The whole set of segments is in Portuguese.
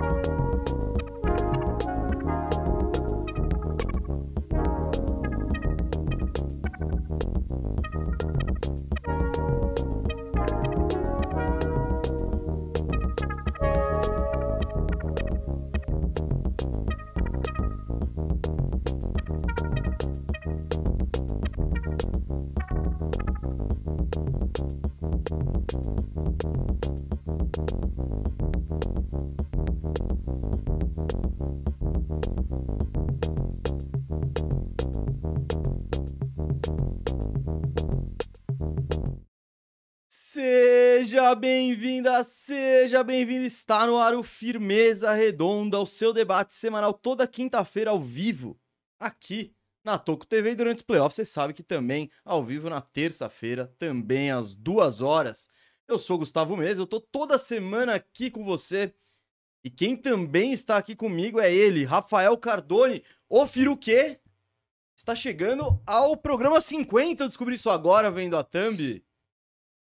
you Seja bem-vinda, seja bem-vindo. Está no ar o Firmeza Redonda, o seu debate semanal toda quinta-feira ao vivo, aqui na Toco TV. E durante os playoffs, você sabe que também ao vivo na terça-feira, também às duas horas. Eu sou Gustavo Mesa, eu tô toda semana aqui com você. E quem também está aqui comigo é ele, Rafael Cardone, o Firuquê. Está chegando ao programa 50, eu descobri isso agora vendo a thumb.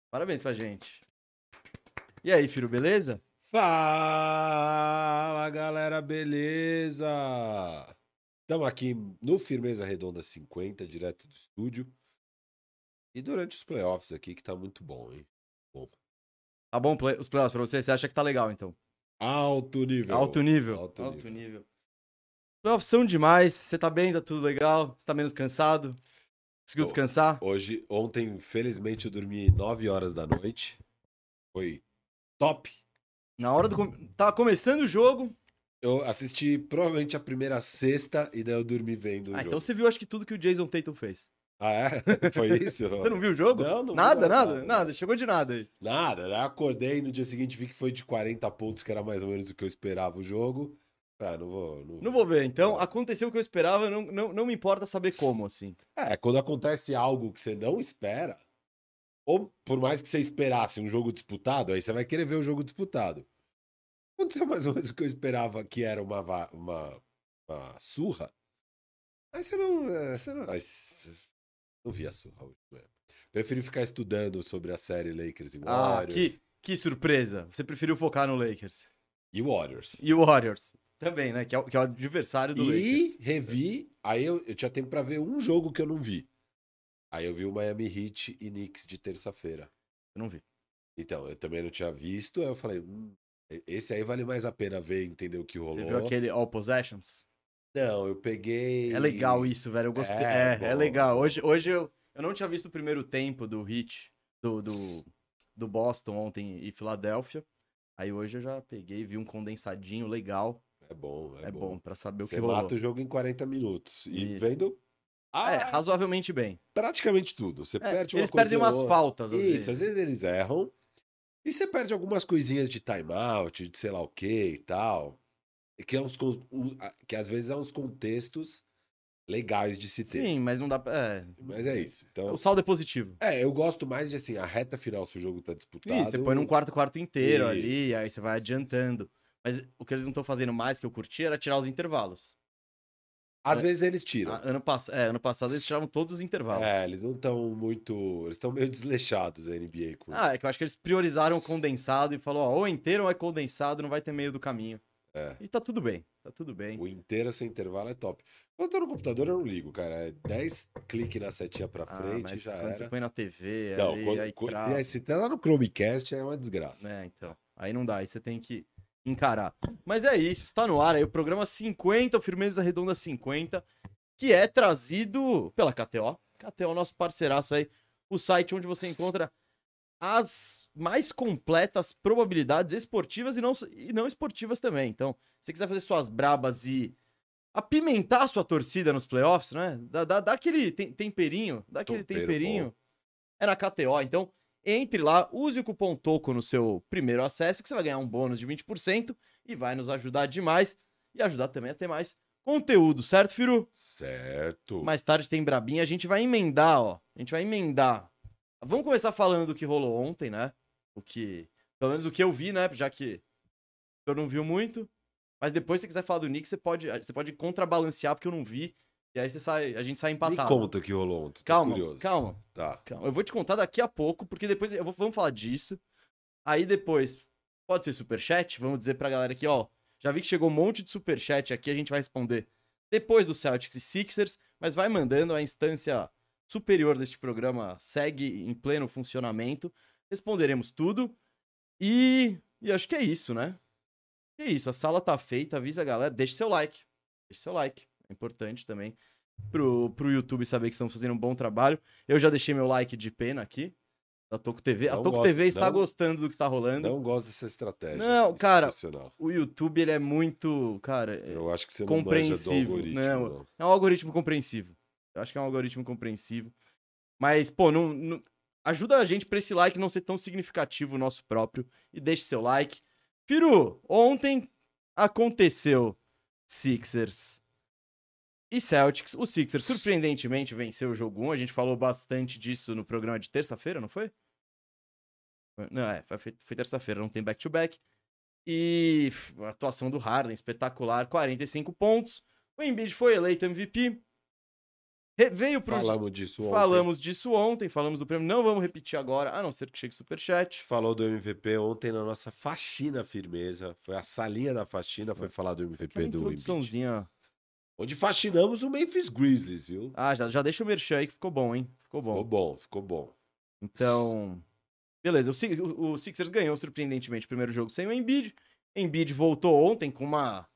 Parabéns pra gente. E aí, Firo, beleza? Fala galera, beleza? Estamos aqui no Firmeza Redonda 50, direto do estúdio. E durante os playoffs aqui, que tá muito bom, hein? Bom. Tá bom play- os playoffs pra você? Você acha que tá legal, então? Alto nível. Alto nível. Alto Alto, nível. nível. Playoffs são demais. Você tá bem? Tá tudo legal? Você tá menos cansado? Conseguiu descansar? Hoje, ontem, felizmente, eu dormi 9 horas da noite. Foi top. Na hora do. Tava começando o jogo. Eu assisti provavelmente a primeira sexta e daí eu dormi vendo o Ah, jogo. então você viu, acho que tudo que o Jason Tatum fez. Ah, é? Foi isso? Você não viu o jogo? Não, não vi Nada, nada, nada, nada. Chegou de nada aí. Nada, eu acordei no dia seguinte vi que foi de 40 pontos, que era mais ou menos o que eu esperava o jogo. Ah, não vou. Não, Não vou ver. Então, aconteceu o que eu esperava. Não, não, não me importa saber como, assim. É, quando acontece algo que você não espera, ou por mais que você esperasse um jogo disputado, aí você vai querer ver o jogo disputado. Aconteceu mais ou menos o que eu esperava que era uma, uma, uma surra. Aí você não. é, Você não, aí você- não vi a surra hoje mesmo. Prefiro ficar estudando sobre a série Lakers e Ah, Warriors. que, que surpresa. Você preferiu focar no Lakers. E Warriors. E o Warriors. Também, né? Que é o, que é o adversário do E Lakers. revi, aí eu, eu tinha tempo pra ver um jogo que eu não vi. Aí eu vi o Miami Heat e Knicks de terça-feira. Eu não vi. Então, eu também não tinha visto, aí eu falei, hum, esse aí vale mais a pena ver, entender o que rolou. Você viu aquele All Possessions? Não, eu peguei. É legal isso, velho. Eu gostei. É, É, é, bom, legal. bom. Hoje, hoje eu, eu não tinha visto o primeiro tempo do Heat, do, do, do Boston ontem e Filadélfia. Aí hoje eu já peguei, vi um condensadinho legal. É bom, é, É, bom, pra saber o Você que rolou. mata o jogo em 40 minutos. E Isso. vendo ah, É, razoavelmente bem. praticamente tudo. Você É, perde uma eles perdem umas outra. faltas, às Isso, vezes. às vezes eles erram. E você perde algumas coisinhas de timeout, de sei lá o que e tal. Que, é uns, que às vezes é uns contextos legais de se ter. Sim, mas não dá pra. É, Mas é isso. Então, o saldo é positivo. é, eu gosto mais de assim, a reta final, se o jogo tá disputado. Ih, você põe num quarto quarto inteiro Isso. ali, aí você vai adiantando. Mas o que eles não estão fazendo mais que eu curti era tirar os intervalos. Às É. vezes eles tiram. Ah, Ano, pass... é, ano passado eles tiravam todos os intervalos. É, eles não estão muito. Eles estão meio desleixados a NBA com Ah, é isso. que eu acho que eles priorizaram o condensado e falou, ó, ou é inteiro ou é condensado, não vai ter meio do caminho. É. E tá tudo bem, tá tudo bem. O inteiro sem intervalo é top. Quando eu tô no computador, eu não ligo, cara. É 10 cliques na setinha pra Ah, frente mas já quando era. você põe na TV, Não, quando, aí quando- se tá lá no Chromecast é uma desgraça. né, então. Aí não dá, aí você tem que encarar. Mas é isso, está no ar aí o programa 50, o Firmeza Redonda 50, que é trazido pela KTO. KTO nosso parceiraço aí, o site onde você encontra as mais completas probabilidades esportivas e não, e não esportivas também. Então, se você quiser fazer suas brabas e apimentar a sua torcida nos playoffs, né? Dá, dá, dá aquele tem- temperinho, dá aquele temperinho. É na KTO. Então, entre lá, use o cupom TOCO no seu primeiro acesso, que você vai ganhar um bônus de 20% e vai nos ajudar demais e ajudar também a ter mais conteúdo, certo, Firu? Certo. Mais tarde tem Brabinha, a gente vai emendar, ó. A gente vai emendar. Vamos começar falando do que rolou ontem, né? O que. Pelo menos o que eu vi, né? Já que eu não viu muito. Mas depois, se você quiser falar do Nick, você pode, você pode contrabalancear, porque eu não vi. E aí você sai, a gente sai Me empatado. conta o que rolou ontem. Calma, calma, Tá. calma. Eu vou te contar daqui a pouco, porque depois eu vou, vamos falar disso. Aí depois, pode ser superchat, vamos dizer pra galera aqui, ó. Já vi que chegou um monte de superchat aqui, a gente vai responder depois do Celtics e Sixers, mas vai mandando a instância superior deste programa segue em pleno funcionamento. Responderemos tudo. E, e acho que é isso, né? É isso, a sala tá feita, avisa a galera, deixe seu like. Deixe seu like, é importante também pro, pro YouTube saber que estamos fazendo um bom trabalho. Eu já deixei meu like de pena aqui, da Toco TV. Não a Toco gosto, TV está não- gostando do que tá rolando. Não gosto dessa estratégia. Não, cara. O YouTube, ele é muito, cara, é- Eu acho que você não manja do compreensivo, algoritmo, não. é um algoritmo compreensivo. Eu acho que é um algoritmo compreensivo. Mas, pô, não, não- ajuda a gente pra esse like não ser tão significativo o nosso próprio. E deixe seu like. Firu, ontem aconteceu Sixers e Celtics. O Sixers, surpreendentemente, venceu o jogo 1. A gente falou bastante disso no programa de terça-feira, não foi? Não, é, foi, foi terça-feira, não tem back-to-back. E f- a atuação do Harden, espetacular, 45 pontos. O Embiid foi eleito MVP. Re- veio pro... Falamos disso ontem. Falamos disso ontem, falamos do prêmio. Não vamos repetir agora, a não ser que chegue superchat. Falou do MVP ontem na nossa faxina firmeza. Foi a salinha da faxina, foi falar do MVP Aquela do Embiid. Onde faxinamos o Memphis Grizzlies, viu? Ah, já, já deixa o merchan aí que ficou bom, hein? Ficou bom. Ficou bom, ficou bom. Então, beleza. O, o- Sixers ganhou surpreendentemente o primeiro jogo sem o Embiid. Embiid voltou ontem com uma,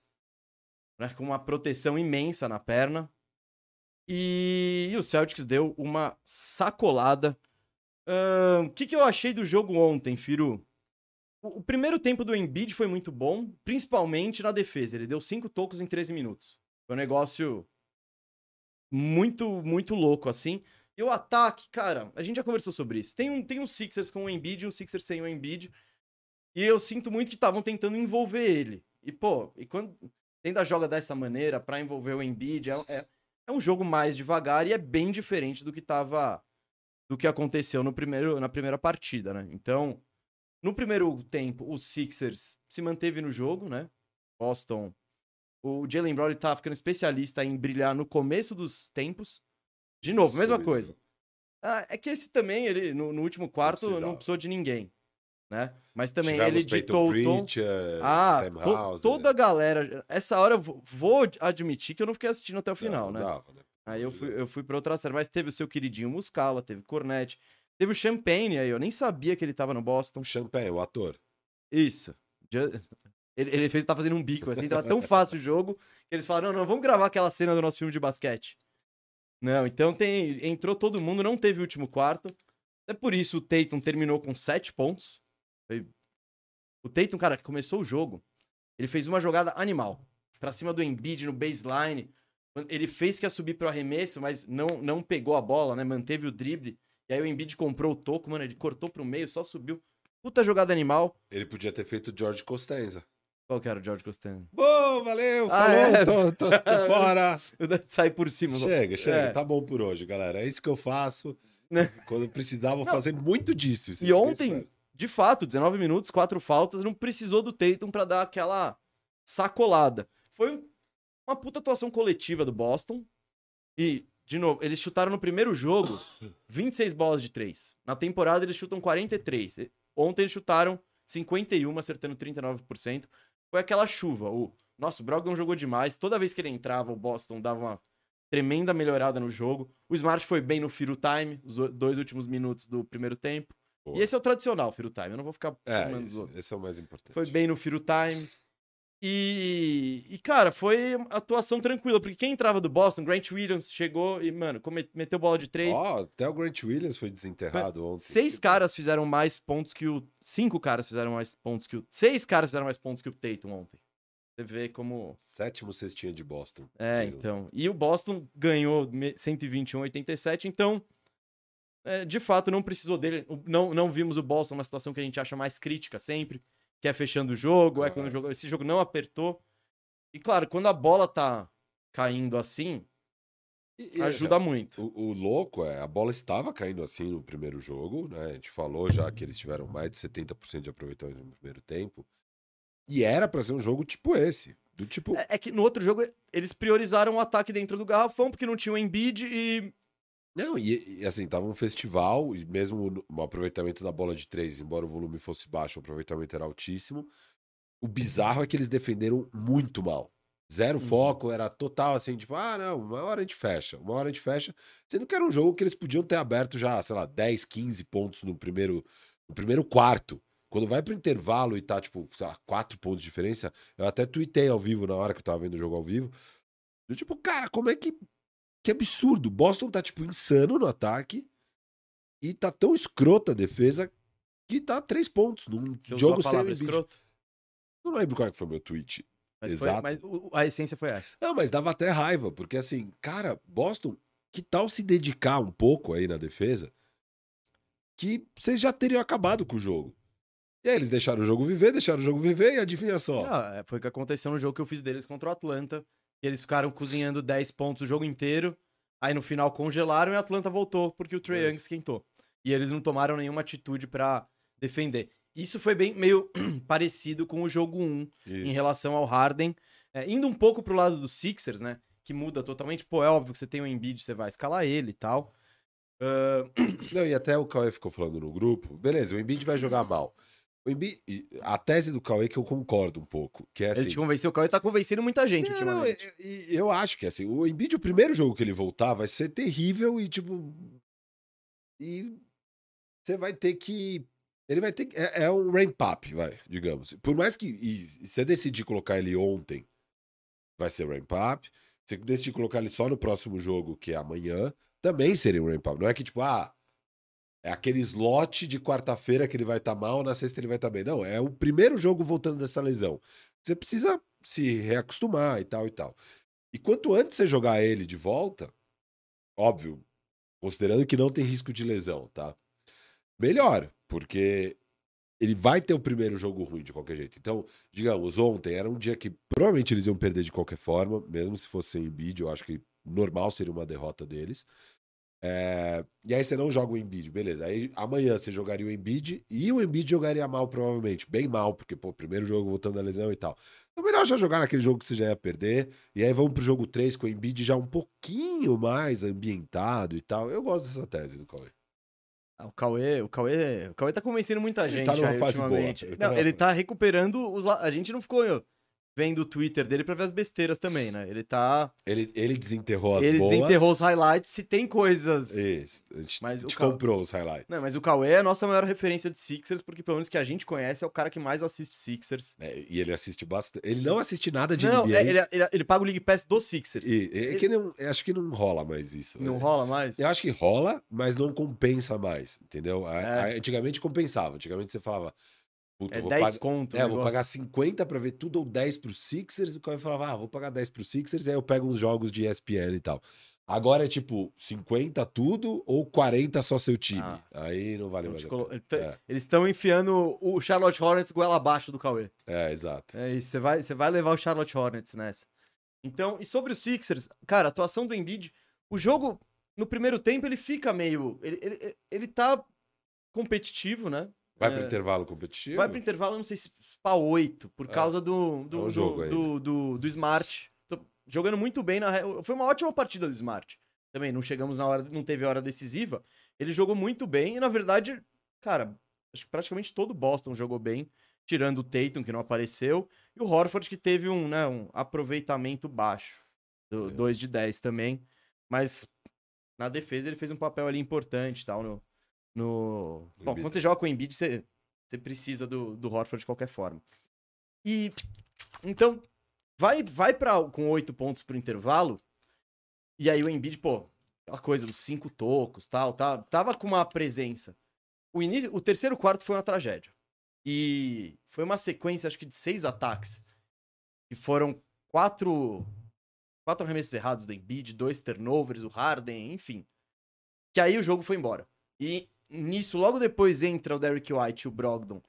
né, com uma proteção imensa na perna. E, e o Celtics deu uma sacolada. O que, que eu achei do jogo ontem, Firu? O, o primeiro tempo do Embiid foi muito bom, principalmente na defesa. Ele deu cinco tocos em 13 minutos. Foi um negócio muito, muito louco, assim. E o ataque, cara, a gente já conversou sobre isso. Tem um, tem um Sixers com o Embiid e um Sixers sem o Embiid. E eu sinto muito que estavam tentando envolver ele. E, pô, e quando ainda joga dessa maneira pra envolver o Embiid, é, é, é um jogo mais devagar e é bem diferente do que tava. do que aconteceu no primeiro, na primeira partida, né? Então, no primeiro tempo, o Sixers se manteve no jogo, né? Boston. O Jalen Brown ele tá ficando especialista em brilhar no começo dos tempos. De novo, mesma coisa. Ah, é que esse também, ele, no, no último quarto, não precisava. precisou de ninguém. Né? Mas também Tivemos ele ditou o tom. Ah, toda a galera. Essa hora eu vou, vou admitir que eu não fiquei assistindo até o Não, final, não né? dava, né? Aí eu fui, eu fui pra outra série, mas teve o seu queridinho Muscala, teve Cornette, teve o Champagne aí, eu nem sabia que ele tava no Boston. O Champagne, o ator. Isso. Ele, ele fez, tá fazendo um bico, assim, tava tão fácil o jogo que eles falaram: não, não, vamos gravar aquela cena do nosso filme de basquete. Não, então tem. Entrou todo mundo, não teve último quarto. É por isso o Tatum terminou com sete pontos. Foi- O Tatum, cara, que começou o jogo, ele fez uma jogada animal. Pra cima do Embiid no baseline. Ele fez que ia subir pro arremesso, mas não, não pegou a bola, né? Manteve o drible. E aí o Embiid comprou o toco, mano. Ele cortou pro meio, só subiu. Puta jogada animal. Ele podia ter feito o George Costanza. Qual que era o George Costanza? Bom, valeu, Ah, falou, é. tô, tô- tô fora. Sai por cima. Chega, chega, É. tá bom por hoje, galera. É isso que eu faço. Né? Quando eu precisava Não. fazer muito disso. vocês E ontem, de fato, 19 minutos, quatro faltas, não precisou do Tatum pra dar aquela sacolada. Foi um- uma puta atuação coletiva do Boston. E, de novo, eles chutaram no primeiro jogo 26 bolas de três. Na temporada eles chutam 43. E- Ontem eles chutaram 51, acertando 39%. Foi aquela chuva. O nosso Brogdon jogou demais. Toda vez que ele entrava, o Boston dava uma tremenda melhorada no jogo. O Smart foi bem no Firu Time, os o- dois últimos minutos do primeiro tempo. Boa. E esse é o tradicional Firu Time. Eu não vou ficar É, outros. esse é o mais importante. Foi bem no Firu Time. E, e, cara, foi atuação tranquila, porque quem entrava do Boston, Grant Williams, chegou e, mano, meteu bola de três. Ó, até o Grant Williams foi desenterrado ontem. Seis Tipo, caras fizeram mais pontos que o. Cinco caras fizeram mais pontos que o. Seis caras fizeram mais pontos que o Tatum ontem. Você vê como. Sétimo cestinha de Boston. É, então. E o Boston ganhou me- 121,87, então. é, de fato, não precisou dele. Não, não vimos o Boston numa situação que a gente acha mais crítica sempre, que é fechando o jogo, é quando o jogo, esse jogo não apertou. E claro, quando a bola tá caindo assim, E- e, ajuda muito. O, o louco é, a bola estava caindo assim no primeiro jogo, né? A gente falou já que eles tiveram mais de 70% de aproveitamento no primeiro tempo. E era pra ser um jogo tipo esse. Do tipo. É, é que no outro jogo eles priorizaram o ataque dentro do garrafão, porque não tinha o Embiid e. Não, e, e, assim, tava um festival, e mesmo o aproveitamento da bola de três, embora o volume fosse baixo, o aproveitamento era altíssimo. o bizarro é que eles defenderam muito mal. Zero Uhum. foco, era total assim, tipo, ah, não, uma hora a gente fecha, uma hora a gente fecha. Sendo que era um jogo que eles podiam ter aberto já, sei lá, 10, 15 pontos no primeiro, no primeiro quarto. Quando vai pro intervalo e tá, tipo, sei lá, 4 pontos de diferença, eu até tuitei ao vivo na hora que eu tava vendo o jogo ao vivo. Eu, tipo, cara, como é que. Que absurdo. Boston tá, tipo, insano no ataque e tá tão escrota a defesa que tá três pontos num Você jogo sem escroto? Não lembro qual é que foi meu tweet. Mas, Exato. Foi, mas a essência foi essa. Não, mas dava até raiva, porque assim, cara, Boston, que tal se dedicar um pouco aí na defesa? Que vocês já teriam acabado com o jogo. E aí eles deixaram o jogo viver, deixaram o jogo viver e adivinha só. Ah, é, foi o que aconteceu no jogo que eu fiz deles contra o Atlanta. Que Eles ficaram cozinhando 10 pontos o jogo inteiro. Aí no final congelaram e o Atlanta voltou porque o Trae. Young esquentou. E eles não tomaram nenhuma atitude pra defender. Isso foi bem meio parecido com o jogo 1 em Isso. relação ao Harden. É, indo um pouco pro lado dos Sixers, né? Que muda totalmente. Pô, é óbvio que você tem o Embiid, você vai escalar ele e tal. Ah, Não, e até o Cauê ficou falando no grupo. Beleza, o Embiid vai jogar mal. O Embiid, e a tese do Cauê que eu concordo um pouco, que é assim... ele te convenceu, o Cauê tá convencendo muita gente Não, não, ultimamente. e- e eu, acho que assim, o Embiid, o primeiro jogo que ele voltar vai ser terrível e tipo. E você vai ter que. Ele vai ter que. É, é um ramp up, vai, digamos. Por mais que. E, você decidir colocar ele ontem, vai ser ramp up. Se você decidir colocar ele só no próximo jogo, que é amanhã, também seria um ramp up. Não é que tipo, ah. É aquele slot de quarta-feira que ele vai estar mal, na sexta ele vai estar bem. Não, é o primeiro jogo voltando dessa lesão. Você precisa se reacostumar e tal e tal. E quanto antes você jogar ele de volta, óbvio, considerando que não tem risco de lesão, tá? Melhor, porque ele vai ter o primeiro jogo ruim de qualquer jeito. Então, digamos, ontem era um dia que provavelmente eles iam perder de qualquer forma, mesmo se fosse sem Embiid, eu acho que normal seria uma derrota deles. É, E aí você não joga o Embiid, beleza. Aí amanhã você jogaria o Embiid e o Embiid jogaria mal, provavelmente. Bem mal, porque, pô, primeiro jogo voltando da lesão e tal. Então melhor já jogar naquele jogo que você já ia perder. E aí vamos pro jogo 3 com o Embiid já um pouquinho mais ambientado e tal. Eu gosto dessa tese do Cauê. Ah, O Cauê, o Cauê, o Cauê tá convencendo muita Ele gente tá numa aí fase boa. Ele tá Não, numa- ele tá recuperando os a gente não ficou vendo o Twitter dele pra ver as besteiras também, né? Ele tá Ele, ele desenterrou as ele boas. desenterrou os highlights, se tem coisas. Isso. A gente, Mas a o gente comprou os highlights. Não, mas o Cauê é a nossa maior referência de Sixers, porque pelo menos que a gente conhece é o cara que mais assiste Sixers. É, e ele assiste bastante. Ele não assiste nada de não, NBA. é, ele, ele, ele paga o League Pass dos Sixers. E, é que não, acho que não rola mais isso. Não É. rola mais? Eu acho que rola, mas não compensa mais, entendeu? É. Antigamente compensava. Antigamente você falava. Puta, É vou 10 pagar- conto. É, vou pagar 50 pra ver tudo ou 10 pro Sixers. O cara falava, ah, vou pagar 10 pro Sixers, aí eu pego uns jogos de ESPN e tal. Agora é tipo 50 tudo ou 40 só seu time. Ah. aí não vale mais colo- É, Eles estão enfiando o Charlotte Hornets goela abaixo do Cauê. é, exato. É isso, você vai, você vai levar o Charlotte Hornets nessa. Então, e sobre os Sixers, cara, a atuação do Embiid, o jogo, no primeiro tempo, ele fica meio. Ele, ele, ele tá competitivo, né? Vai É. pro intervalo competitivo? Vai pro intervalo, não sei se pra 8, por É. causa do, do, É um do- jogo do, do, do Smart. Tô jogando muito bem na. Foi uma ótima partida do Smart. Também, não chegamos na hora, não teve hora decisiva. Ele jogou muito bem e, na verdade, cara, acho que praticamente todo Boston jogou bem, tirando o Tatum, que não apareceu, e o Horford, que teve um, né, um aproveitamento baixo. É. 2 de 10 também. Mas na defesa ele fez um papel ali importante e tal. No, no... Bom, quando você joga com o Embiid, você, você precisa do, do Horford de qualquer forma. E então, vai, vai pra, com oito pontos pro intervalo. E aí o Embiid, pô, aquela coisa dos cinco tocos tal, tá, tava com uma presença. O, início, o terceiro quarto foi uma tragédia. E foi uma sequência, acho que de seis ataques. E foram quatro, quatro arremessos errados do Embiid, dois turnovers, o Harden, enfim. Que aí o jogo foi embora. E nisso, logo depois entra o Derrick White e o Brogdon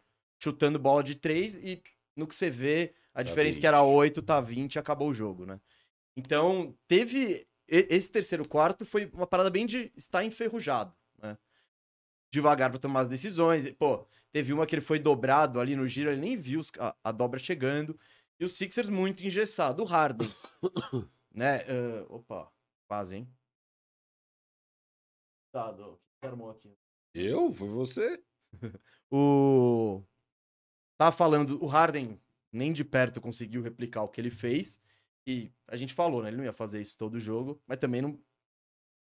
chutando bola de três e no que você vê, a Tá diferença 20. que era 8, tá 20 e acabou o jogo, né? Então, teve. Esse terceiro quarto foi uma parada bem de estar enferrujado, né? Devagar pra tomar as decisões. Pô, teve uma que ele foi dobrado ali no giro, ele nem viu a, a dobra chegando. E os Sixers muito engessado. O Harden, né? ah, opa, quase, hein? Tá, do, que armou aqui. Eu? Foi você? O. Tava falando, o Harden nem de perto conseguiu replicar o que ele fez. E a gente falou, né? Ele não ia fazer isso todo jogo, mas também não.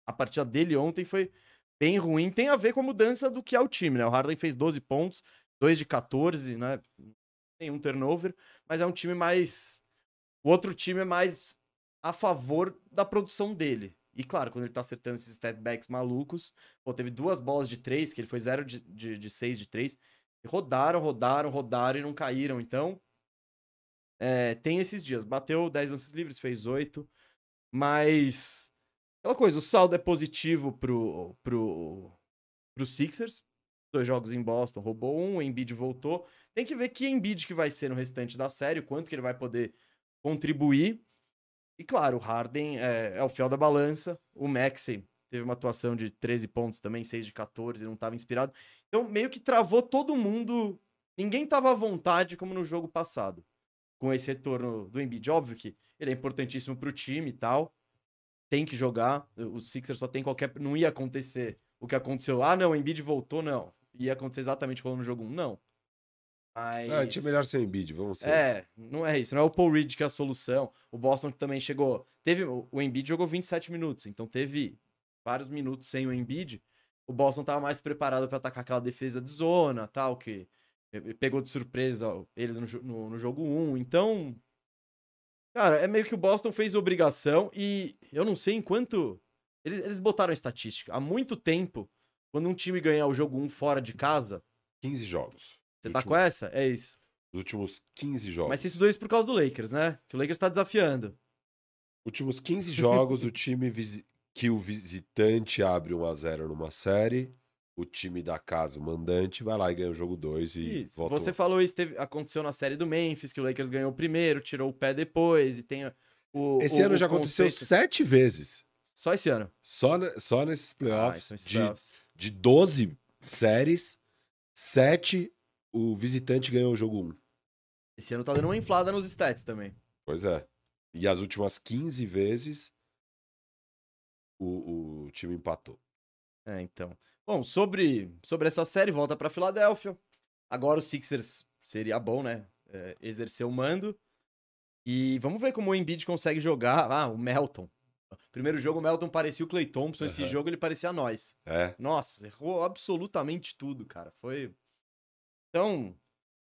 A partida dele ontem foi bem ruim. Tem a ver com a mudança do que é o time, né? O Harden fez 12 pontos, 2 de 14, né? Nenhum turnover, mas é um time mais. O outro time é mais a favor da produção dele. E claro, quando ele tá acertando esses step backs malucos, pô, teve duas bolas de três, que ele foi 0 de, de, de 6 de 3. Rodaram, rodaram, rodaram e não caíram. Então, é, tem esses dias. Bateu 10 lances livres, fez 8. Mas. Aquela coisa, o saldo é positivo pro, pro, pro Sixers. Dois jogos em Boston, roubou um, Embiid voltou. Tem que ver que Embiid que vai ser no restante da série, quanto que ele vai poder contribuir. E claro, o Harden é, é o fiel da balança. O Maxey teve uma atuação de 13 pontos também, 6 de 14, não estava inspirado. Então meio que travou todo mundo. Ninguém estava à vontade como no jogo passado com esse retorno do Embiid. Óbvio que ele é importantíssimo para o time e tal. Tem que jogar. O Sixers só tem qualquer. Não ia acontecer o que aconteceu. Ah, não, o Embiid voltou, não. Ia acontecer exatamente como no jogo 1. Não. Mas... Ah, tinha melhor sem Embiid, vamos ser. É, não é isso. Não é o Paul Reed que é a solução. O Boston também chegou. Teve. O Embiid jogou 27 minutos, então teve vários minutos sem o Embiid. O Boston estava mais preparado para atacar aquela defesa de zona, tal, que pegou de surpresa ó, eles no, no, no, jogo 1. Então, cara, é meio que o Boston fez obrigação e eu não sei enquanto. Eles, eles botaram estatística. Há muito tempo, quando um time ganhar o jogo 1 fora de casa. 15 jogos. Você tá últimos, com essa? É isso. Os últimos 15 jogos. Mas você estudou isso por causa do Lakers, né? Que o Lakers tá desafiando. Últimos 15 jogos, o time que o visitante abre 1 a 0 numa série o time da casa, o mandante, vai lá e ganha o jogo 2 e isso. volta. Você falou isso, teve, aconteceu na série do Memphis, que o Lakers ganhou o primeiro, tirou o pé depois, e tem o. Esse o, ano o já conceito... aconteceu sete vezes. Só esse ano? Só, só nesses playoffs. Ah, de, playoffs. de 12 séries, sete o visitante ganhou o jogo 1. Esse ano tá dando uma inflada nos stats também. Pois é. E as últimas 15 vezes o, o time empatou. É, então. Bom, sobre, sobre essa série, volta para Filadélfia. Agora o Sixers seria bom, né? É, exercer o mando. E vamos ver como o Embiid consegue jogar. Ah, o Melton. Primeiro jogo, o Melton parecia o Clay Thompson. Uhum. Esse jogo, ele parecia nós. É. Nossa, errou absolutamente tudo, cara. Foi. Então,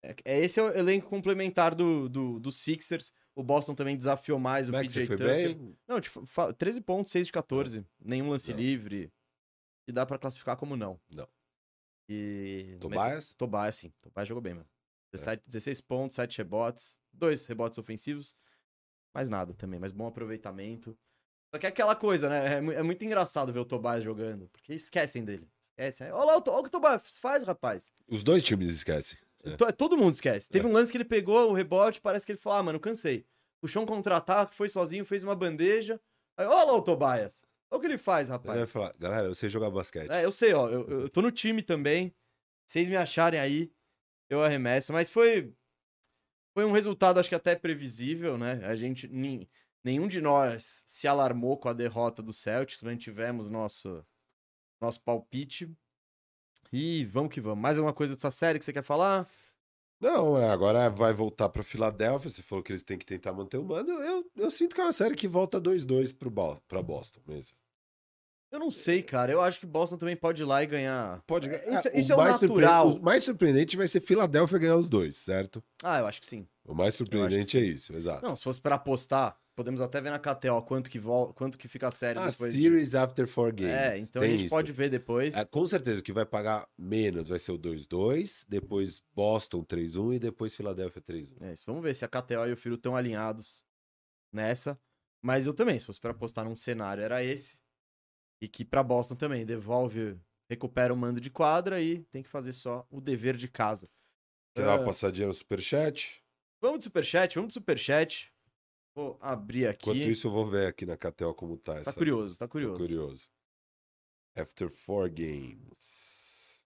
é, é esse é o elenco complementar do, do, do Sixers. O Boston também desafiou mais o Max PJ foi Tucker. Bem? Não, tipo, 13 pontos, 6 de 14. Nenhum lance Não. livre e dá para classificar como não. Não. E... Tobias? Mas, Tobias, sim. Tobias jogou bem, mano. 17, é. 16 pontos, 7 rebotes, 2 rebotes ofensivos. Mais nada também, mas bom aproveitamento. Só que é aquela coisa, né? É, é muito engraçado ver o Tobias jogando, porque esquecem dele. Esquecem. Olha lá, olha o que o Tobias faz, rapaz. Os dois times esquecem. É. Todo mundo esquece. Teve é. um lance que ele pegou o rebote, parece que ele falou: ah, mano, cansei. Puxou um contra-ataque, foi sozinho, fez uma bandeja. Aí, olha lá o Tobias. Olha o que ele faz, rapaz. Eu ia falar, galera, eu sei jogar basquete. É, eu sei, ó. Eu, eu tô no time também. Vocês me acharem aí, eu arremesso. Mas foi. Foi um resultado, acho que até previsível, né? A gente. Nenhum de nós se alarmou com a derrota do Celtics. Mantivemos nosso, nosso palpite. E vamos que vamos. Mais alguma coisa dessa série que você quer falar? Não, é, agora vai voltar para Filadélfia. Você falou que eles têm que tentar manter o mando. Eu, eu sinto que é uma série que volta 2-2 para Boston mesmo. Eu não sei, cara. Eu acho que Boston também pode ir lá e ganhar. Pode ganhar. Isso, isso é o natural. O mais surpreendente vai ser Filadélfia ganhar os dois, certo? Ah, eu acho que sim. O mais surpreendente é isso, exato. Não, se fosse para apostar, Podemos até ver na KTO quanto que, vol... quanto que fica a série ah, depois. Series de... after four games. É, então Tem a gente isso. pode ver depois. É, com certeza, o que vai pagar menos vai ser o 2-2, depois Boston 3-1 e depois Philadelphia 3-1. É isso. Vamos ver se a KTO e o Firo estão alinhados nessa. Mas eu também, se fosse para apostar num cenário, era esse. E que para Boston também, devolve, recupera o mando de quadra e tem que fazer só o dever de casa. Quer uh... dar uma ah, passadinha no superchat? Vamos de superchat, vamos de superchat. Vou abrir aqui. Enquanto isso, eu vou ver aqui na Catel como tá. Tá curioso, tá curioso. Tô curioso. After Four Games.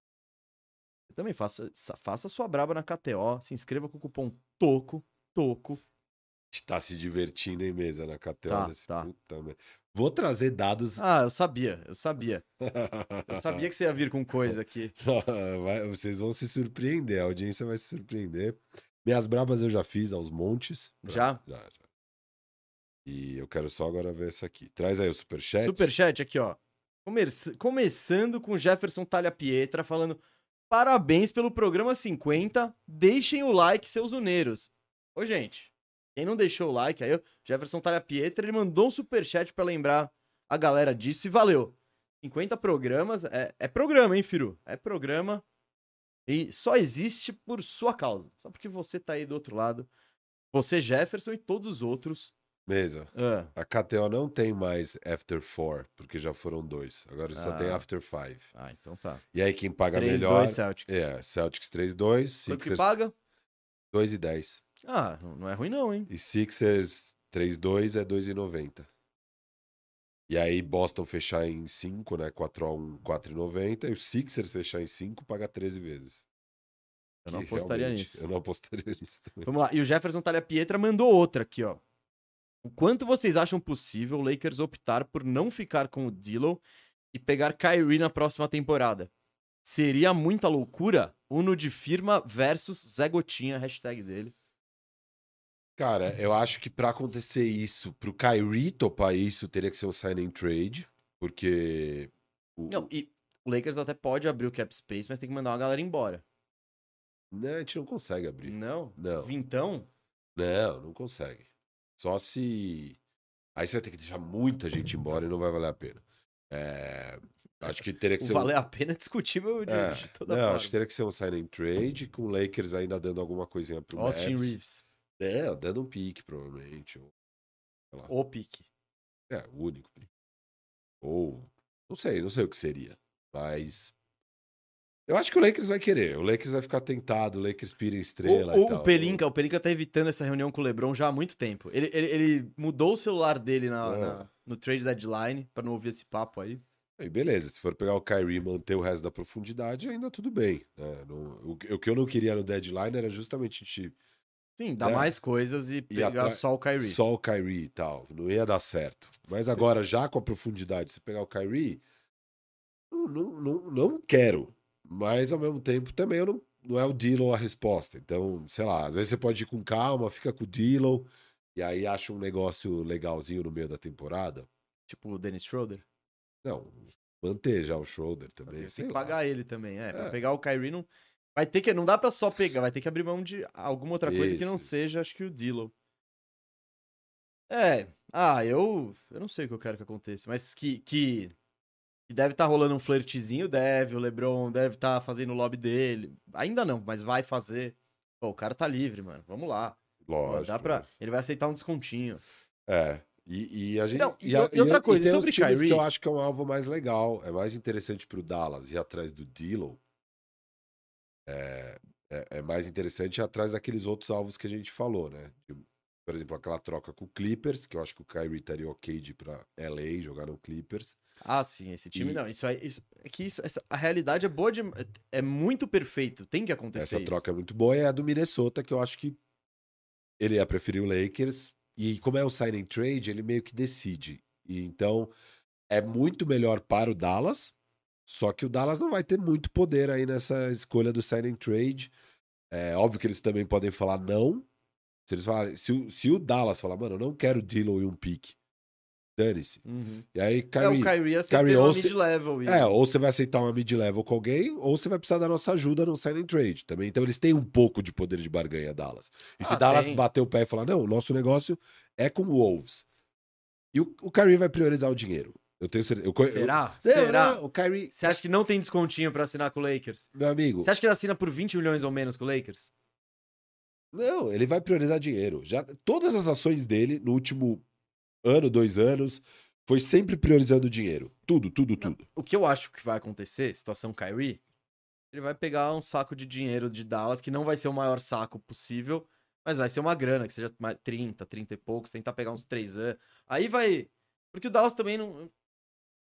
Também faça, faça sua braba na KTO. Se inscreva com o cupom TOCO. TOCO. Tá se divertindo em mesa na KTO. Tá, tá. Puta, Vou trazer dados. Ah, eu sabia, eu sabia. eu sabia que você ia vir com coisa aqui. Vocês vão se surpreender, a audiência vai se surpreender. Minhas brabas eu já fiz aos montes. Já? Já, já. E eu quero só agora ver essa aqui. Traz aí o superchat. Superchat aqui, ó. Comerci- Começando com Jefferson Talha Pietra falando: parabéns pelo programa 50. Deixem o like, seus uneiros. Ô, gente, quem não deixou o like aí, o Jefferson Talha Pietra, ele mandou um superchat pra lembrar a galera disso e valeu. 50 programas, é, é programa, hein, Firu? É programa. E só existe por sua causa. Só porque você tá aí do outro lado. Você, Jefferson e todos os outros. Mesa. Ah, A KTO não tem mais After Four, porque já foram dois. Agora só tem Ah. After Five. ah, então tá. E aí quem paga 3-2 melhor. Celtics. É, Celtics 3-2, Quanto que Sixers paga? 2 e 10. Ah, não é ruim não, hein? E Sixers 3-2 é 2,90. E aí Boston fechar em 5, né? 4x1, 4,90. E o Sixers fechar em 5 paga 13 vezes. Eu não Que apostaria nisso. Eu não apostaria nisso também. Vamos lá. E o Jefferson Talha Pietra mandou outra aqui, ó. O quanto vocês acham possível o Lakers optar por não ficar com o D'Lo e pegar Kyrie na próxima temporada? Seria muita loucura? Uno de firma versus Zé Gotinha, hashtag dele. Cara, eu acho que pra acontecer isso, pro Kyrie topar isso, teria que ser um sign and trade, porque o- Não, e o Lakers até pode abrir o cap space, mas tem que mandar uma galera embora. Né, a gente não consegue abrir. Não? Não. Vintão? Não, não consegue. Só se. Aí você vai ter que deixar muita gente embora e não vai valer a pena. É, Acho que teria que ser. um- valer a pena é discutível de, É, de toda não, forma. acho que teria que ser um sign and trade, com o Lakers ainda dando alguma coisinha pro Austin Mavs. Reeves. É, dando um pique, provavelmente. Ou, O pique. é, o único pique. Ou. Não sei, não sei o que seria. Mas. Eu acho que o Lakers vai querer. O Lakers vai ficar tentado, o Lakers pira em estrela. O, e o, o Pelinka, o Pelinka tá evitando essa reunião com o LeBron já há muito tempo. Ele, ele, ele mudou o celular dele na, É. na- no trade deadline pra não ouvir esse papo aí. Aí beleza, se for pegar o Kyrie e manter o resto da profundidade, ainda tudo bem. né? Não- o, que- o que eu não queria no deadline era justamente a gente Sim, dá É. mais coisas e pegar só o Kyrie. só o Kyrie e tal. Não ia dar certo. Mas agora, já com a profundidade, se pegar o Kyrie, não, não, não, não quero. Mas ao mesmo tempo também eu não, não é o Dillon a resposta. Então, sei lá, às vezes você pode ir com calma, fica com o Dillon, e aí acha um negócio legalzinho no meio da temporada. Tipo o Dennis Schroeder. Não, manter já o shoulder também. Tem que lá. pagar ele também, é. Pra É. pegar o Kyrie não... Vai ter que... Não dá pra só pegar, vai ter que abrir mão de alguma outra coisa que Isso, não isso. seja, acho que o D'Lo. É, ah, eu... Eu não sei o que eu quero que aconteça, mas que... que... deve estar rolando um flirtzinho, deve. O LeBron deve estar fazendo o lobby dele. Ainda não, mas vai fazer. Pô, o cara tá livre, mano. Vamos lá. Lógico. Dá pra... Ele vai aceitar um descontinho. É. E, e a gente. Não, e a- e outra coisa, tem sobre os times que Kyrie- eu acho que é um alvo mais legal. É mais interessante pro Dallas ir atrás do Dillon. É, é, é mais interessante ir atrás daqueles outros alvos que a gente falou, né? De- por exemplo, aquela troca com o Clippers, que eu acho que o Kyrie estaria ok de ir pra LA jogar no Clippers. Ah, sim, esse time E- não. Isso aí. Isso, é que isso, essa, a realidade é boa de. É muito perfeito. Tem que acontecer Essa isso. troca é muito boa. E a do Minnesota, que eu acho que ele ia preferir o Lakers. E como é o sign and trade, ele meio que decide. E então é muito melhor para o Dallas. Só que o Dallas não vai ter muito poder aí nessa escolha do sign and trade. É óbvio que eles também podem falar não. Se eles falarem, se, o- se o Dallas falar, mano, eu não quero Dillon e um pique, dane-se. Uhum. E aí, É, Kyrie, o Kyrie Kyrie uma se- mid-level. é, ou você vai aceitar uma mid-level com alguém, ou você vai precisar da nossa ajuda no sign and trade também. Então eles têm um pouco de poder de barganha, Dallas. E se Ah, Dallas tem. bater o pé e falar, não, o nosso negócio é com o Wolves. E o, o Kyrie vai priorizar o dinheiro. Eu tenho certeza. Eu, co- eu- Será? Não, Será? o Kyrie, Você acha que não tem descontinho pra assinar com o Lakers? meu amigo, Você acha que ele assina por 20 milhões ou menos com o Lakers? não, ele vai priorizar dinheiro. Já Todas as ações dele no último ano, dois anos, foi sempre priorizando dinheiro. Tudo, tudo, tudo. O que eu acho que vai acontecer, situação Kyrie, ele vai pegar um saco de dinheiro de Dallas, que não vai ser o maior saco possível, mas vai ser uma grana, que seja mais 30, 30 e poucos, tentar pegar uns 3 anos. Aí vai. Porque o Dallas também não.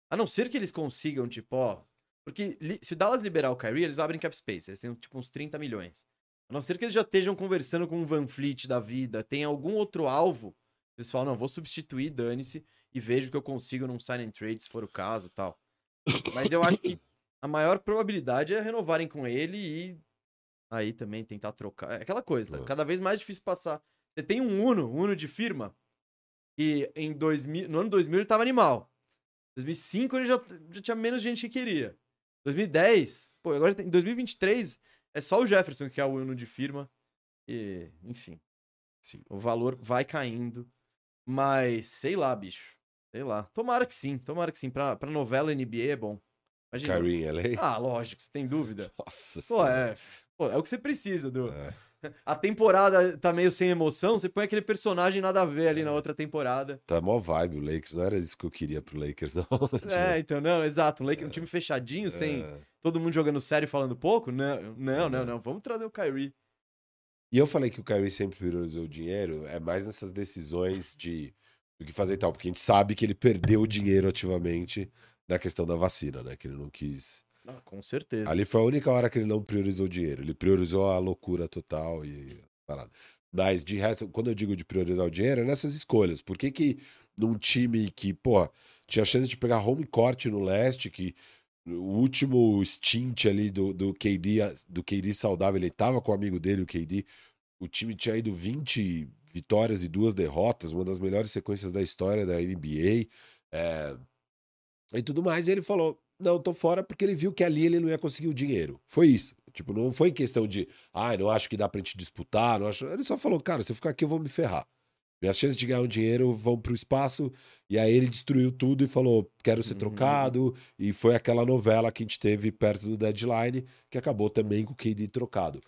A não ser que eles consigam, tipo, ó. Porque se o Dallas liberar o Kyrie, eles abrem cap space, eles têm tipo uns 30 milhões. A não ser que eles já estejam conversando com o Van Fleet da vida, tem algum outro alvo, eles falam, não, vou substituir, dane-se, e vejo que eu consigo num sign and trade, se for o caso tal. Mas eu acho que a maior probabilidade é renovarem com ele e aí também tentar trocar. É aquela coisa, tá? Cada vez mais difícil passar. Você tem um Uno, um Uno de firma, que em 2000, no ano 2000 ele tava animal. 2005 ele já, já tinha menos gente que queria. 2010, pô, agora em 2023 é só o Jefferson que é o Uno de firma. E, enfim, Sim. o valor vai caindo. Mas, sei lá, bicho. Sei lá. Tomara que sim, tomara que sim. Pra, pra novela NBA é bom. Imagina. Kyrie LA? Ah, lógico, você tem dúvida. Nossa Pô, senhora. é, pô, é o que você precisa, do. É. A temporada tá meio sem emoção, você põe aquele personagem nada a ver ali na outra temporada. Tá mó vibe o Lakers. Não era isso que eu queria pro Lakers, não. É, então, não, exato. Um, Lakers, um time fechadinho, sem É. todo mundo jogando sério e falando pouco. Não, não, não, Exato. não. Vamos trazer o Kyrie. E eu falei que o Kyrie sempre priorizou o dinheiro, é mais nessas decisões de do que fazer e tal, porque a gente sabe que ele perdeu o dinheiro ativamente na questão da vacina, né? Que ele não quis. Ah, com certeza. Ali foi a única hora que ele não priorizou o dinheiro. Ele priorizou a loucura total e parada. Mas de resto, quando eu digo de priorizar o dinheiro, é nessas escolhas. Por que que num time que, pô, tinha chance de pegar home court no leste, que o último stint ali do, do KD, do KD saudável, ele tava com o amigo dele, o KD, o time tinha ido 20 vitórias e duas derrotas, uma das melhores sequências da história da NBA. é, e tudo mais. E ele falou: Não, tô fora porque ele viu que ali ele não ia conseguir o dinheiro. Foi isso. Tipo, não foi questão de, ah, não acho que dá pra gente disputar. Não acho... Ele só falou: Cara, se eu ficar aqui, eu vou me ferrar. Minhas chances de ganhar um dinheiro vão pro espaço. E aí ele destruiu tudo e falou: Quero ser Uhum. trocado. E foi aquela novela que a gente teve perto do deadline, que acabou também com o KD trocado.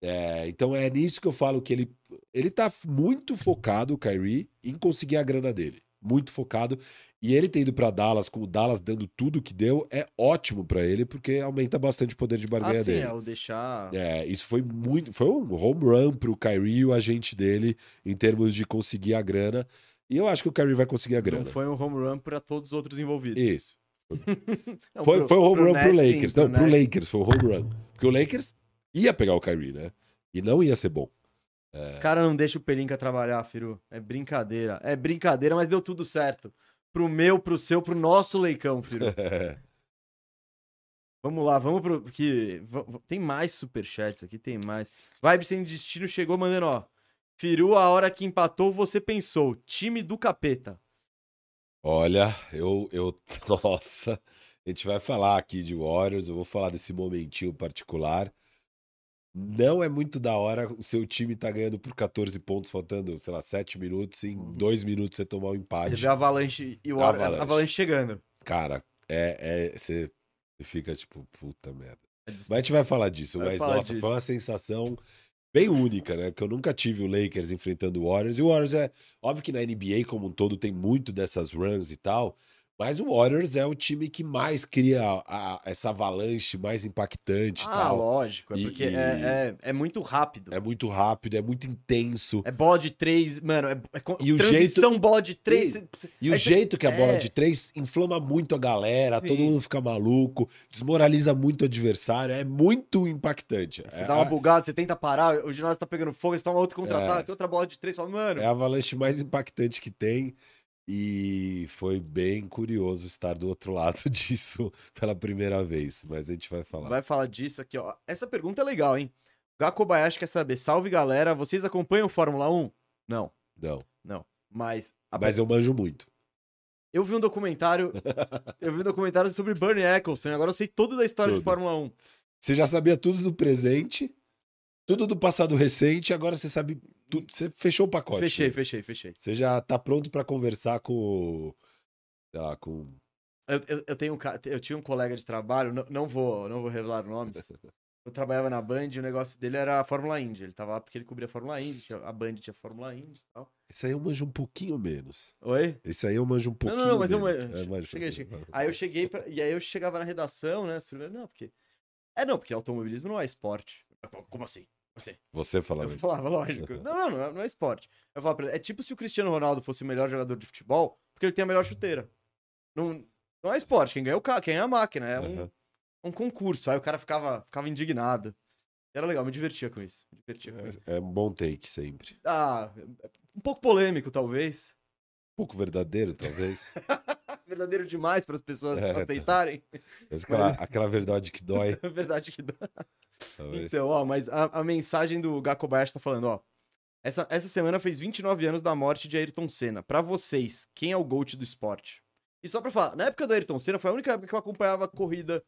É, então é nisso que eu falo que ele, ele tá muito focado, o Kyrie, em conseguir a grana dele. Muito focado. E ele ter ido pra Dallas, com o Dallas dando tudo que deu, é ótimo pra ele, porque aumenta bastante o poder de barganha Ah, sim, dele. é o deixar. É, isso foi muito. Foi um home run pro Kyrie e o agente dele em termos de conseguir a grana. E eu acho que o Kyrie vai conseguir a grana. Não foi um home run pra todos os outros envolvidos. Isso. Não, foi, pro- foi um home pro run pro Nets, sim, Lakers. Não, pro Nets. Lakers foi um home run. Porque o Lakers ia pegar o Kyrie, né? E não ia ser bom. Os caras não deixam o Pelinka trabalhar, Firu. É brincadeira. É brincadeira, mas deu tudo certo. Pro meu, pro seu, pro nosso leicão, Firu. Vamos lá, vamos pro. Que... Tem mais superchats aqui, tem mais. Vibe Sem Destino chegou mandando, ó. Firu, a hora que empatou, você pensou. Time do capeta. Olha, eu, eu. Nossa. A gente vai falar aqui de Warriors, eu vou falar desse momentinho particular. Não é muito da hora o seu time tá ganhando por 14 pontos, faltando, sei lá, 7 minutos, e em Uhum. 2 minutos você tomar Você empate. vê a Avalanche e o A Avalanche, Avalanche. Avalanche chegando. Cara, é, é, você fica tipo, puta merda. É Mas a gente vai falar disso, Vai mas falar nossa, disso. foi uma sensação bem única, né? Que eu nunca tive o Lakers enfrentando o Warriors. E o Warriors é. Óbvio que na NBA como um todo tem muito dessas runs e tal. Mas o Warriors é o time que mais cria a- a- essa avalanche mais impactante Ah, tal. lógico. É E- porque e- é, é, é muito rápido. É muito rápido, é muito intenso. É bola de três, mano. É, é E o transição bola de três. E- E o jeito que a bola é. de três inflama muito a galera, Sim. todo mundo fica maluco, desmoraliza muito o adversário, é muito impactante. Você é, dá uma bugada, você tenta parar, o ginásio tá pegando fogo, você toma outro contra-ataque, outra bola de três, fala, mano. é a avalanche mais impactante que tem. E foi bem curioso estar do outro lado disso pela primeira vez, mas a gente vai falar. Vai falar disso aqui, ó. Essa pergunta é legal, hein? Gakobayashi quer saber, salve galera, vocês acompanham Fórmula 1? Não, Não, não. Mas, a- mas eu manjo muito. eu vi um documentário, eu vi um documentário sobre Bernie Eccleston, agora eu sei tudo da história de Tudo. Fórmula 1. Você já sabia tudo do presente, tudo do passado recente, agora você sabe tudo. Você fechou o pacote. Fechei, né? fechei, fechei. Você já tá pronto pra conversar com. Sei lá, com. Eu, eu, eu tenho um, eu tinha um colega de trabalho, não, não vou, não vou revelar nomes. Eu trabalhava na Band e o negócio dele era a Fórmula Indy. Ele tava lá porque ele cobria a Fórmula Indy, a Band tinha Fórmula Indy e tal. Esse aí eu manjo um pouquinho menos. Oi? Esse aí eu manjo um pouquinho não, não, mas eu menos. manjo. É, manjo. Cheguei, cheguei. Aí eu cheguei pra... e aí eu chegava na redação, né? Não, porque. É, não, porque automobilismo não é esporte. Como assim? Como assim? Você falava Eu isso. falava, lógico. Não, não, não é, não é esporte. Eu falava pra ele, é tipo se o Cristiano Ronaldo fosse o melhor jogador de futebol, porque ele tem a melhor chuteira. Não, não é esporte, quem ganha é o carro, quem é a máquina, é um, Aham. um concurso. Aí o cara ficava, ficava indignado. Era legal, me divertia com isso. Me divertia com isso. É, é um bom take sempre. Ah, um pouco polêmico, talvez. Um pouco verdadeiro, talvez. Verdadeiro demais para as pessoas É, tá. aceitarem. Mas aquela, aquela verdade que dói. Verdade que dá. Talvez. Então, ó, mas a, a mensagem do Gakobayashi tá falando, ó. Essa, essa semana fez 29 anos da morte de Ayrton Senna. Pra vocês, quem é o GOAT do esporte? E só pra falar, na época do Ayrton Senna foi a única época que eu acompanhava a corrida.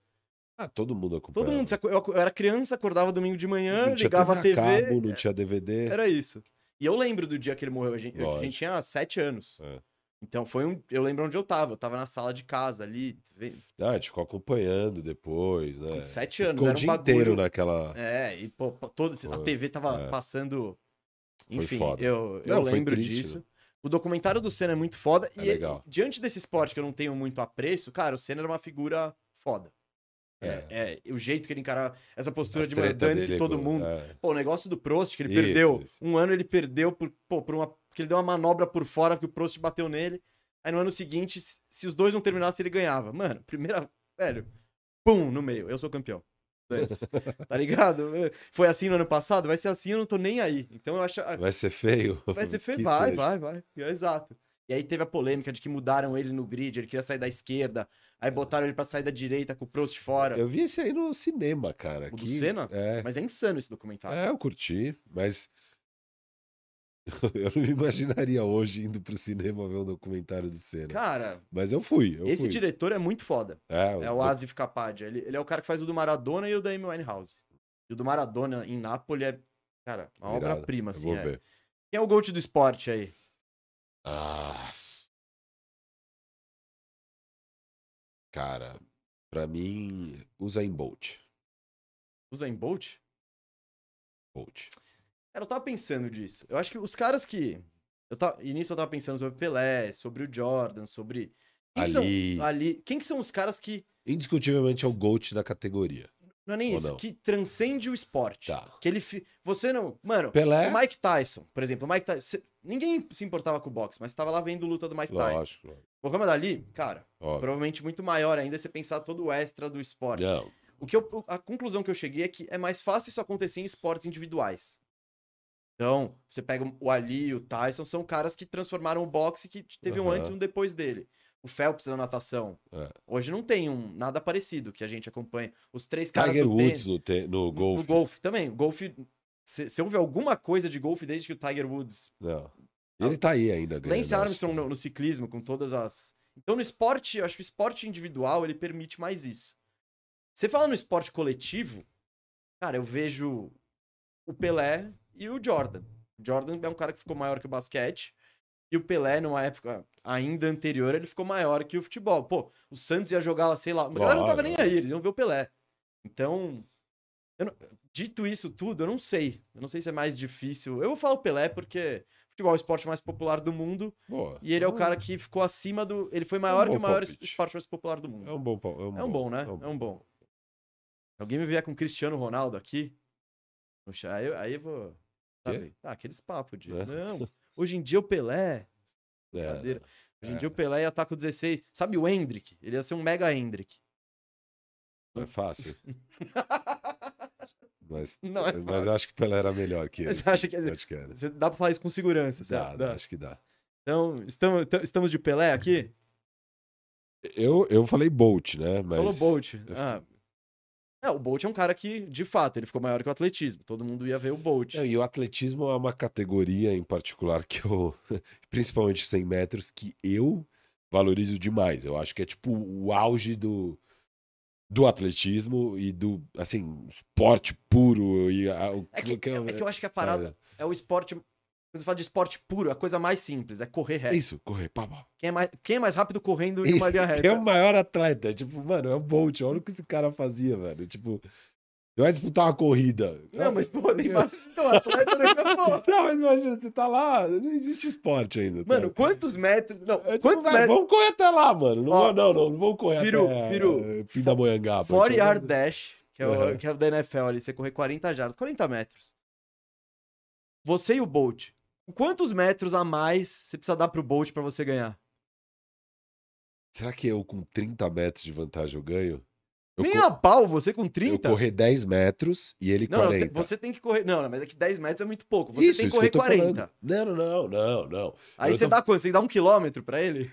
Ah, todo mundo acompanha. Todo mundo, eu, era criança, acordava domingo de manhã, não tinha ligava a TV. cabo, não tinha DVD. Era isso. E eu lembro do dia que ele morreu. A gente, a gente tinha 7 anos. É. Então foi um. Eu lembro onde eu tava. Eu tava na sala de casa ali. Ah, a gente ficou acompanhando depois, né? Com sete Você anos, Ficou o era um dia bagulho- inteiro naquela. É, e pô, todo, esse- a Foi. TV tava É. passando. Foi Enfim, foda. eu, eu Não, foi lembro triste, disso. né? O documentário do Senna é muito foda. É e legal. e diante desse esporte que eu não tenho muito apreço, cara, o Senna era uma figura foda. É, é, o jeito que ele encarava essa postura As de dane-se todo mundo. é. Pô, o negócio do Prost, que ele Isso, perdeu. isso. Um ano ele perdeu por, pô, por uma. Porque ele deu uma manobra por fora, porque o Prost bateu nele. Aí no ano seguinte, se, os dois não terminassem, ele ganhava. Mano, primeira. Velho, pum, no meio. Eu sou campeão. Tá ligado? Foi assim no ano passado, vai ser assim, eu não tô nem aí. Então eu acho. Vai ser feio? Vai ser feio. Que Vai, vai, vai. É, exato. E aí teve a polêmica de que mudaram ele no grid, ele queria sair da esquerda, aí botaram ele pra sair da direita com o Prost fora. Eu vi esse aí no cinema, cara. O do que- Senna? É. Mas é insano esse documentário. É, eu curti, mas eu não me imaginaria hoje indo pro cinema ver um documentário do Senna. Cara, Mas eu fui, eu esse fui. diretor é muito foda. É, É o do- Asif Kapadia. Ele, ele é o cara que faz o do Maradona e o da Amy Winehouse. E o do Maradona em Nápoles é, cara, uma obra-prima, Eu assim. vou é. ver. Quem é o GOAT do esporte aí? Ah. Cara, pra mim, usa em Bolt. O Zayn Bolt? Bolt. Cara, eu tava pensando disso. Eu acho que os caras que. Eu tava... Nisso eu tava pensando sobre o Pelé, sobre o Jordan, sobre. Quem que são Ali, ali. Quem que são os caras que. indiscutivelmente é o GOAT da categoria. Não é nem Ou isso, não? que transcende o esporte. Tá. Que ele. fi- Você não. Mano, Pelé, o Mike Tyson, por exemplo, o Mike Tyson. Ninguém se importava com o boxe, mas tava lá vendo luta do Mike Tyson. lógico. O Muhammad Ali, cara, Óbvio. provavelmente muito maior ainda se pensar todo o extra do esporte. Não, O que eu, a conclusão que eu cheguei é que é mais fácil isso acontecer em esportes individuais. Então, você pega o Ali e o Tyson, são caras que transformaram o boxe que teve um Aham. antes e um depois dele. O Phelps na natação. É. Hoje não tem um nada parecido que a gente acompanha. Os três caras Tiger do Woods no, te- no golfe. no golfe também. O golfe, você ouve alguma coisa de golfe desde que o Tiger Woods Não. Ele tá aí ainda ganhando. Lance acho Armstrong no, no ciclismo, com todas as. Então, no esporte, eu acho que o esporte individual ele permite mais isso. Você fala no esporte coletivo, cara, eu vejo o Pelé e o Jordan. O Jordan é um cara que ficou maior que o basquete. E o Pelé, numa época ainda anterior, ele ficou maior que o futebol. Pô, o Santos ia jogar lá, sei lá. A galera não tava nem aí, eles iam ver o Pelé. Então, não- dito isso tudo, eu não sei. Eu não sei se é mais difícil. Eu vou falar o Pelé porque futebol é o esporte mais popular do mundo. Boa. E ele é o cara que ficou acima do. Ele foi maior bom que o maior palpite. esporte mais popular do mundo. É um bom. É um, É um bom, né? É um bom. Alguém me vier com Cristiano Ronaldo aqui? Puxa, aí, eu- aí eu vou. Sabe? Ah, aqueles papos de. É. Não, hoje em dia o Pelé. É, Brincadeira. Hoje em É. dia o Pelé ia estar com 16. Sabe o Hendrick? Ele ia ser um mega Hendrick. não é fácil. Mas, Não é mas eu acho que o Pelé era melhor que ele. Você acha que- Acho que era. Você dá pra falar isso com segurança, Dá, certo? dá, Dá. acho que dá. Então, estamos, estamos de Pelé aqui? Eu, eu falei Bolt, né? Mas... Falou Bolt. Ah. É, o Bolt é um cara que, de fato, ele ficou maior que o atletismo. Todo mundo ia ver o Bolt. Não, e o atletismo é uma categoria em particular que eu, principalmente 100 metros, que eu valorizo demais. Eu acho que é tipo o auge do, do atletismo e do, assim, esporte puro. E a, o, É que, é que eu acho que a parada sabe? é o esporte. Quando você fala de esporte puro, a coisa mais simples é correr reto. Isso, correr, pá, pá. Quem é mais, quem é mais rápido correndo em uma linha quem reta? é o maior atleta. Tipo, mano, é o Bolt. Olha o que esse cara fazia, velho. Tipo, vai disputar uma corrida. Não, mas pô, nem imagina o atleta, né? Não, mas imagina, você tá lá, não existe esporte ainda. Mano, sabe? quantos metros. Não, É, tipo, quantos metros. Vamos correr até lá, mano. Não, Ó, não, não, não vamos correr Piru, até Piru, eh, Pindamonhangaba. 40 Tipo, yard dash, que é, o, Aham. que é o da NFL ali, você correr 40 jardas, 40 metros. Você e o Bolt. Quantos metros a mais você precisa dar pro Bolt pra você ganhar? Será que eu com 30 metros de vantagem eu ganho? Eu, Nem co- a pau, você com eu 30? correr 10 metros e ele Não, não, 40. você, você tem que correr. Não, não, mas é que 10 metros é muito pouco. Você isso, tem que correr eu tô 40. falando. Não, não, não, não, não. Aí Eu você tô- dá quanto? Você dá um quilômetro pra ele?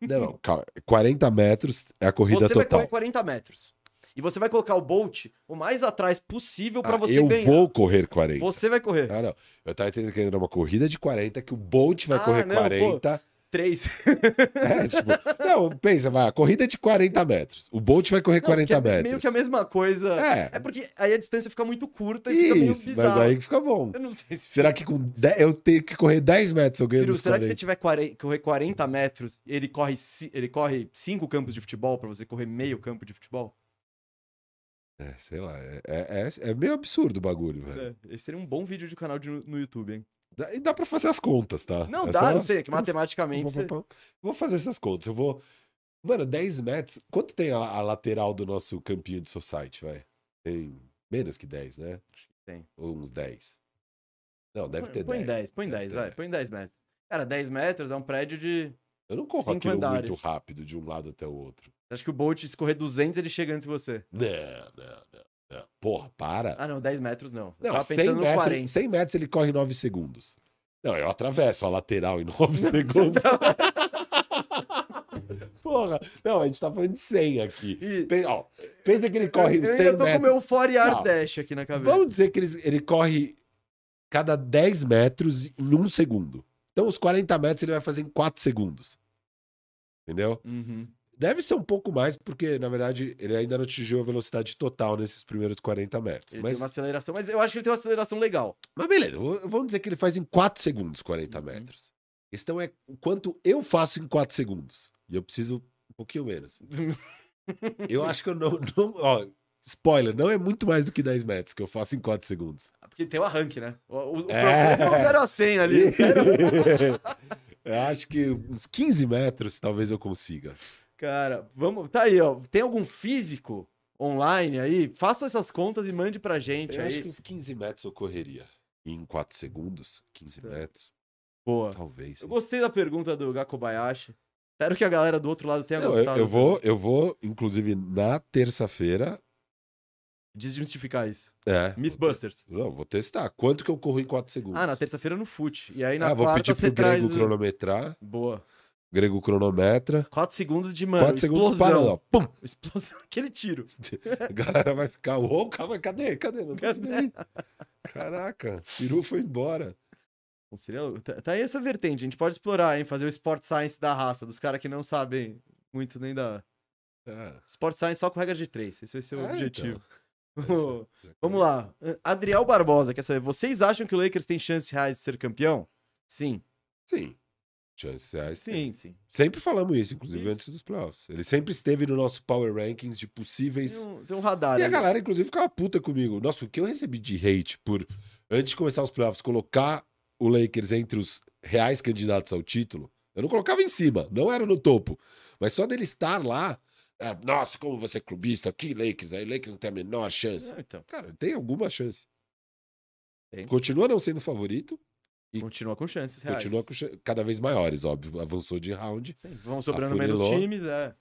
Não, não, calma. 40 metros é a corrida você vai total. correr 40 metros. E você vai colocar o Bolt o mais atrás possível pra Ah, você eu ganhar. vou correr 40. Você vai correr. Ah, não. Eu tava entendendo que era uma corrida de 40, que o Bolt vai Ah, correr não, 40. Três. É, tipo, não, pensa, vai, a corrida é de 40 metros. O Bolt vai correr Não, 40 que é metros. meio que a mesma coisa. É. É porque aí a distância fica muito curta e fica meio Isso, bizarro. mas aí que fica bom. Eu não sei se. Será que com 10, eu tenho que correr 10 metros eu ganho dos será que 40? você tiver 40, correr 40 metros, ele corre, ele corre 5 campos de futebol pra você correr meio campo de futebol? É, sei lá, é, é, é- é meio absurdo o bagulho, velho. É, esse seria um bom vídeo de canal de- no YouTube, hein? Dá- E dá pra fazer as contas, tá? Não, É dá, só- não sei, é que matematicamente. você- Vou fazer essas contas. Eu vou. Mano, 10 metros. Quanto tem a, a lateral do nosso campinho de society, vai? Tem menos que 10, né? tem. Ou uns 10. Não, deve põe, ter põe 10. 10, põe Deve 10, ter vai, 10. põe 10 metros. Cara, 10 metros é um prédio de. Eu não corro aquilo andares. muito rápido de um lado até o outro. Acho que o Bolt, se correr 200, ele chega antes de você. Não, não, não. não. Porra, para. Ah, não, 10 metros não. Eu não, tava 100 pensando no metros, 40. 100 metros ele corre em 9 segundos. Não, eu atravesso a lateral em 9 segundos. Porra, não, a gente tá falando de 100 aqui. E- Pensa, ó, pensa que ele corre eu, os eu 100 ainda tô com o metros. meu Fore Air. Dash aqui na cabeça. Vamos dizer que ele, ele corre cada 10 metros em um segundo. Então, os 40 metros ele vai fazer em 4 segundos. Entendeu? Uhum. Deve ser um pouco mais, porque, na verdade, ele ainda não atingiu a velocidade total nesses primeiros 40 metros. Ele Mas, tem uma aceleração, mas eu acho que ele tem uma aceleração legal. mas beleza, vamos dizer que ele faz em 4 segundos 40 Uhum. metros. A questão é o quanto eu faço em 4 segundos. E eu preciso um pouquinho menos. Eu acho que eu não. não ó, spoiler, não é muito mais do que 10 metros que eu faço em 4 segundos. Porque tem o arranque, né? O, o, o É. problema é o 0 a 100 ali. sério. eu acho que uns 15 metros talvez eu consiga. Cara, vamos. Tá aí, ó. Tem algum físico online aí? Faça essas contas e mande pra gente Eu aí. acho que uns 15 metros eu correria. Em 4 segundos? 15 Tá. metros? Boa. Talvez. Eu gostei da pergunta do Gakobayashi. Espero que a galera do outro lado tenha Não, eu, gostado. eu vou, eu vou, inclusive, na terça-feira. Desmistificar isso. É. Mythbusters. Não, vou testar. Quanto que eu corro em 4 segundos? Ah, na terça-feira no FUT. E aí na Ah, vou quarta pedir você pro Grego traz. cronometrar. Boa. Grego cronometra. 4 segundos de, mano, 4 segundos parando, ó. Pum! Explosão. Aquele tiro. A galera vai ficar, ô, calma, cadê? Cadê? Não ir. Caraca, Firu foi embora. Bom, seria- Tá, tá aí essa vertente. A gente pode explorar, hein? Fazer o Sport Science da raça, dos caras que não sabem muito nem da. É. Sport Science só com regra de 3. Esse vai ser o É, objetivo. então. Vamos lá. Adriel Barbosa quer saber: vocês acham que o Lakers tem chances reais de ser campeão? Sim. Sim. Chances reais. tem. Sim, sim. Sempre falamos isso, inclusive Isso. antes dos playoffs. Ele sempre esteve no nosso Power Rankings de Tem possíveis. um, tem um radar. E a galera, inclusive, ficava puta comigo. Nossa, o que eu recebi de hate por, antes de começar os playoffs, colocar o Lakers entre os reais candidatos ao título, eu não colocava em cima, não era no topo. Mas só dele estar lá, é, nossa, como você é clubista aqui, Lakers, aí Lakers não tem a menor chance. Ah, então, Cara, tem alguma chance. Tem. Continua não sendo favorito, E continua com chances reais. continua com cada vez maiores, óbvio. Avançou de round. Sim, vão sobrando menos times, é.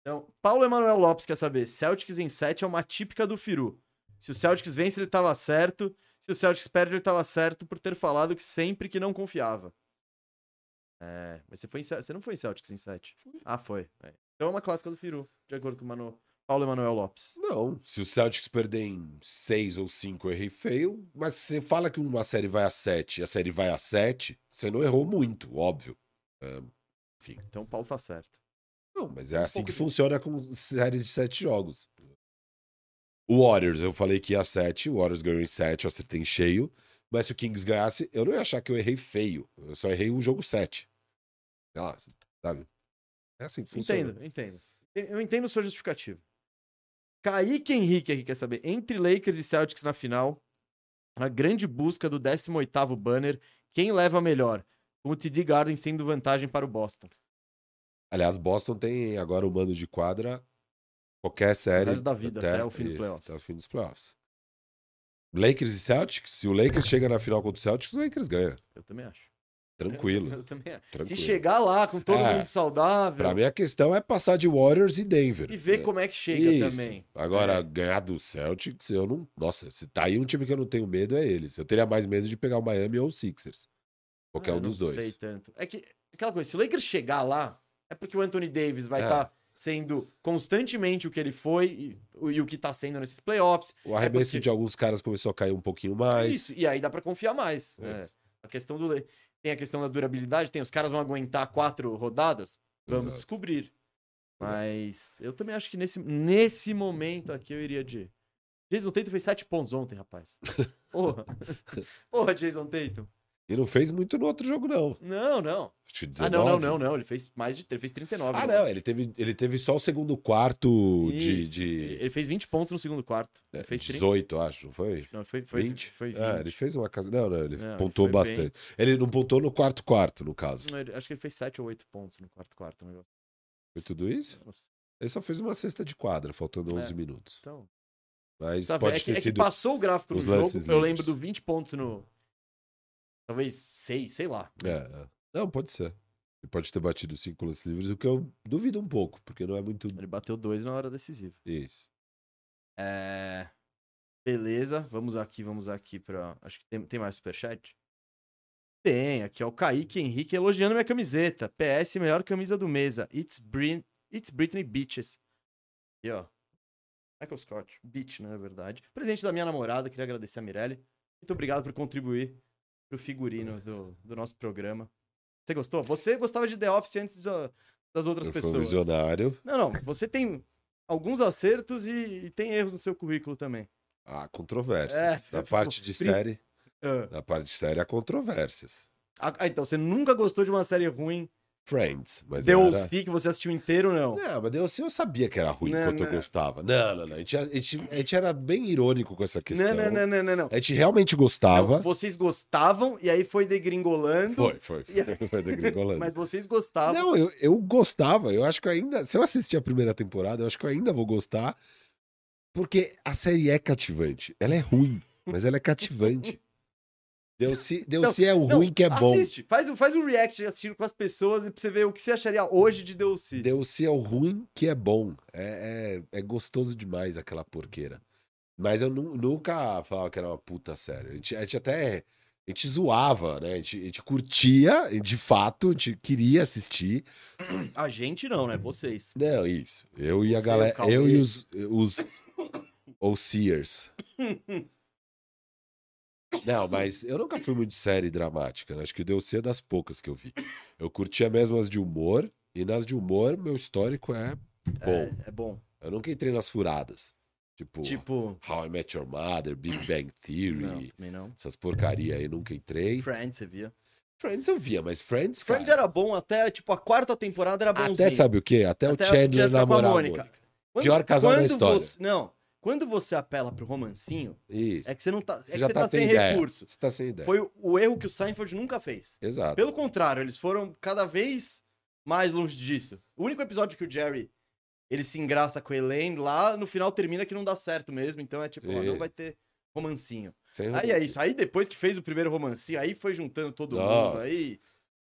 Então, Paulo Emanuel Lopes quer saber: Celtics em 7 é uma típica do Firu. Se o Celtics vence, ele tava certo. Se o Celtics perde, ele tava certo por ter falado que sempre que não confiava. É, mas você, foi em, você não foi em Celtics em 7? Ah, foi. É. Então é uma clássica do Firu, de acordo com o Mano... Paulo Emanuel Lopes. Não, se o Celtics perder em 6 ou 5, eu errei feio. Mas se você fala que uma série vai a 7 e a série vai a 7, você não errou muito, óbvio. É, enfim. Então o Paulo tá certo. Não, mas é assim que de- funciona com séries de 7 jogos. O Warriors, eu falei que ia a 7, o Warriors ganhou em 7, eu acertei em cheio. Mas se o Kings ganhasse, eu não ia achar que eu errei feio. Eu só errei o jogo 7. Sei lá, sabe? É assim que funciona. Entendo, entendo. Eu entendo sua justificativa. Kaique Henrique aqui quer saber: entre Lakers e Celtics na final, a grande busca do 18º banner, quem leva melhor? Com o TD Garden sendo vantagem para o Boston. Aliás, Boston tem agora o mando de quadra qualquer série. da vida, até o fim dos playoffs. Até o fim dos playoffs. Lakers e Celtics, se o Lakers chega na final contra o Celtics, o Lakers ganha. Eu também acho. Tranquilo. Eu também. Se Tranquilo. chegar lá com todo É. mundo saudável Pra mim, a questão é passar de Warriors e Denver. e ver É, como é que chega Isso. também. Agora, É. ganhar do Celtics, eu não. Nossa, se tá aí um time que eu não tenho medo, é eles. Eu teria mais medo de pegar o Miami ou o Sixers. Qualquer Ah, um dos não dois. sei tanto. É que, aquela coisa, se o Lakers chegar lá, é porque o Anthony Davis vai É. estar sendo constantemente o que ele foi e, o- e o que tá sendo nesses playoffs. O arremesso porque- de alguns caras começou a cair um pouquinho É mais. Isso, e aí dá pra confiar mais. É É. A questão do. Tem a questão da durabilidade, tem os caras vão aguentar quatro rodadas. Vamos Exato. descobrir. Mas eu também acho que nesse, nesse momento aqui eu iria de. Jason Tatum fez sete pontos ontem, rapaz. Porra. Porra, Jason Tatum. E não fez muito no outro jogo, não. Não, não. Acho que Ah, não, não, 19. não, não. Ele fez mais de. Ele fez 39. Ah, não, acho. ele teve, ele teve só o segundo quarto de, de Ele fez 20 pontos no segundo quarto. Ele fez 30. 18, acho, não foi? Não, foi, foi 20? Foi 20. Ah, ele fez uma casa. Não, não, ele Não, ele pontuou bem. bastante. Ele não pontuou no quarto quarto, no caso. Não, ele- Acho que ele fez 7 ou 8 pontos no quarto quarto. um negócio. Foi tudo isso? Ele só fez uma cesta de quadra, faltando É. 11 minutos. Então, Mas Sabe, pode é, que, ter é sido. passou o gráfico no jogo, lances eu lembro livres. do 20 pontos no. Talvez 6, sei lá. É, é. Não, pode ser. Ele pode ter batido cinco lances livres, o que eu duvido um pouco, porque não é muito Ele bateu dois na hora decisiva. isso. É... Beleza, vamos aqui, vamos aqui pra. Acho que tem, tem mais superchat? Tem, aqui é o Kaique Henrique elogiando minha camiseta. PS, melhor camisa do mesa. It's, Brin... It's Britney Beaches. Aqui, ó. Michael Scott. Beach, né, na verdade. Presente da minha namorada, queria agradecer a Mirelle. Muito obrigado por contribuir pro figurino do, do nosso programa. Você gostou? Você gostava de The Office antes da- das outras Ele foi um pessoas. visionário. Não, não. Você tem alguns acertos e, e tem erros no seu currículo também. Há controvérsias. É, na tipo, parte de série, Ah, na parte de série há controvérsias. ah, então, você nunca gostou de uma série ruim? Friends, mas The era... Que você assistiu inteiro, não? Não, mas eu, eu sabia que era ruim Não, enquanto eu não. gostava. Não, não, não. A gente, a, gente, a gente era bem irônico com essa questão. Não, não, não, não, não. A gente realmente gostava. Não, Vocês gostavam e aí foi degringolando. Foi, foi. Foi, foi degringolando. Mas vocês gostavam. Não, eu, eu gostava. Eu acho que eu ainda. Se eu assistir a primeira temporada, eu acho que eu ainda vou gostar. Porque a série é cativante. Ela é ruim, mas ela é cativante. Deus-se Deus é o Não, ruim que é bom. Assiste, faz, um- faz um react assistindo com as pessoas e pra você ver o que você acharia hoje de DLC. Deus é o ruim que é bom. É, é, é gostoso demais aquela porqueira. Mas eu nu- nunca falava que era uma puta série. A gente, a gente até. A gente zoava, né? A gente, a gente curtia, de fato, a gente queria assistir. A gente não, né? Vocês. Não, isso. Eu e a galera. Eu e os. os Sears. Não, mas eu nunca fui muito série dramática. Né? Acho que deu ser das poucas que eu vi. Eu curtia mesmo as de humor. E nas de humor, meu histórico é bom. É, é bom. Eu nunca entrei nas furadas. Tipo, Tipo. How I Met Your Mother, Big Bang Theory, Não, também não. essas porcaria aí, nunca entrei. Friends, você via. Friends eu via, mas Friends, Friends cara, era bom até, tipo, a quarta temporada era bonzinho. até sabe o quê? Até, Até o Chandler namorar a Mônica. Mônica. Quando- Pior casal da história. você- não. Quando você apela pro romancinho, Isso. é que você não tá. É você que já você tá, tá sem ideia. recurso. Você tá sem ideia. Foi o- o erro que o Seinfeld nunca fez. Exato. Pelo contrário, eles foram cada vez mais longe disso. O único episódio que o Jerry ele se engraça com a Elaine, lá no final termina que não dá certo mesmo. Então é tipo, ó, não vai ter romancinho. Sem Aí romance. é isso. Aí depois que fez o primeiro romancinho, aí foi juntando todo mundo. Nossa. Aí.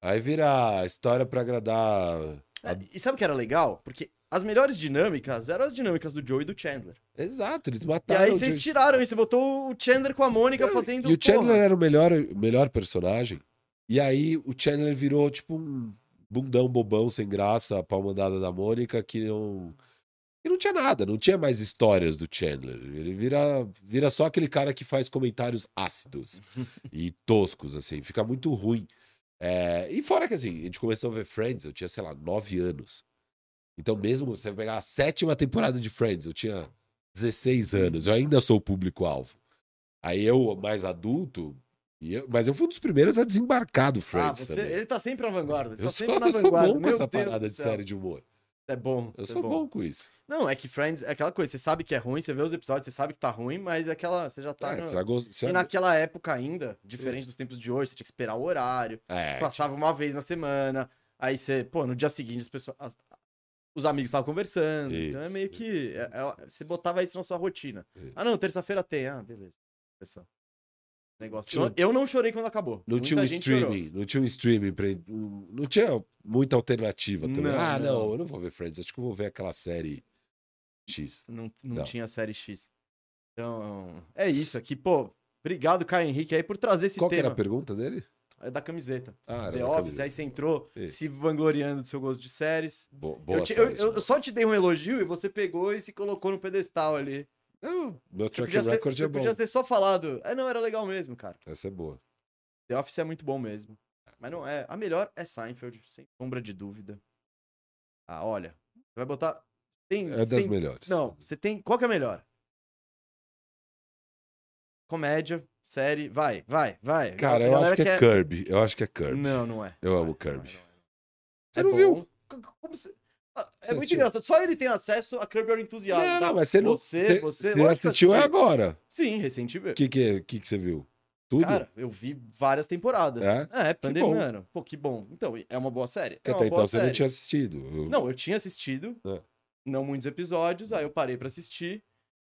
Aí vira história pra agradar. É, E sabe o que era legal? Porque as melhores dinâmicas eram as dinâmicas do Joe e do Chandler. Exato, eles E mataram. aí o vocês tiraram isso, você botou o Chandler com a Mônica fazendo. E o Chandler porra. era o melhor, melhor personagem. E aí o Chandler virou tipo um bundão bobão sem graça, pau mandada da Mônica, que não. E não tinha nada, não tinha mais histórias do Chandler. Ele vira, vira só aquele cara que faz comentários ácidos e toscos, assim. Fica muito ruim. É, e fora que assim, a gente começou a ver Friends, eu tinha, sei lá, nove anos. Então, mesmo você pegar a sétima temporada de Friends, eu tinha 16 anos, eu ainda sou o público-alvo. Aí eu, mais adulto, eu- mas eu fui um dos primeiros a desembarcar do Ah, Friends você, também. ele tá sempre na vanguarda. Eu tá sou, sempre na eu sou vanguarda. bom com Meu essa Deus parada de série de humor. É bom. Eu é sou bom. com isso. Não, é que Friends é aquela coisa, você sabe que é ruim, você vê os episódios, você sabe que tá ruim, mas é aquela. Você já tá. É, no- você já gost- você E naquela época ainda, diferente dos tempos de hoje, você tinha que esperar o horário, É, passava uma vez na semana, aí você, pô, no dia seguinte as pessoas. as- os amigos estavam conversando. então é Isso, meio que. é- é- você botava isso na sua rotina. Isso. Ah, não, terça-feira tem. Ah, beleza. Pessoal. Negócio. Tinha- Eu, não chorei quando acabou. Não tinha um Muita gente chorou. streaming, não tinha um streaming, pra, não tinha muita alternativa também. Não, ah, não. não. eu não vou ver Friends, acho que eu vou ver aquela série X. Não, não, Não. tinha série X. Então, é isso aqui. Pô, obrigado, Caio Henrique, aí, por trazer esse Qual tema. era a pergunta dele? É da camiseta. Ah, The Office, camiseta. aí você entrou Isso. se vangloriando do seu gosto de séries. Bo- boa Eu, te- série, eu- eu- só te dei um elogio e você pegou e se colocou no pedestal ali. Não, meu Você track ser- record você é bom. podia ter só falado. É, não, era legal mesmo, cara. Essa é boa. The Office é muito bom mesmo. Mas não é. A melhor é Seinfeld, sem sombra de dúvida. Ah, olha. Você vai botar. Tem, É você das tem- melhores. Não, você tem. Qual que é melhor? Comédia, série. Vai, vai, vai. Cara, eu acho que é quer- Kirby. Eu acho que é Kirby. Não, não é. Eu Não amo é, Kirby. não é, não é. Você não viu? Como você... Ah, É Você muito assistiu? engraçado. Só ele tem acesso a Curb Your Enthusiasm. Não, não, mas você não. Você, você, você assistiu é agora. Sim, O recentemente. que, que, que, que você viu? Tudo? Cara, eu vi várias temporadas. É? É, pandemia, mano. Pô, que bom. Então, é uma boa série. É até então você não tinha assistido. Eu- Não, eu tinha assistido. É. Não muitos episódios, aí eu parei pra assistir.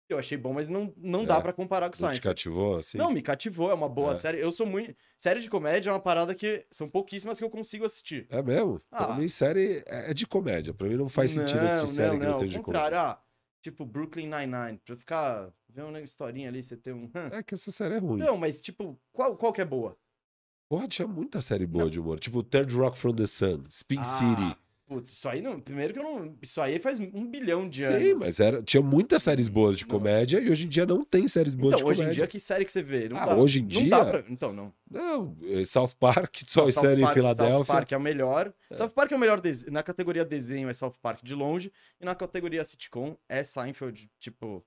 Eu achei bom, mas não, não dá É. pra comparar com Não te Seinfeld. cativou assim? Não, me cativou, é uma boa É. série. Eu sou muito. Série de comédia é uma parada que são pouquíssimas que eu consigo assistir. É mesmo? Pra Ah. mim, série é é de comédia. Pra mim não faz sentido assistir série que não ao seja de comédia. ah, tipo Brooklyn Nine-Nine, pra ficar vendo uma historinha ali, você ter um... É que essa série é ruim. Não, mas tipo, qual, qual que é boa? Porra, tinha muita série boa de humor. Tipo Third Rock from the Sun, Spin Ah, City. Putz, isso aí não... Primeiro que eu não... Isso aí faz um bilhão de Sim, anos. mas era, tinha muitas séries boas de Não. comédia e hoje em dia não tem séries boas Então, de hoje em comédia. dia, que série que você vê? Não Ah, dá- hoje em não dia? dá pra... Então, não. Não, eh, South Park, só South série em Park- South Filadélfia. Park é o melhor. South Park é o melhor na categoria desenho é South Park de longe e na categoria sitcom é Seinfeld, tipo,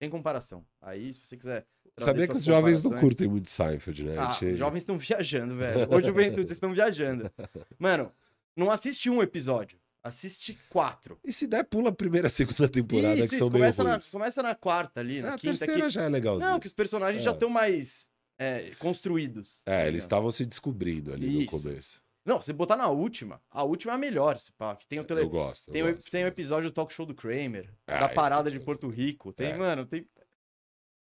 tem comparação. Aí, se você quiser Sabia que os jovens não curtem muito Seinfeld, né? Ah, gente- os jovens estão viajando, velho. Hoje, juventude, vocês estão viajando. Mano, não assiste um episódio, assiste quatro. E se der, pula a primeira, segunda temporada, isso, que isso, são meio começa, na, ruins. começa na quarta ali, É, na a quinta. terceira Que... já é legalzinho. Não, que os personagens já É. estão mais é, construídos. É, eles entendeu? estavam se descobrindo ali Isso. no começo. Não, se botar na última, a última é a melhor, se pá, que tem o tele... Eu gosto. eu Tem, o, gosto. tem o episódio do talk show do Kramer, Ah, da parada é- de Porto Rico. Tem, É. mano, tem.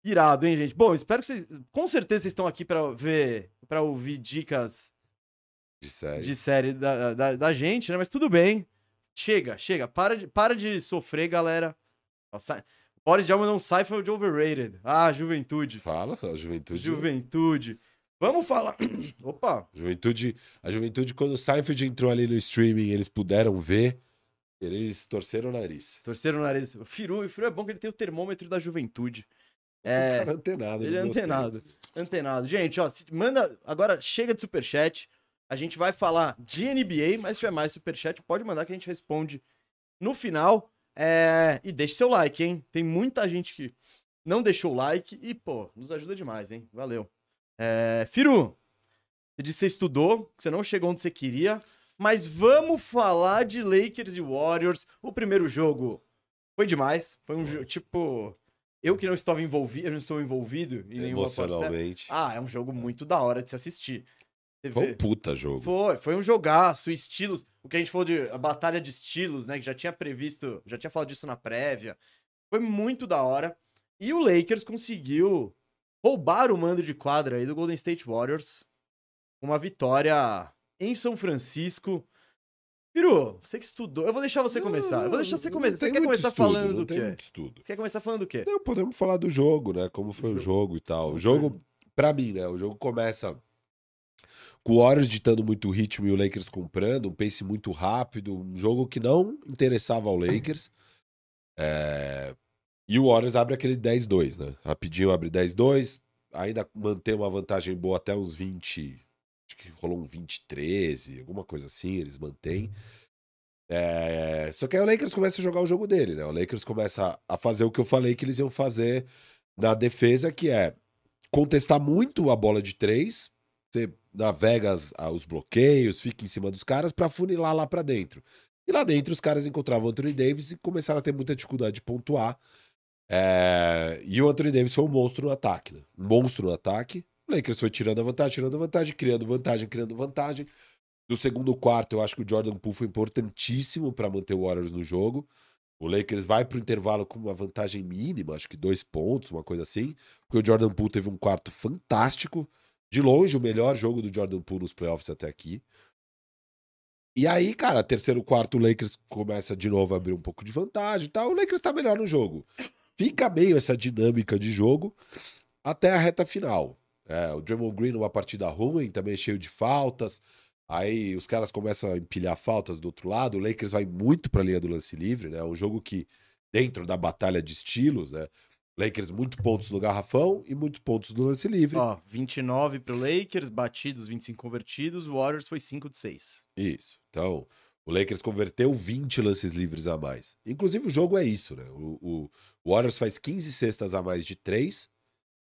Irado, hein, gente? Bom, espero que vocês. Com certeza vocês estão aqui pra ver. para ouvir dicas De série. de série da, da, da gente, né? Mas tudo bem. Chega, chega. Para de, para de sofrer, galera. Nossa, Boris já mandou um Seinfeld overrated. Ah, juventude. Fala, a juventude. Juventude. Vamos falar. Opa! Juventude, a juventude, quando o Seinfeld entrou ali no streaming, eles puderam ver, eles torceram o nariz. Torceram o nariz. O Firu, o Firu é bom que ele tem o termômetro da juventude. É... É. cara antenado. Ele é não antenado. Antenado. Gente, ó, manda. Agora chega de superchat. A gente vai falar de NBA, mas se tiver mais superchat, pode mandar que a gente responde no final. É, E deixe seu like, hein? Tem muita gente que não deixou o like e, pô, nos ajuda demais, hein? Valeu. É... Firu, você disse que você estudou, que você não chegou onde você queria, mas vamos falar de Lakers e Warriors. O primeiro jogo foi demais. Foi um jogo, tipo. Eu que não estava envolvido, eu não estou envolvido em nenhuma. Emocionalmente. Ah, é um jogo muito da hora de se assistir. Foi um puta jogo. Foi, foi um jogaço, estilos, o que a gente falou de a batalha de estilos, né, que já tinha previsto, já tinha falado disso na prévia. Foi muito da hora. E o Lakers conseguiu roubar o mando de quadra aí do Golden State Warriors. Uma vitória em São Francisco. Piru, você que estudou, eu vou deixar você começar. Eu vou deixar você começar. Você quer começar estudo, falando do quê? Você quer começar falando do quê? Não, podemos falar do jogo, né? Como foi o jogo. jogo e tal. O jogo, pra mim, né? O jogo começa com o Warriors ditando muito ritmo e o Lakers comprando, um pace muito rápido, um jogo que não interessava ao Lakers. É, E o Warriors abre aquele 10-2, né? Rapidinho abre 10-2, ainda mantém uma vantagem boa até uns 20. Acho que rolou um 20-13, alguma coisa assim, eles mantêm. É, Só que aí o Lakers começa a jogar o jogo dele, né? O Lakers começa a fazer o que eu falei que eles iam fazer na defesa, que é contestar muito a bola de três, você navega as- os bloqueios, fica em cima dos caras pra funilar lá pra dentro. E lá dentro os caras encontravam o Anthony Davis e começaram a ter muita dificuldade de pontuar. É, E o Anthony Davis foi um monstro no ataque, né? Monstro no ataque. O Lakers foi tirando a vantagem, tirando a vantagem, criando vantagem, criando vantagem. No segundo quarto, eu acho que o Jordan Poole foi importantíssimo para manter o Warriors no jogo. O Lakers vai pro intervalo com uma vantagem mínima, acho que dois pontos, uma coisa assim. Porque o Jordan Poole teve um quarto fantástico. De longe, o melhor jogo do Jordan Poole nos playoffs até aqui. E aí, cara, terceiro quarto, o Lakers começa de novo a abrir um pouco de vantagem e tal. O Lakers tá melhor no jogo. Fica meio essa dinâmica de jogo até a reta final. É, o Draymond Green numa partida ruim, também cheio de faltas. Aí os caras começam a empilhar faltas do outro lado. O Lakers vai muito para a linha do lance livre, né? Um jogo que, dentro da batalha de estilos, né? Lakers muito pontos no garrafão e muito pontos no lance livre. Ó, 29 pro Lakers, batidos, 25 convertidos. O Warriors foi 5 de 6. Isso. Então, o Lakers converteu 20 lances livres a mais. Inclusive, o jogo é isso, né? O, o Warriors faz 15 cestas a mais de 3,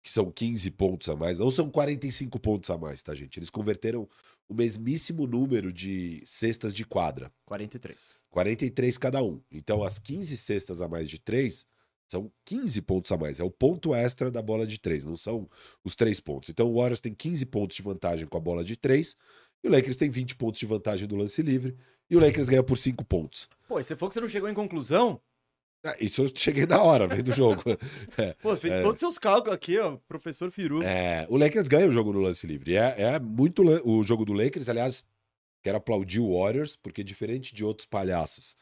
que são 15 pontos a mais. Não são 45 pontos a mais, tá, gente? Eles converteram o mesmíssimo número de cestas de quadra. 43. 43 cada um. Então, as 15 cestas a mais de 3 são 15 pontos a mais. É o ponto extra da bola de 3, não são os 3 pontos. Então, o Warriors tem 15 pontos de vantagem com a bola de 3 e o Lakers tem 20 pontos de vantagem do lance livre e o Lakers ganha por 5 pontos. Pô, e você falou que você não chegou em conclusão? Ah, isso eu cheguei na hora, vendo o jogo. É, Pô, você fez é, todos os seus cálculos aqui, ó, professor Firu. É, o Lakers ganha o jogo no lance livre. É, é muito o jogo do Lakers, aliás, quero aplaudir o Warriors, porque diferente de outros palhaços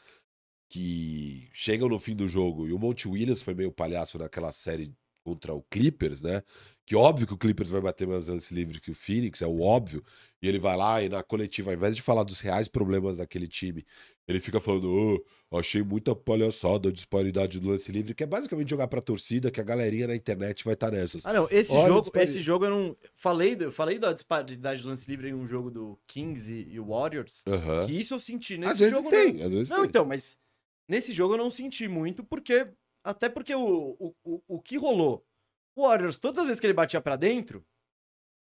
que chegam no fim do jogo, e o Monte Williams foi meio palhaço naquela série contra o Clippers, né? Que óbvio que o Clippers vai bater mais lance livre que o Phoenix, é o óbvio. E ele vai lá e na coletiva, ao invés de falar dos reais problemas daquele time, ele fica falando: oh, achei muita palhaçada a disparidade do lance livre, que é basicamente jogar pra torcida, que a galerinha na internet vai estar tá nessas. Ah, não, esse Olha, jogo, esse jogo eu não. Falei, falei da disparidade do lance livre em um jogo do Kings e, e Warriors. Uhum. Que isso eu senti nesse às vezes jogo. Tem, não... Às vezes não, tem. então, mas nesse jogo eu não senti muito, porque. Até porque o, o, o, o que rolou o Warriors, todas as vezes que ele batia para dentro,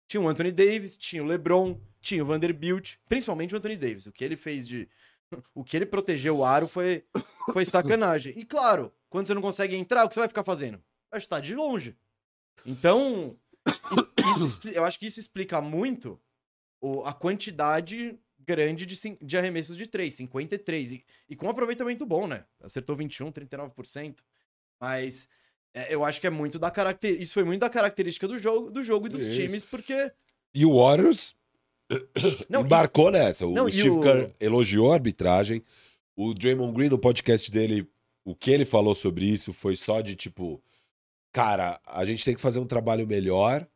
tinha o Anthony Davis, tinha o LeBron, tinha o Vanderbilt, principalmente o Anthony Davis. O que ele fez de. O que ele protegeu o aro foi, foi sacanagem. E claro, quando você não consegue entrar, o que você vai ficar fazendo? Vai estar de longe. Então, isso, eu acho que isso explica muito a quantidade grande de, de arremessos de 3, 53. E, e com aproveitamento bom, né? Acertou 21, 39%. Mas é, eu acho que é muito da característica. Isso foi muito da característica do jogo, do jogo e dos Isso. times, porque. E o Warriors não, embarcou e... nessa. O não, Steve o... Kerr elogiou a arbitragem. O Draymond Green, no podcast dele, o que ele falou sobre isso foi só de tipo. Cara, a gente tem que fazer um trabalho melhor.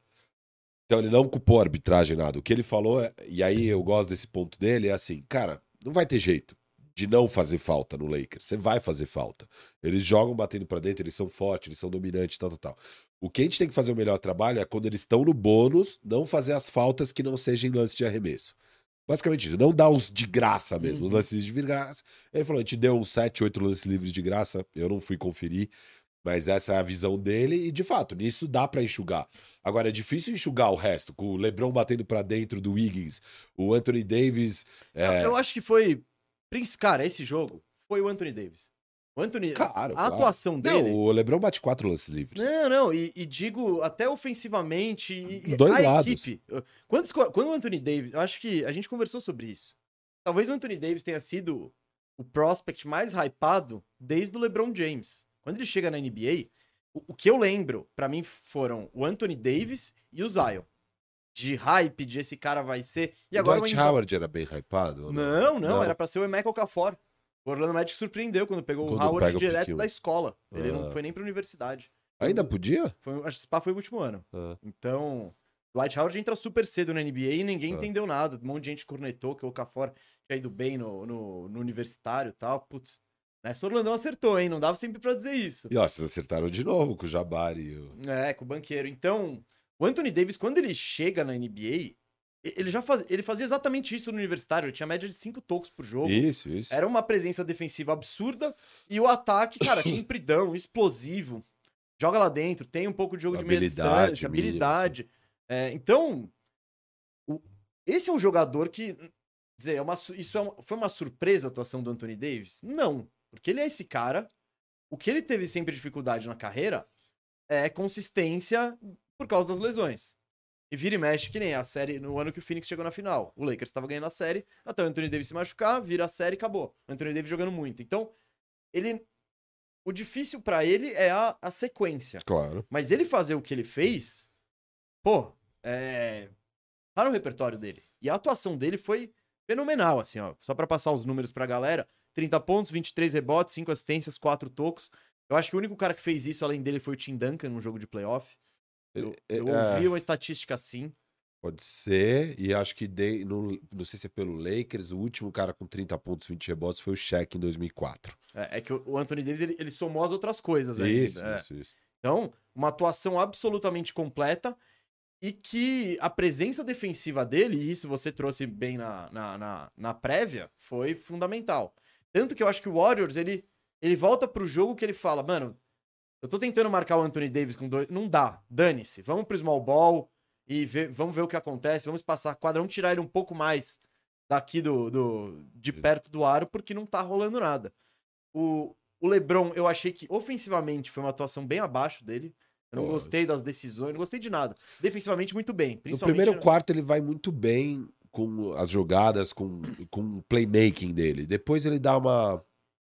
Então ele não culpou a arbitragem nada. O que ele falou, é... e aí eu gosto desse ponto dele, é assim, cara, não vai ter jeito de não fazer falta no Lakers. Você vai fazer falta. Eles jogam batendo para dentro, eles são fortes, eles são dominantes, tal, tal, tal. O que a gente tem que fazer o melhor trabalho é quando eles estão no bônus, não fazer as faltas que não sejam em lance de arremesso. Basicamente isso, não dar os de graça mesmo, uhum. os lances de graça. Ele falou: a gente deu uns 7, 8 lances livres de graça, eu não fui conferir, mas essa é a visão dele, e de fato, nisso dá para enxugar. Agora, é difícil enxugar o resto, com o LeBron batendo para dentro do Wiggins, o Anthony Davis. É... Eu acho que foi Cara, esse jogo foi o Anthony Davis. O Anthony, claro, a claro. atuação dele. Não, o Lebron bate quatro lances livres. Não, não, e, e digo até ofensivamente. E, Dois a lados. equipe. Quando, quando o Anthony Davis. Acho que a gente conversou sobre isso. Talvez o Anthony Davis tenha sido o prospect mais hypado desde o LeBron James. Quando ele chega na NBA, o, o que eu lembro, para mim, foram o Anthony Davis e o Zion de hype, de esse cara vai ser. E agora Dwight o Howard era bem hypado? Não, não, não, era para ser o Michael Cafor. O Orlando Magic surpreendeu quando pegou quando o Howard direto da escola. Ele ah. não foi nem pra universidade. Ainda podia? Foi, acho que Spa foi o último ano. Ah. Então, Dwight Howard entra super cedo na NBA e ninguém ah. entendeu nada. Um monte de gente cornetou que o Cafor tinha ido bem no, no, no universitário e tal. Putz. Nessa Orlandão acertou, hein? Não dava sempre pra dizer isso. E ó, vocês acertaram de novo com o Jabari. O... É, com o banqueiro. Então, o Anthony Davis, quando ele chega na NBA, ele já faz, ele fazia exatamente isso no universitário. Ele tinha média de 5 tocos por jogo. Isso, isso. Era uma presença defensiva absurda. E o ataque, cara, compridão, explosivo. Joga lá dentro, tem um pouco de jogo habilidade, de meia distância, habilidade. É, então, o, esse é um jogador que. Dizer, é uma, isso é uma, foi uma surpresa a atuação do Anthony Davis? Não. Porque ele é esse cara. O que ele teve sempre dificuldade na carreira é consistência por causa das lesões. E vira e mexe que nem a série no ano que o Phoenix chegou na final. O Lakers estava ganhando a série, até o Anthony Davis se machucar, vira a série e acabou. O Anthony Davis jogando muito. Então, ele. O difícil para ele é a, a sequência. Claro. Mas ele fazer o que ele fez, pô, é. Tá no repertório dele. E a atuação dele foi fenomenal, assim, ó. Só para passar os números pra galera: 30 pontos, 23 rebotes, 5 assistências, 4 tocos. Eu acho que o único cara que fez isso além dele foi o Tim Duncan no jogo de playoff. Eu, É, eu é. ouvi uma estatística assim. Pode ser, e acho que de, no, não sei se é pelo Lakers, o último cara com 30 pontos, 20 rebotes foi o Shaq em 2004. É, é que o o Anthony Davis ele, ele somou as outras coisas ainda. Isso, é. isso, isso. Então, uma atuação absolutamente completa e que a presença defensiva dele, e isso você trouxe bem na, na, na, na prévia, foi fundamental. Tanto que eu acho que o Warriors, ele, ele volta pro jogo que ele fala, mano, eu tô tentando marcar o Anthony Davis com dois... Não dá, dane-se. Vamos pro small ball e ver- vamos ver o que acontece, vamos passar a quadra, vamos tirar ele um pouco mais daqui do, do de perto do aro, porque não tá rolando nada. O, o LeBron, eu achei que ofensivamente foi uma atuação bem abaixo dele. Eu não Pô. gostei das decisões, não gostei de nada. Defensivamente, muito bem. No primeiro quarto ele vai muito bem com as jogadas, com, com o playmaking dele. Depois ele dá uma.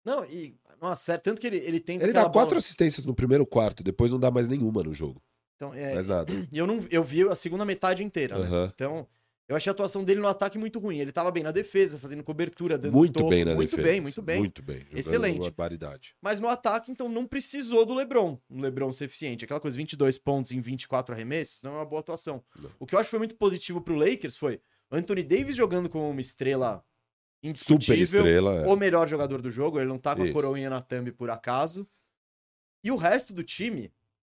Não, e não acerta. Tanto que ele, ele tenta. Ele dá quatro bola- assistências no primeiro quarto, depois não dá mais nenhuma no jogo. Então, é, Mais nada. E eu, não, eu vi a segunda metade inteira, né? Aham. Então, eu achei a atuação dele no ataque muito ruim. Ele tava bem na defesa, fazendo cobertura, dando Muito toco, bem na muito defesa. bem, muito bem. Muito bem. Excelente. Barbaridade. Mas no ataque, então, não precisou do LeBron. Um LeBron ser eficiente. Aquela coisa, 22 pontos em 24 arremessos, não é uma boa atuação. Não. O que eu acho que foi muito positivo pro Lakers foi Anthony Davis jogando como uma estrela Super estrela. é. o melhor jogador do jogo, ele não tá com a Isso. coroinha na thumb por acaso. E o resto do time,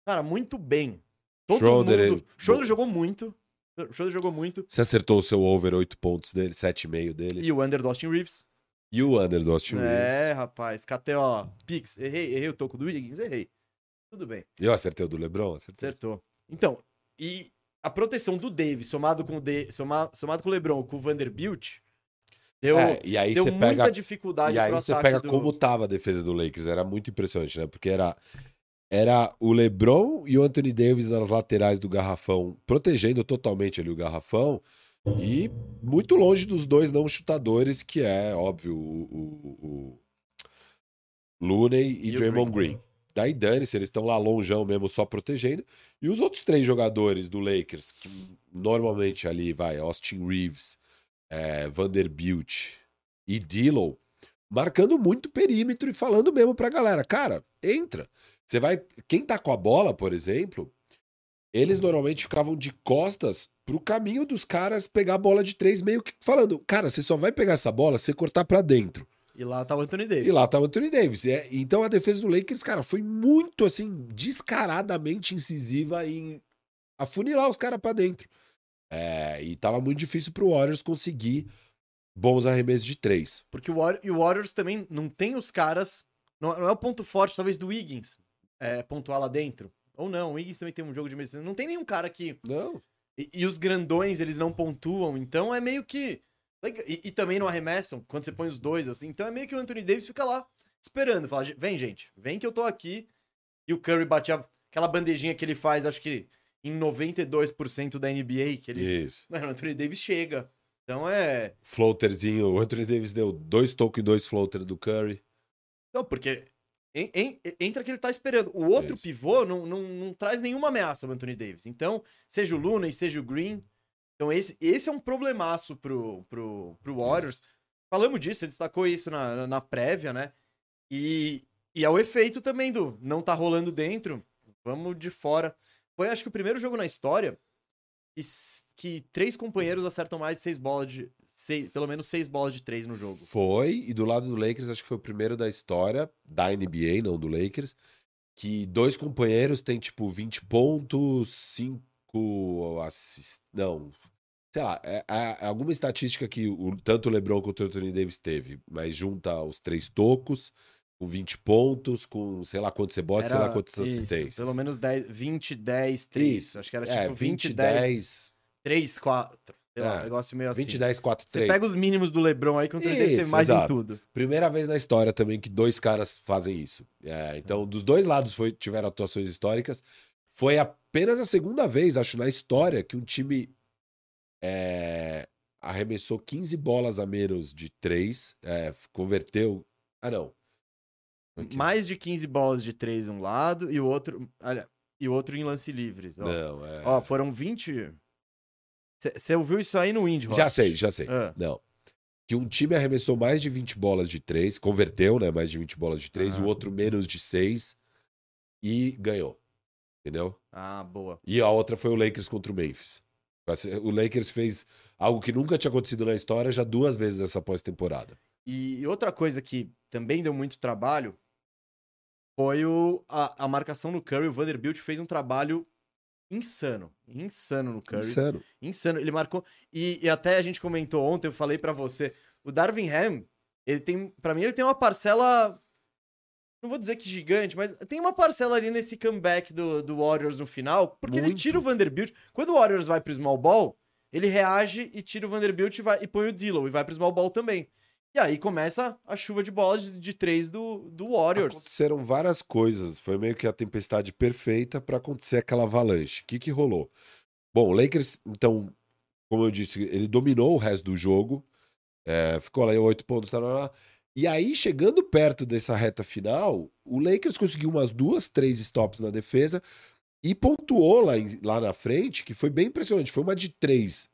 cara, muito bem. Todo Schroeder, mundo. Schroeder jogou muito. Schroeder jogou muito. Você acertou o seu over 8 pontos dele, 7,5 dele. E o Under do Austin Reeves. E o under do Austin É, Reeves. rapaz. KTO, Pix. Errei, errei o toco do Wiggins, errei. Tudo bem, E eu acertei o do LeBron? Acertei. acertou. Então, e a proteção do Davis somado com o, De, soma- somado com o LeBron, com o Vanderbilt, deu, É, e aí deu você muita pega dificuldade E aí você pega do... como tava a defesa do Lakers, era muito impressionante, né? Porque era, era o LeBron e o Anthony Davis nas laterais do garrafão, protegendo totalmente ali o garrafão, e muito longe dos dois não chutadores, que é, óbvio, o, o, o Looney e, E Draymond Green. Green. Daí dane-se, eles estão lá longeão mesmo, só protegendo. E os outros três jogadores do Lakers, que normalmente ali vai, Austin Reeves, é, Vanderbilt e Dillon, marcando muito perímetro e falando mesmo pra galera, cara, entra. Você vai, quem tá com a bola, por exemplo, eles normalmente ficavam de costas pro caminho dos caras pegar a bola de três, meio que falando, cara, você só vai pegar essa bola se cortar pra dentro. E lá tá o Anthony Davis. E lá tá o Anthony Davis. É- então a defesa do Lakers, cara, foi muito assim, descaradamente incisiva em afunilar os caras pra dentro. É, e tava muito difícil pro Warriors conseguir bons arremessos de três. Porque o, e o Warriors também não tem os caras. Não, não é o ponto forte, talvez, do Wiggins é, pontuar lá dentro. Ou não, o Wiggins também tem um jogo de medicina. Não tem nenhum cara que. Não. E, e os grandões, eles não pontuam. Então é meio que. E, e também não arremessam quando você põe os dois, assim. Então é meio que o Anthony Davis fica lá esperando. Fala, vem, gente, vem que eu tô aqui. E o Curry bate a- aquela bandejinha que ele faz, acho que em 92% da NBA, que ele. Isso. Mano, o Anthony Davis chega. Então é. Floaterzinho. O Anthony Davis deu dois tocos e dois floaters do Curry. Não, porque en- en- entra que ele tá esperando. O outro Isso. pivô não, não, não traz nenhuma ameaça ao Anthony Davis. Então, seja o Luna e seja o Green. Então, esse, esse é um problemaço pro, pro, pro Warriors. Falamos disso, você destacou isso na, na- prévia, né? E, e é o efeito também do não tá rolando dentro, vamos de fora. Foi, acho que, o primeiro jogo na história que, que três companheiros acertam mais de seis bolas de. Seis, pelo menos seis bolas de três no jogo. Foi, e do lado do Lakers, acho que foi o primeiro da história, da NBA, não do Lakers, que dois companheiros têm, tipo, 20 pontos, 5 assist... Não, sei lá, é, é alguma estatística que o, tanto o LeBron quanto o Anthony Davis teve, mas junta os três tocos, com 20 pontos, com sei lá quantos rebotes, sei lá quantas isso, assistências. Pelo menos 10, 20, 10, 3. Isso. Acho que era é, tipo 20, 20, 10, 10, 3, 4. Sei lá, É, um negócio meio assim. 20, 10, 4, Você 3. pega os mínimos do LeBron aí, que o Anthony Davis teve mais exato. em tudo. Primeira vez na história também que dois caras fazem isso. É, então, dos dois lados foi, tiveram atuações históricas. Foi apenas a segunda vez, acho, na história que um time é, arremessou 15 bolas a menos de três, é, converteu. Ah, não. Aqui. Mais de 15 bolas de 3 um lado e o outro. Olha, e o outro em lance livre. Ó, Não, é. Ó, foram 20. Você ouviu isso aí no Indy, já Rock? sei, já sei. Ah. Não. Que um time arremessou mais de 20 bolas de três, converteu, né? Mais de 20 bolas de três, Aham. o outro menos de seis e ganhou. Entendeu? Ah, boa. E a outra foi o Lakers contra o Memphis. O Lakers fez algo que nunca tinha acontecido na história já duas vezes nessa pós-temporada. E outra coisa que também deu muito trabalho foi o, a, a marcação no Curry. O Vanderbilt fez um trabalho insano. Insano no Curry. Insano. Insano. Ele marcou. E, e até a gente comentou ontem, eu falei para você. O Darvin Ham, ele tem. para mim, ele tem uma parcela. Não vou dizer que gigante, mas tem uma parcela ali nesse comeback do, do Warriors no final, porque Muito. ele tira o Vanderbilt. Quando o Warriors vai pro small ball, ele reage e tira o Vanderbilt e, vai, e põe o Dillon e vai pro small ball também. E aí começa a chuva de bolas de, de três do, do Warriors. Aconteceram várias coisas. Foi meio que a tempestade perfeita para acontecer aquela avalanche. O que, que rolou? Bom, o Lakers, então, como eu disse, ele dominou o resto do jogo. É, ficou lá em oito pontos. Tá, lá, lá. E aí, chegando perto dessa reta final, o Lakers conseguiu umas duas, três stops na defesa e pontuou lá, em, lá na frente, que foi bem impressionante. Foi uma de três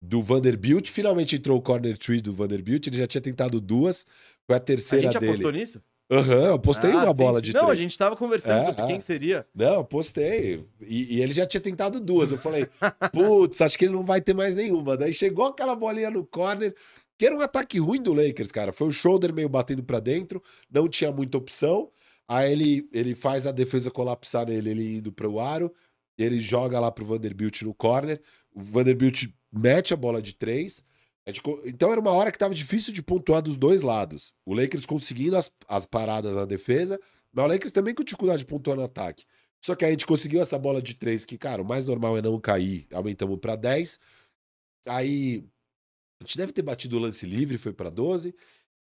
do Vanderbilt. Finalmente entrou o corner tree do Vanderbilt. Ele já tinha tentado duas. Foi a A terceira gente dele. apostou nisso? Aham, eu postei Ah, uma sim, bola sim. de Não, três. a gente tava conversando É, sobre quem é. seria. Não, eu postei. E, e ele já tinha tentado duas. Eu falei, putz, acho que ele não vai ter mais nenhuma. Daí chegou aquela bolinha no corner, que era um ataque ruim do Lakers, cara. Foi o shoulder meio batendo pra dentro, não tinha muita opção. Aí ele, ele faz a defesa colapsar nele, ele indo pro aro. Ele joga lá pro Vanderbilt no corner. O Vanderbilt mete a bola de três. Então era uma hora que tava difícil de pontuar dos dois lados. O Lakers conseguindo as, as paradas na defesa, mas o Lakers também com dificuldade de pontuar no ataque. Só que a gente conseguiu essa bola de três, que, cara, o mais normal é não cair. Aumentamos para 10. Aí a gente deve ter batido o lance livre, foi para 12.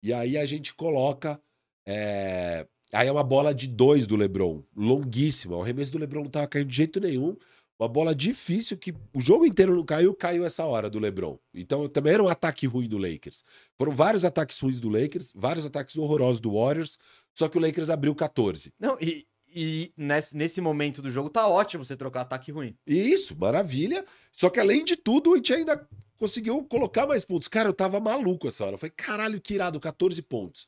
E aí a gente coloca. é, Aí é uma bola de dois do Lebron, longuíssima. O arremesso do Lebron não tava caindo de jeito nenhum. Uma bola difícil que o jogo inteiro não caiu, caiu essa hora do LeBron. Então também era um ataque ruim do Lakers. Foram vários ataques ruins do Lakers, vários ataques horrorosos do Warriors, só que o Lakers abriu 14. Não, e, e nesse, nesse momento do jogo tá ótimo você trocar ataque ruim. Isso, maravilha. Só que além de tudo, a gente ainda conseguiu colocar mais pontos. Cara, eu tava maluco essa hora. Eu falei, caralho, que irado, 14 pontos.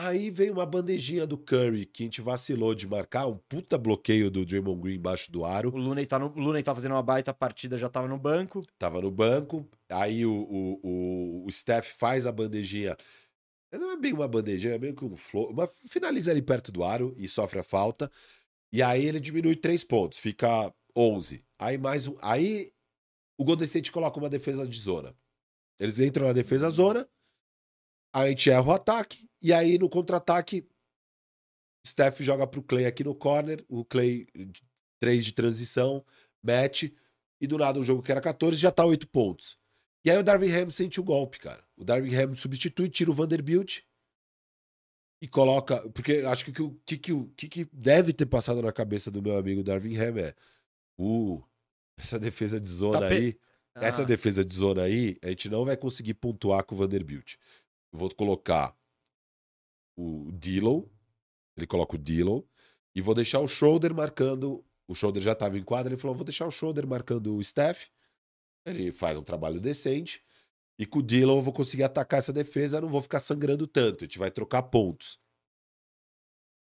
Aí veio uma bandejinha do Curry, que a gente vacilou de marcar, um puta bloqueio do Draymond Green embaixo do aro. O Looney tá, no, Looney tá fazendo uma baita partida, já tava no banco. Tava no banco. Aí o, o, o, o Steph faz a bandejinha. Não é bem uma bandejinha, é meio que um flow. Mas finaliza ali perto do aro e sofre a falta. E aí ele diminui três pontos, fica 11. Aí mais um. Aí o Golden State coloca uma defesa de zona. Eles entram na defesa zona, a gente erra o ataque, e aí no contra-ataque, Steph joga pro Clay aqui no corner, o Clay, 3 de transição, mete, e do nada um jogo que era 14 já tá 8 pontos. E aí o Darvin Ham sente o golpe, cara. O Darvin Ham substitui, tira o Vanderbilt e coloca. Porque acho que o que, que, que, que deve ter passado na cabeça do meu amigo Darvin Ham é. Uh, essa defesa de zona Tá pe- aí. Essa Ah, defesa de zona aí, a gente não vai conseguir pontuar com o Vanderbilt. Eu vou colocar o Dillon, ele coloca o Dillon, e vou deixar o Schroeder marcando. O Schroeder já estava em quadra, ele falou: vou deixar o Schroeder marcando o Steph. Ele faz um trabalho decente. E com o Dillon eu vou conseguir atacar essa defesa, não vou ficar sangrando tanto. A gente vai trocar pontos.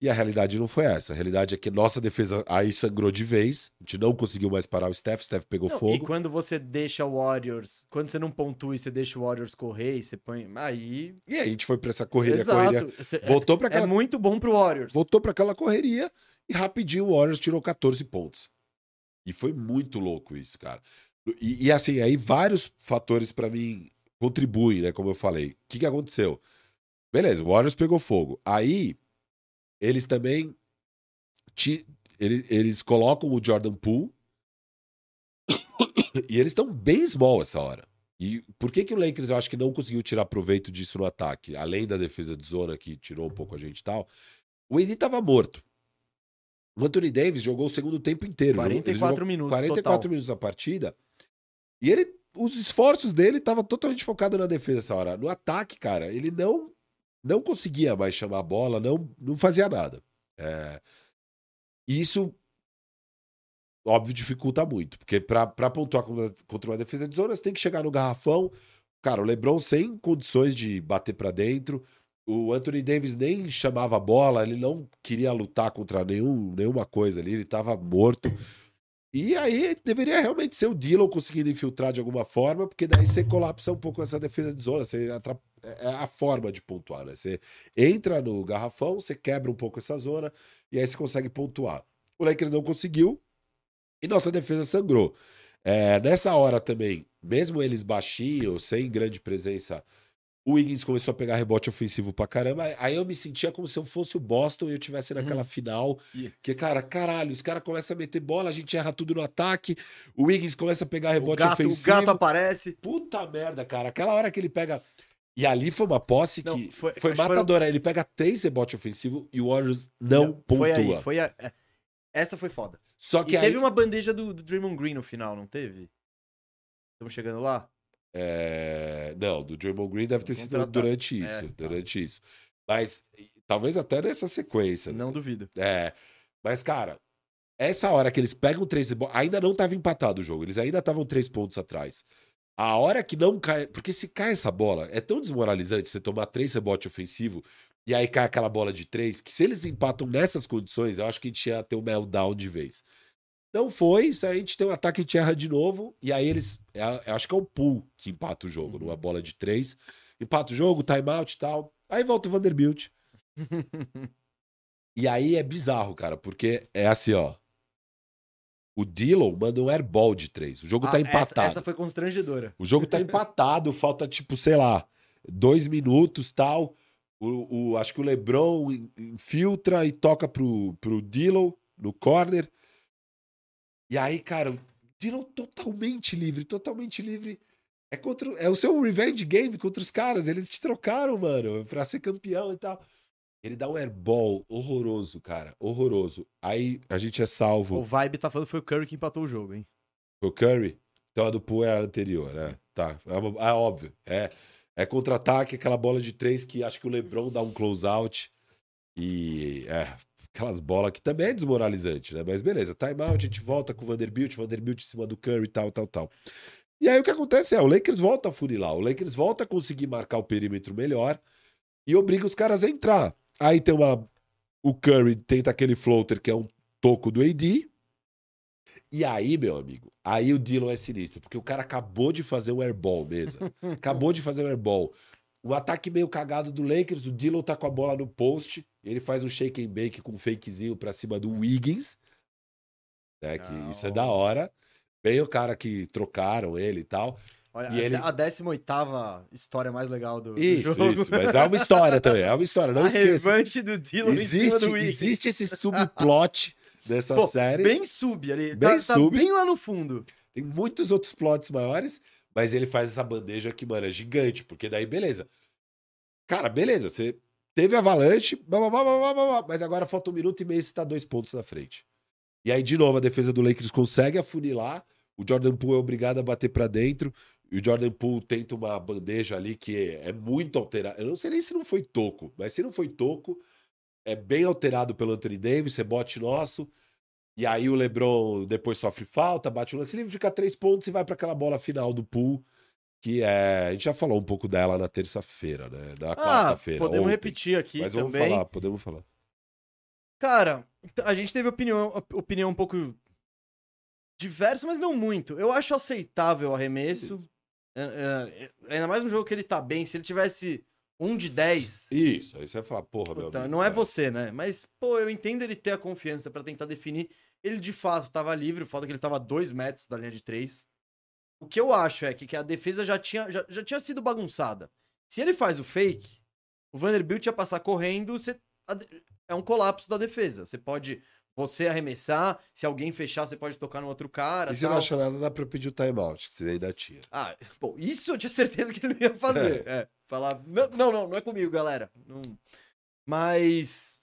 E a realidade não foi essa. A realidade é que nossa defesa aí sangrou de vez. A gente não conseguiu mais parar o Steph. O Steph pegou não, E fogo. quando você deixa o Warriors, quando você não pontua e você deixa o Warriors correr e você põe. Aí. E aí a gente foi pra essa correria, Exato. correria. Você- é- Voltou pra é, aquela, muito bom pro Warriors. voltou pra aquela correria e rapidinho o Warriors tirou 14 pontos. E foi muito louco isso, cara. E, e, assim, aí vários fatores pra mim contribuem, né? Como eu falei. O que, que aconteceu? Beleza, o Warriors pegou fogo. Aí, eles também. ti- ele- eles colocam o Jordan Poole. e eles estão bem small essa hora. E por que, que o Lakers eu acho que não conseguiu tirar proveito disso no ataque? Além da defesa de zona que tirou um pouco a gente e tal. O AD tava morto. O Anthony Davis jogou o segundo tempo inteiro. jogou- ele 44 jogou minutos 44 total. minutos a partida. E ele, os esforços dele estavam totalmente focados na defesa essa hora. No ataque, cara, ele não não conseguia mais chamar a bola, não, não fazia nada. É, isso, óbvio, dificulta muito. Porque pra pontuar contra- uma defesa de zona, você tem que chegar no garrafão. Cara, o LeBron sem condições de bater pra dentro. o Anthony Davis nem chamava a bola, ele não queria lutar contra nenhum, nenhuma coisa ali, ele estava morto. E aí deveria realmente ser o Dillon conseguindo infiltrar de alguma forma, porque daí você colapsa um pouco essa defesa de zona, você atrap... é a forma de pontuar, né? Você entra no garrafão, você quebra um pouco essa zona e aí você consegue pontuar. O Lakers não conseguiu e nossa defesa sangrou. É, nessa hora também, mesmo eles baixinhos, sem grande presença o Wiggins começou a pegar rebote ofensivo pra caramba. Aí eu me sentia como se eu fosse o Boston e eu tivesse naquela uhum. final. Yeah. Que, cara, caralho, os caras começam a meter bola, a gente erra tudo no ataque. O Wiggins começa a pegar rebote o gato, ofensivo. O gato aparece. Puta merda, cara. Aquela hora que ele pega. E ali foi uma posse que não, foi, foi matadora. Foi... Ele pega três rebotes ofensivos e o Warriors não, não pontua. Foi aí, foi a... É, essa foi foda. Só que e aí... teve uma bandeja do, do Draymond Green no final, não teve? Estamos chegando lá? É... Não, do Draymond Green deve ter sido durante é, isso, é, durante isso. Mas talvez até nessa sequência. Não né? duvido. É. Mas, cara, essa hora que eles pegam três ainda não estava empatado o jogo, eles ainda estavam três pontos atrás. A hora que não cai. Porque se cai essa bola, é tão desmoralizante você tomar três rebotes ofensivo e aí cai aquela bola de três, que se eles empatam nessas condições, eu acho que a gente ia ter um meltdown de vez. Não foi, se a gente tem um ataque, a gente erra de novo. E aí eles. É, acho que é o pool que empata o jogo, numa bola de três. Empata o jogo, timeout e tal. Aí volta o Vanderbilt. e aí é bizarro, cara, porque é assim, ó. O Dillon manda um airball de três. O jogo tá ah, tá empatado. Essa, essa, foi constrangedora. O jogo tá empatado, falta, tipo, sei lá, dois minutos tal. O, o, acho que o Lebron infiltra e toca pro, pro Dillon no corner. E aí, cara, o Dylan totalmente livre, totalmente livre. É, contra, é o seu revenge game contra os caras. Eles te trocaram, mano, pra ser campeão e tal. Ele dá um airball horroroso, cara. Horroroso. Aí a gente é salvo. O vibe tá falando que foi o Curry que empatou o jogo, hein? Foi o Curry? Então a do Poole é a anterior, né? Tá. É, é óbvio. É, é contra-ataque, aquela bola de três que acho que o LeBron dá um close-out. E é, aquelas bolas que também é desmoralizante, né? Mas beleza, timeout, a gente volta com o Vanderbilt, Vanderbilt em cima do Curry, tal, tal, tal. E aí o que acontece é, o Lakers volta a funilar, o Lakers volta a conseguir marcar o perímetro melhor e obriga os caras a entrar. Aí tem uma... O Curry tenta aquele floater que é um toco do AD. E aí, meu amigo, aí o Dillon é sinistro, porque o cara acabou de fazer o airball mesmo. acabou de fazer o airball. Um ataque meio cagado do Lakers, o Dillon tá com a bola no post, ele faz um shake and bake com um fakezinho pra cima do Wiggins, né, que isso é da hora. Bem o cara que trocaram ele e tal. Olha, e ele... a 18 história mais legal do, isso, do jogo. Isso, mas é uma história também, é uma história, não a esqueça. revanche do Dillon existe, do existe esse subplot dessa Pô, série. Bem sub ali, bem, tá, sub. Tá bem lá no fundo. Tem muitos outros plots maiores, mas ele faz essa bandeja que, mano, é gigante, porque daí, beleza. Cara, beleza, você teve avalanche, blá, blá, blá, mas agora falta um minuto e meio e você tá dois pontos na frente. E aí, de novo, a defesa do Lakers consegue afunilar, o Jordan Poole é obrigado a bater para dentro, e o Jordan Poole tenta uma bandeja ali que é, muito alterada. Eu não sei nem se não foi toco, mas se não foi toco, é bem alterado pelo Anthony Davis, rebote nosso. E aí o LeBron depois sofre falta, bate o lance livre, fica três pontos e vai para aquela bola final do pool, que é. A gente já falou um pouco dela na terça-feira, né? Na ah, quarta-feira. Podemos ontem. repetir aqui. Mas também. vamos falar, podemos falar. Cara, a gente teve opinião, opinião um pouco diversa, mas não muito. Eu acho aceitável o arremesso. É, é, ainda mais um jogo que ele tá bem. Se ele tivesse um de 10. Isso, aí você vai falar, porra, Puta, meu amigo. Não é você, né? Mas, pô, eu entendo ele ter a confiança para tentar definir. Ele de fato tava livre, o fato é que ele tava a dois metros da linha de três. O que eu acho é que, que a defesa já tinha, já, já tinha sido bagunçada. Se ele faz o fake, o Vanderbilt ia passar correndo, você, é um colapso da defesa. Você pode você arremessar, se alguém fechar, você pode tocar no outro cara. E se não achar nada, dá pra pedir o timeout, que você ainda tinha. Ah, bom, isso eu tinha certeza que ele não ia fazer. é. Falar, não, não, não, não é comigo, galera. Não... Mas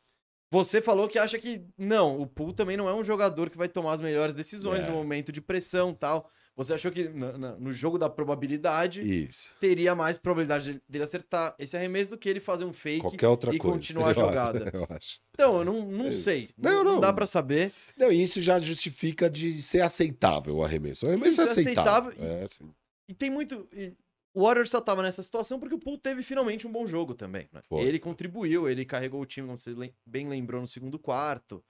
você falou que acha que não, o Pool também não é um jogador que vai tomar as melhores decisões é. no momento de pressão tal. Você achou que no, no, jogo da probabilidade Isso. teria mais probabilidade dele acertar esse arremesso do que ele fazer um fake Qualquer outra e coisa. continuar a jogada. Eu acho. Então, eu não, não é sei. Não, não, não, dá para saber. Não, e isso já justifica de ser aceitável o arremesso. O arremesso é, é aceitável. aceitável. E, é, e tem muito. E O Warriors só tava nessa situação porque o Poole teve finalmente um bom jogo também. Né? Foi. Ele contribuiu, ele carregou o time, como você lem- bem lembrou, no segundo quarto.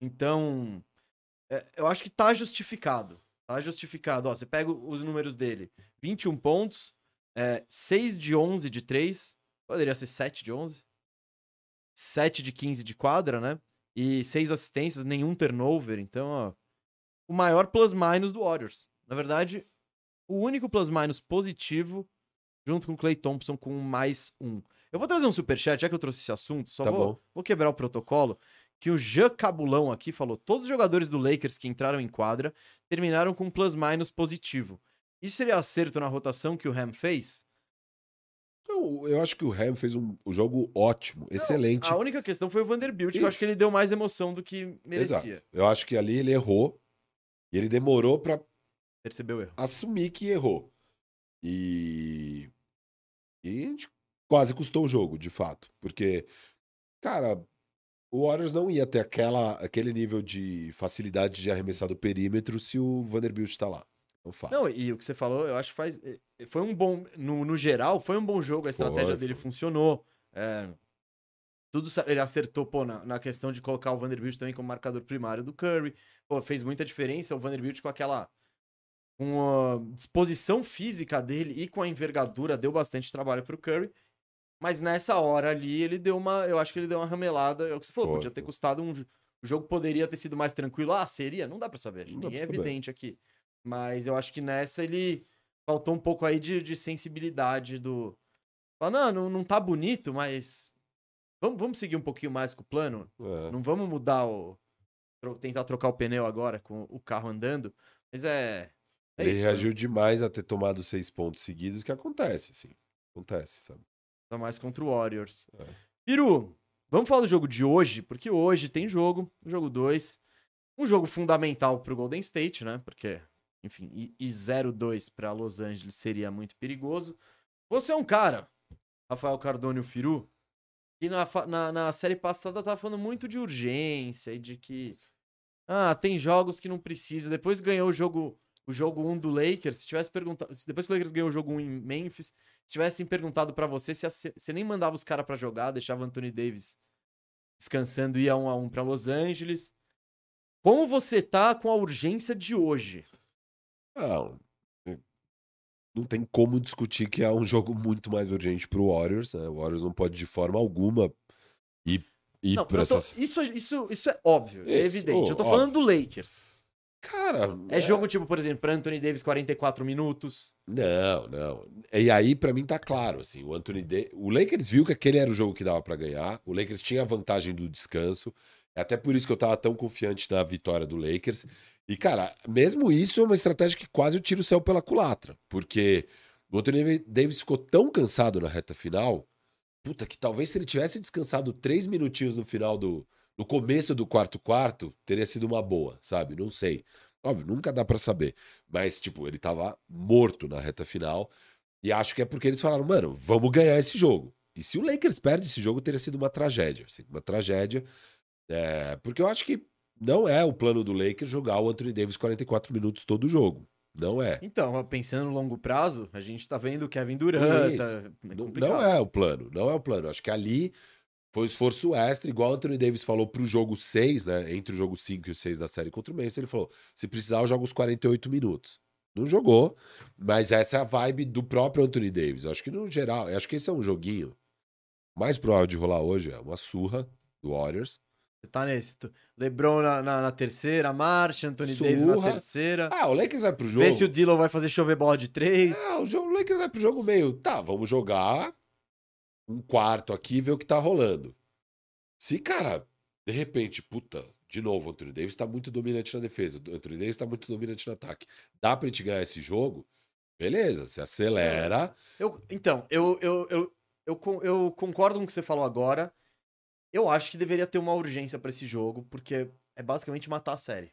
Então, é, eu acho que tá justificado. Tá justificado. Ó, você pega os números dele: 21 pontos, é, 6 de 11 de 3, poderia ser 7 de 11, 7 de 15 de quadra, né? E 6 assistências, nenhum turnover. Então, ó, o maior plus-minus do Warriors. Na verdade, o único plus-minus positivo, junto com o Clay Thompson, com mais um. Eu vou trazer um superchat, já que eu trouxe esse assunto, só Tá vou, bom. vou quebrar o protocolo, que o Jean Cabulão aqui falou, todos os jogadores do Lakers que entraram em quadra terminaram com plus-minus positivo. Isso seria acerto na rotação que o Ham fez? Eu, eu acho que o Ham fez um, um jogo ótimo, excelente. A única questão foi o Vanderbilt, que eu acho que ele deu mais emoção do que merecia. Exato. Eu acho que ali ele errou e ele demorou pra Percebeu o erro. assumir que errou. E. E a gente quase custou o jogo, de fato. Porque, cara, o Warriors não ia ter aquela, aquele nível de facilidade de arremessar do perímetro se o Vanderbilt tá lá. Um fato. Não, e o que você falou, eu acho que faz. eh, Foi um bom. No, no geral, foi um bom jogo, a estratégia Foi, dele foi. funcionou. é, tudo ele acertou, pô, na, na questão de colocar o Vanderbilt também como marcador primário do Curry. Pô, fez muita diferença o Vanderbilt com aquela. Com a disposição física dele e com a envergadura, deu bastante trabalho pro Curry. Mas nessa hora ali, ele deu uma. Eu acho que ele deu uma ramelada. É o que você falou, podia ter custado um. O jogo poderia ter sido mais tranquilo. Ah, seria? Não dá pra saber. Não Ninguém é saber. evidente aqui. Mas eu acho que nessa ele faltou um pouco aí de, de sensibilidade do. Fala, não, não, não tá bonito, mas. Vamos, vamos seguir um pouquinho mais com o plano? É. Não vamos mudar o. Tentar trocar o pneu agora com o carro andando. Mas é. é ele isso, reagiu demais a ter tomado seis pontos seguidos, que acontece, assim. Acontece, sabe? Tá mais contra o Warriors. É. Piru, vamos falar do jogo de hoje, porque hoje tem jogo, jogo 2. Um jogo fundamental pro Golden State, né? Porque, enfim, e, e 0-2 pra Los Angeles seria muito perigoso. Você é um cara, Rafael Cardone e o Firu, que na, na, na série passada tava falando muito de urgência e de que. Ah, tem jogos que não precisa. Depois ganhou o jogo o jogo 1 do Lakers. Se tivesse perguntado. Depois que o Lakers ganhou o jogo 1 em Memphis, se tivessem perguntado pra você se você nem mandava os caras pra jogar, deixava o Anthony Davis descansando e ia um a um pra Los Angeles. Como você tá com a urgência de hoje? Não, não tem como discutir que é um jogo muito mais urgente pro Warriors, né? O Warriors não pode de forma alguma ir, ir Não, pra tô- essas... isso, isso, isso é óbvio, é Isso, evidente. eu tô ó, falando do Lakers. Cara, É jogo tipo, por exemplo, pra Anthony Davis 44 minutos. Não, não. E aí, pra mim, tá claro, assim, o Anthony Da- O Lakers viu que aquele era o jogo que dava pra ganhar. O Lakers tinha a vantagem do descanso. É até por isso que eu tava tão confiante na vitória do Lakers. E, cara, mesmo isso é uma estratégia que quase tira o céu pela culatra. Porque o Anthony Davis ficou tão cansado na reta final. Puta, que talvez se ele tivesse descansado três minutinhos no final do. No começo do quarto quarto, teria sido uma boa, sabe? Não sei. Óbvio, nunca dá pra saber. Mas, tipo, ele tava morto na reta final. E acho que é porque eles falaram, mano, vamos ganhar esse jogo. E se o Lakers perde esse jogo, teria sido uma tragédia. assim, uma tragédia. É, porque eu acho que não é o plano do Lakers jogar o Anthony Davis 44 minutos todo o jogo. Não é. Então, pensando no longo prazo, a gente tá vendo o Kevin Durant. Isso. tá- é Não, não é o plano, não é o plano. Acho que ali foi um esforço extra, igual o Anthony Davis falou pro jogo 6, né? Entre o jogo 5 e o 6 da série contra o Memphis, ele falou: se precisar, eu jogo os 48 minutos. Não jogou, mas essa é a vibe do próprio Anthony Davis. Eu acho que no geral, acho que esse é um joguinho mais provável de rolar hoje, é uma surra do Warriors. Você tá nesse. LeBron na, na- na terceira marcha, Anthony Davis na Surra. terceira. Ah, o Lakers vai pro jogo. Vê se o Dillon vai fazer chover bola de três. Ah, o jogo- o Lakers vai pro jogo meio, tá, vamos jogar um quarto aqui e ver o que tá rolando. Se, cara, de repente, puta, de novo, o Anthony Davis tá muito dominante na defesa, o Anthony Davis tá muito dominante no ataque. Dá pra gente ganhar esse jogo? Beleza, você acelera. Eu, então, eu, eu, eu, eu, con- eu concordo com o que você falou agora. Eu acho que deveria ter uma urgência pra esse jogo, porque é basicamente matar a série.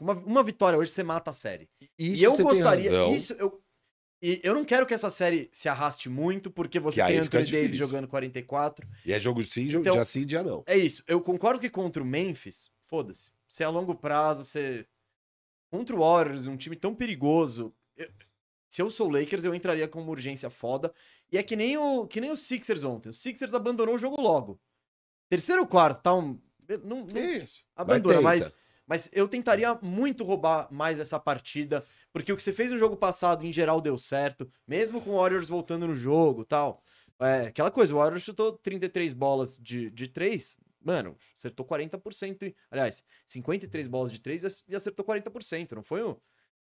Uma, uma vitória hoje, você mata a série. Isso e eu gostaria. Isso, eu, e eu não quero que essa série se arraste muito, porque você Que tem Anthony Davis jogando 44. E é jogo sim, jogo Então- dia sim, dia não. É isso. Eu concordo que contra o Memphis, foda-se. Se é a longo prazo, você. Contra o Warriors, um time tão perigoso. eu- se eu sou o Lakers, eu entraria com uma urgência foda. E é que nem o, que nem o Sixers ontem. O Sixers abandonou o jogo logo. Terceiro quarto, tá um. Não, não Isso. abandona, mas, tenta. mas eu tentaria muito roubar mais essa partida. Porque o que você fez no jogo passado, em geral, deu certo. Mesmo com o Warriors voltando no jogo tal. É, aquela coisa, o Warriors chutou 33 bolas de, de 3. Mano, acertou 40%. e- Aliás, 53 bolas de 3 e acertou 40%. Não foi um.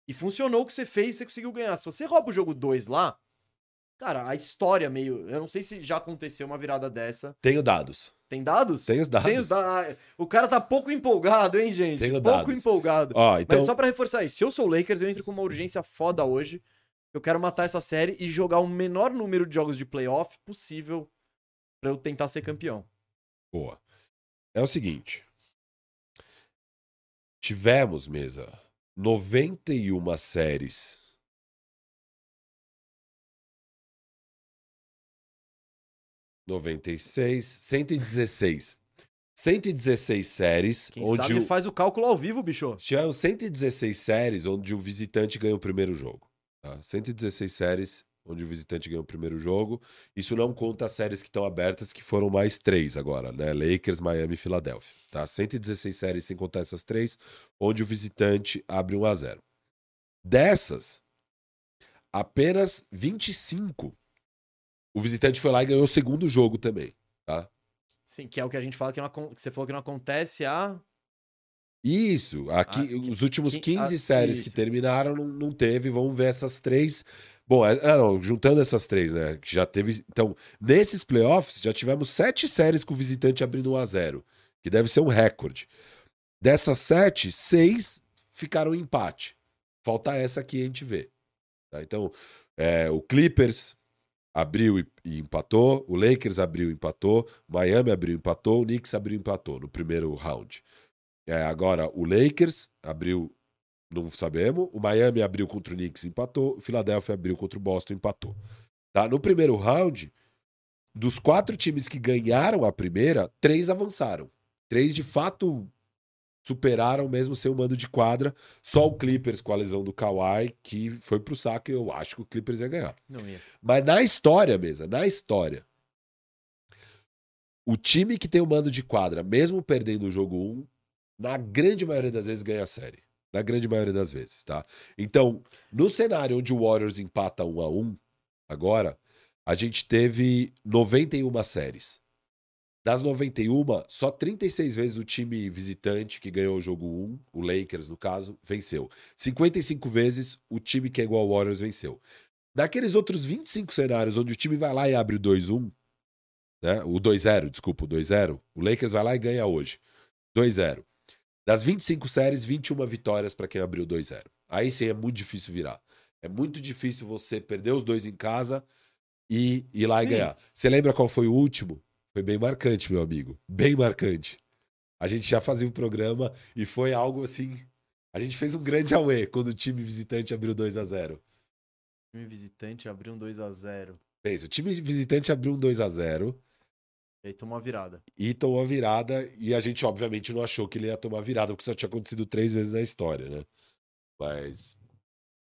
E funcionou o que você fez você conseguiu ganhar. Se você rouba o jogo 2 lá, cara, a história meio. Eu não sei se já aconteceu uma virada dessa. Tenho dados. Tem dados? Tenho os dados. Tem os da- O cara tá pouco empolgado, hein, gente? Tenho pouco dados. empolgado. Ó, então. Mas só pra reforçar isso, se eu sou o Lakers, eu entro com uma urgência foda hoje. Eu quero matar essa série e jogar o menor número de jogos de playoff possível pra eu tentar ser campeão. Boa. É o seguinte. Tivemos, mesa, 91 séries. Noventa e seis, 116. 116 séries, Quem onde sabe o, faz o cálculo ao vivo, bicho. Tivemos 116 séries onde o visitante ganhou o primeiro jogo. Tá? 116 séries onde o visitante ganhou o primeiro jogo. Isso não conta as séries que estão abertas, que foram mais três agora, né? Lakers, Miami e Filadélfia. Tá? 116 séries sem contar essas três, onde o visitante abre 1 a 0 Dessas, apenas 25. O visitante foi lá e ganhou o segundo jogo também. Tá? Sim, que é o que a gente fala que, não, que você falou que não acontece há. Isso, aqui, Ah, que- os últimos que- 15 ah, séries que isso. terminaram não, não teve, vamos ver essas três. Bom, é- ah, não, juntando essas três, né? Que já teve. Então, nesses playoffs, já tivemos sete séries com o visitante abrindo 1 a 0 que deve ser um recorde. Dessas sete, seis ficaram em empate. Falta essa aqui a gente vê. tá? Então, é, o Clippers abriu e, e empatou, o Lakers abriu e empatou, Miami abriu e empatou, o Knicks abriu e empatou no primeiro round. É, agora, o Lakers abriu, não sabemos. O Miami abriu contra o Knicks, empatou. O Philadelphia abriu contra o Boston, empatou. Tá? No primeiro round, dos quatro times que ganharam a primeira, três avançaram. Três, de fato, superaram mesmo sem o mando de quadra. Só o Clippers com a lesão do Kawhi, que foi pro saco e eu acho que o Clippers ia ganhar. Ia. Mas na história, mesa, na história, o time que tem o mando de quadra, mesmo perdendo o jogo 1, na grande maioria das vezes ganha a série. Na grande maioria das vezes, tá? Então, no cenário onde o Warriors empata 1 a 1 agora, a gente teve 91 séries. Das 91, só 36 vezes o time visitante que ganhou o jogo 1, o Lakers no caso, venceu. 55 vezes o time que é igual ao Warriors venceu. Naqueles outros 25 cenários onde o time vai lá e abre o 2-1, né? O 2-0, desculpa, o 2-0, o Lakers vai lá e ganha hoje. 2-0. Das 25 séries, 21 vitórias para quem abriu 2-0. Aí sim é muito difícil virar. É muito difícil você perder os dois em casa e ir lá e Sim. ganhar. Você lembra qual foi o último? Foi bem marcante, meu amigo. Bem marcante. A gente já fazia um programa e foi algo assim. A gente fez um grande away quando o time visitante abriu 2 a 0 O time visitante abriu um 2x0. Pensa, o time visitante abriu um 2 a 0 E aí tomou a virada. e tomou a virada. E a gente, obviamente, não achou que ele ia tomar a virada, porque só tinha acontecido três vezes na história, né? Mas.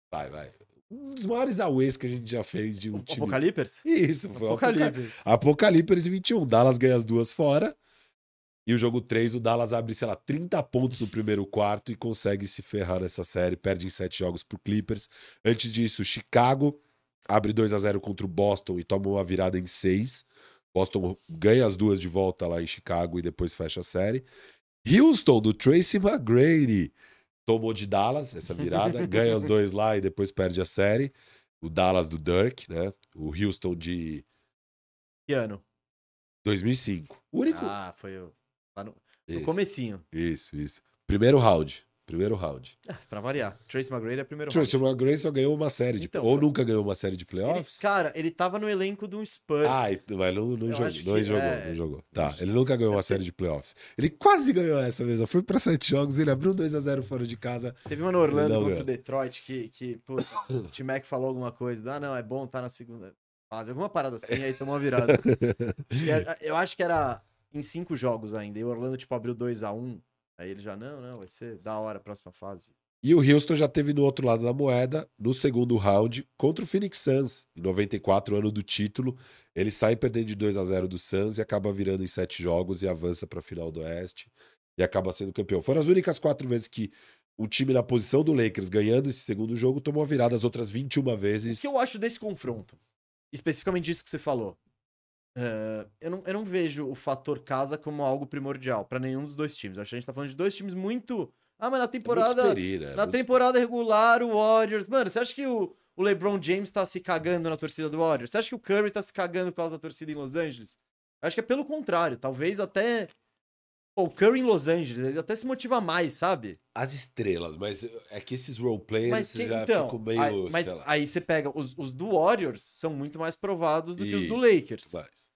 Vai, vai. Um dos maiores aways que a gente já fez de um O time. Apocalipse? Isso, foi. Apocalipse. Apocalipse 21. Dallas ganha as duas fora. E o jogo 3, o Dallas abre, sei lá, 30 pontos no primeiro quarto e consegue se ferrar nessa série. Perde em 7 jogos pro Clippers. Antes disso, Chicago abre 2 a 0 contra o Boston e toma uma virada em 6. Boston ganha as duas de volta lá em Chicago e depois fecha a série. Houston, do Tracy McGrady, tomou de Dallas essa virada, ganha os dois lá e depois perde a série. O Dallas do Dirk, né? O Houston de Que ano? 2005. O único. Ah, foi o. Lá no, no isso, comecinho. isso, isso. Primeiro round. Primeiro round. Pra variar. Trace McGrady é primeiro Tracy round. McGrady só ganhou uma série de. Então, ou foi- nunca ganhou uma série de Ele- playoffs. cara, ele tava no elenco do Spurs. Ah, mas não, não jogou, não jogou, é. não jogou. Tá, ele nunca ganhou uma série de playoffs. Ele quase ganhou essa mesmo. Foi pra sete jogos, ele abriu 2 a 0 fora de casa. Teve uma no Orlando contra ganhou. o Detroit que, que puta, o T-Mac falou alguma coisa. Ah, não, é bom tá na segunda fase. Alguma parada assim, aí tomou uma virada. Eu acho que era em cinco jogos ainda. E o Orlando, tipo, abriu 2 a 1 Aí ele já, não, não, vai ser da hora a próxima fase. E o Houston já teve no outro lado da moeda, no segundo round, contra o Phoenix Suns, em 94, ano do título. Ele sai perdendo de 2 a 0 do Suns e acaba virando em sete jogos e avança para a final do Oeste e acaba sendo campeão. Foram as únicas quatro vezes que o time na posição do Lakers, ganhando esse segundo jogo, tomou a virada as outras 21 vezes. O que eu acho desse confronto? Especificamente isso que você falou. Uh, eu, não, eu não vejo o fator casa como algo primordial para nenhum dos dois times. acho que a gente tá falando de dois times muito. Ah, mas na temporada. É né? Na temporada regular, o Warriors. Mano, você acha que o, o LeBron James tá se cagando na torcida do Warriors? Você acha que o Curry tá se cagando por causa da torcida em Los Angeles? Eu acho que é pelo contrário. Talvez até Pô, o Curry em Los Angeles, ele até se motiva mais, sabe? As estrelas, mas é que esses roleplayers Mas que- já então, ficam meio. Aí, mas aí você pega, os, os do Warriors são muito mais provados do que os do Isso, Lakers. mas-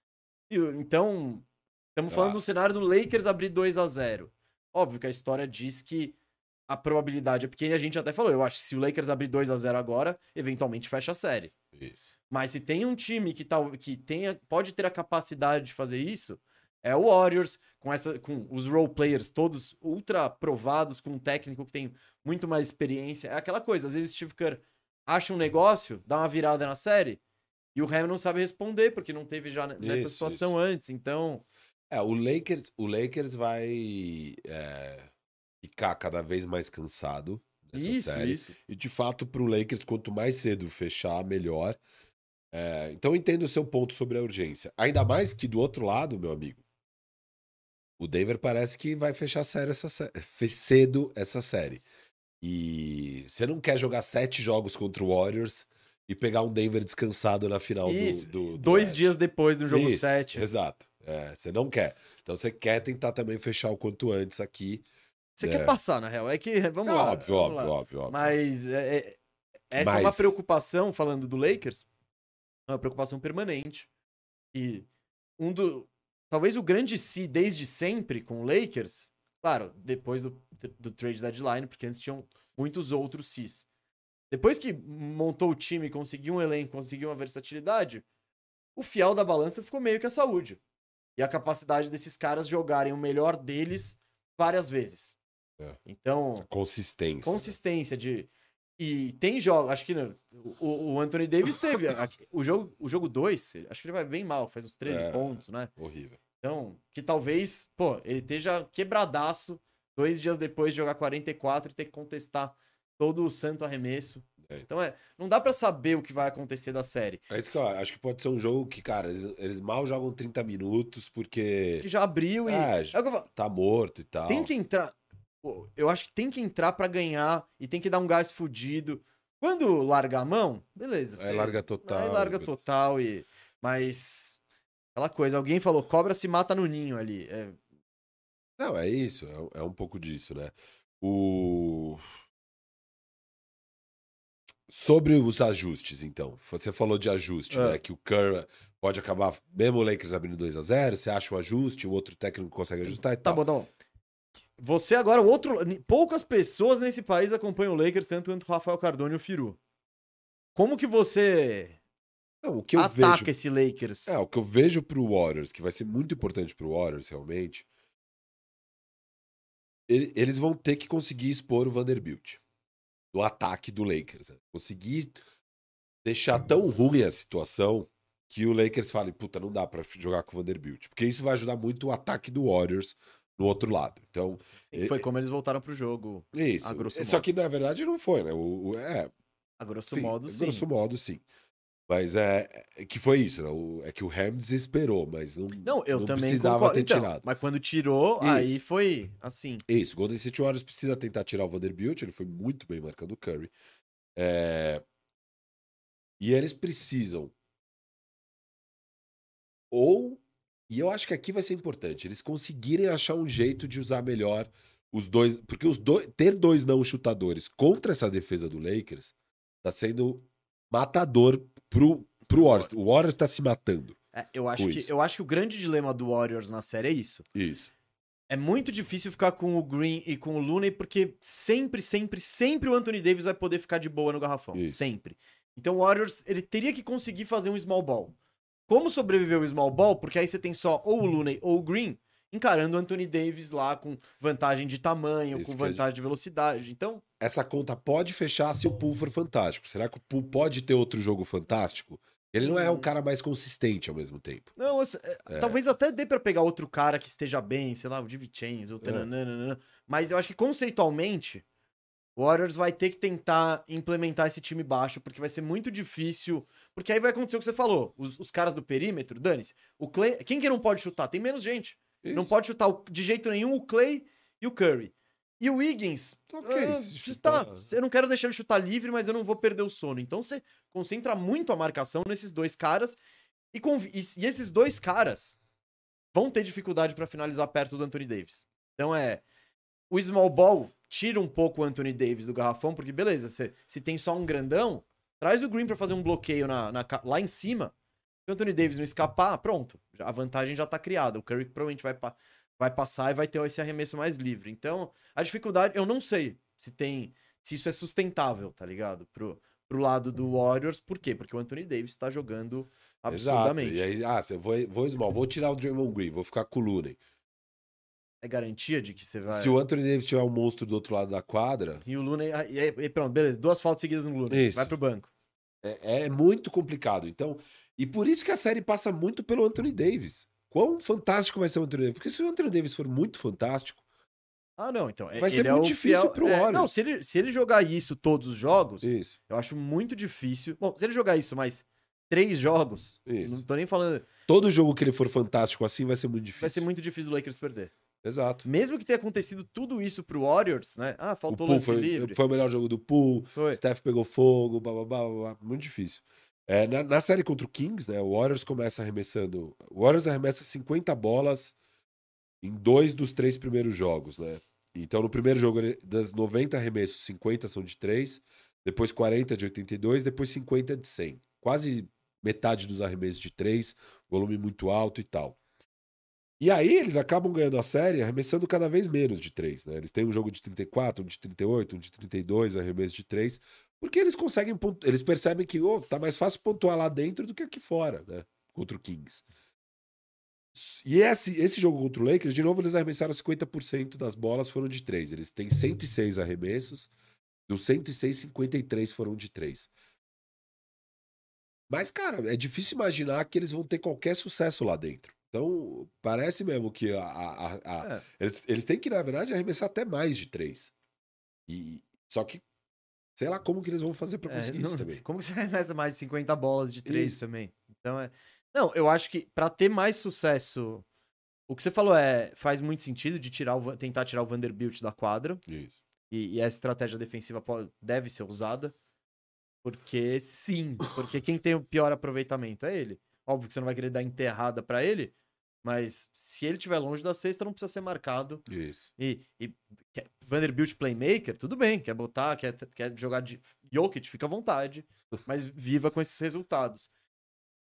E, Então, estamos falando do cenário do Lakers abrir 2 a 0 Óbvio que a história diz que a probabilidade é pequena a gente até falou. Eu acho que se o Lakers abrir 2 a 0 agora, eventualmente fecha a série. Isso. Mas se tem um time que, tal, que tenha, pode ter a capacidade de fazer isso, é o Warriors, com, essa, com os role players todos ultra provados, com um técnico que tem muito mais experiência. É aquela coisa, às vezes o Steve Kerr acha um negócio, dá uma virada na série, e o Ham não sabe responder, porque não teve já nessa Isso, situação antes. Então, É, o Lakers, o Lakers vai é, ficar cada vez mais cansado nessa isso, série. isso. E de fato, pro Lakers, quanto mais cedo fechar, melhor. É, então eu entendo o seu ponto sobre a urgência. Ainda mais que do outro lado, meu amigo, o Denver parece que vai fechar sério essa sé- cedo essa série. E você não quer jogar sete jogos contra o Warriors e pegar um Denver descansado na final do- Isso, do, do Dois Oeste. dias depois do jogo Isso, 7. Exato. É, você não quer. Então você quer tentar também fechar o quanto antes aqui. Você É. quer passar, na real. É que, vamos É lá. óbvio, vamos óbvio, lá. óbvio, óbvio. Mas é, é- essa é uma Mas- preocupação, falando do Lakers, é uma preocupação permanente. E um do. Talvez o grande si desde sempre com o Lakers, claro, depois do, do trade deadline, porque antes tinham muitos outros sis. Depois que montou o time, conseguiu um elenco, conseguiu uma versatilidade, o fiel da balança ficou meio que a saúde. E a capacidade desses caras jogarem o melhor deles várias vezes. É. Então, Consistência. né? consistência de. E tem jogos, acho que né, o, o Anthony Davis teve. o jogo o jogo 2, acho que ele vai bem mal, faz uns 13 É. pontos, né? Horrível. Então, que talvez, pô, ele esteja quebradaço dois dias depois de jogar 44 e ter que contestar todo o santo arremesso. É. Então é, não dá pra saber o que vai acontecer da série. É isso que eu acho que pode ser um jogo que, cara, eles, eles mal jogam 30 minutos porque Que já abriu e. É, É tá morto e tal. Tem que entrar. Eu acho que tem que entrar pra ganhar e tem que dar um gás fudido. Quando largar a mão, beleza. Aí larga total. Aí larga total e. Mas. Aquela coisa, alguém falou, cobra se mata no ninho ali. É, Não, é isso. É, é um pouco disso, né? O. Sobre os ajustes, então. Você falou de ajuste, É. né? Que o Curry pode acabar, mesmo o Lakers abrindo 2 a 0 você acha o ajuste, o outro técnico consegue ajustar e Tá tal. bom, tá bom. Você agora, o outro. Poucas pessoas nesse país acompanham o Lakers, tanto quanto o Rafael Cardone e o Firu. Como que você Não, o que eu ataca vejo. esse Lakers? É, o que eu vejo pro Warriors, que vai ser muito importante pro Warriors, realmente. ele- Eles vão ter que conseguir expor o Vanderbilt no ataque do Lakers. né? Conseguir deixar tão ruim a situação que o Lakers fale, puta, não dá pra jogar com o Vanderbilt. Porque isso vai ajudar muito o ataque do Warriors no outro lado. Então, Sim, Foi como eles voltaram pro jogo. isso. A grosso Só que na verdade não foi, né? O, o- é, A grosso Sim, modo, sim. Grosso modo, sim. Mas é, é que foi isso, né? O- é que o Ham desesperou, mas não, Não, eu não também precisava concordo. ter Então, tirado. Mas quando tirou, aí Isso. foi assim. Isso, o Golden State Warriors precisa tentar tirar o Vanderbilt, ele foi muito bem marcando o Curry. É, E eles precisam. Ou, e eu acho que aqui vai ser importante, eles conseguirem achar um jeito de usar melhor os dois. Porque os dois, ter dois não chutadores contra essa defesa do Lakers tá sendo matador pro, pro Warriors. O Warriors tá se matando. É, eu, acho que, isso. eu acho que o grande dilema do Warriors na série é isso. Isso. É muito difícil ficar com o Green e com o Looney, porque sempre, sempre, sempre o Anthony Davis vai poder ficar de boa no garrafão. Isso. Sempre. Então o Warriors, ele teria que conseguir fazer um small ball. Como sobreviver o small ball? Porque aí você tem só ou o Looney ou o Green encarando o Anthony Davis lá com vantagem de tamanho, Isso com vantagem de velocidade. Então, essa conta pode fechar se o pool for fantástico. Será que o pool pode ter outro jogo fantástico? Ele não é o Hum. cara mais consistente ao mesmo tempo. Não, eu- é, É. talvez até dê pra pegar outro cara que esteja bem, sei lá, o DiVincenzo, ou É. tananana, mas eu acho que conceitualmente o Warriors vai ter que tentar implementar esse time baixo, porque vai ser muito difícil, porque aí vai acontecer o que você falou, os, os caras do perímetro, dane-se, o Clay, quem que não pode chutar? Tem menos gente. Não Isso. pode chutar de jeito nenhum o Clay e o Curry. E o Wiggins, Ok, ah, se tá, eu não quero deixar ele chutar livre, mas eu não vou perder o sono. Então você concentra muito a marcação nesses dois caras e, e- e esses dois caras vão ter dificuldade pra finalizar perto do Anthony Davis. Então é o small ball tira um pouco o Anthony Davis do garrafão, porque beleza, você, se tem só um grandão, traz o Green pra fazer um bloqueio na, na lá em cima. Se o Anthony Davis não escapar, pronto, a vantagem já tá criada. O Curry provavelmente vai, pa- vai passar e vai ter esse arremesso mais livre. Então, a dificuldade, eu não sei se tem, se isso é sustentável, tá ligado? Pro, pro lado do Warriors, por quê? Porque o Anthony Davis tá jogando Exato. absurdamente. E aí, ah, você vou, vou small, vou tirar o Draymond Green, vou ficar com o Looney. É garantia de que você vai. Se o Anthony Davis tiver um monstro do outro lado da quadra, E o ah, E, e pronto, beleza. Duas faltas seguidas no Looney. Isso. Vai pro banco. é, é muito complicado. Então, e por isso que a série passa muito pelo Anthony Davis. Quão fantástico vai ser o Anthony Davis? Porque se o Anthony Davis for muito fantástico, Ah, não. Então. é- Vai ser ele é muito difícil fiel- pro é, Warriors. Não, se ele, se ele jogar isso todos os jogos, isso, eu acho muito difícil. Bom, se ele jogar isso mais três jogos, isso. não tô nem falando. Todo jogo que ele for fantástico assim vai ser muito difícil. Vai ser muito difícil o Lakers perder. Exato. Mesmo que tenha acontecido tudo isso pro Warriors, né? Ah, O faltou Poole lance foi, livre. foi o melhor jogo do Pool. Foi. Steph pegou fogo, blá, blá, blá, blá, muito difícil. É, na, na série contra o Kings, né, o Warriors começa arremessando. O Warriors arremessa 50 bolas em dois dos três primeiros jogos, né? Então, no primeiro jogo, das 90 arremessos, 50 são de 3, depois 40 de 82, depois 50 de 100. Quase metade dos arremessos de 3, volume muito alto e tal. E aí eles acabam ganhando a série arremessando cada vez menos de 3, né? Eles têm um jogo de 34, um de 38, um de 32 arremessos de 3, porque eles conseguem eles percebem que oh, tá mais fácil pontuar lá dentro do que aqui fora, né? Contra o Kings. E esse, esse jogo contra o Lakers, de novo, eles arremessaram 50% das bolas foram de 3. Eles têm 106 arremessos, dos 106, 53 foram de 3. Mas, cara, é difícil imaginar que eles vão ter qualquer sucesso lá dentro. Então, parece mesmo que a, a- a- a- É. eles, eles têm que, na verdade, arremessar até mais de 3. E, só que, sei lá como que eles vão fazer pra É, conseguir não- isso também. Como que você arremessa mais de 50 bolas de três Isso. também? Então é. Não, eu acho que pra ter mais sucesso. O que você falou é faz muito sentido de tirar o tentar tirar o Vanderbilt da quadra. Isso. E, e essa estratégia defensiva pode- deve ser usada. Porque sim, porque quem tem o pior aproveitamento é ele. Óbvio que você não vai querer dar enterrada pra ele, mas se ele estiver longe da cesta, não precisa ser marcado. Isso. E, e Vanderbilt playmaker, tudo bem, quer botar, quer, quer jogar de Jokic, fica à vontade, mas viva com esses resultados.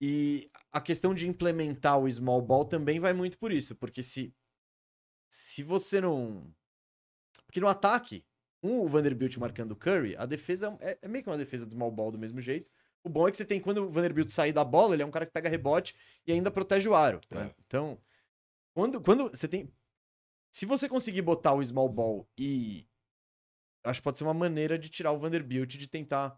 E a questão de implementar o small ball também vai muito por isso, porque se se você não porque no ataque, um o Vanderbilt marcando o Curry, a defesa é, é meio que uma defesa de small ball do mesmo jeito. O bom é que você tem quando o Vanderbilt sair da bola, ele é um cara que pega rebote e ainda protege o aro. né? É. Então, quando, quando você tem se você conseguir botar o small ball e. eu Acho que pode ser uma maneira de tirar o Vanderbilt, de tentar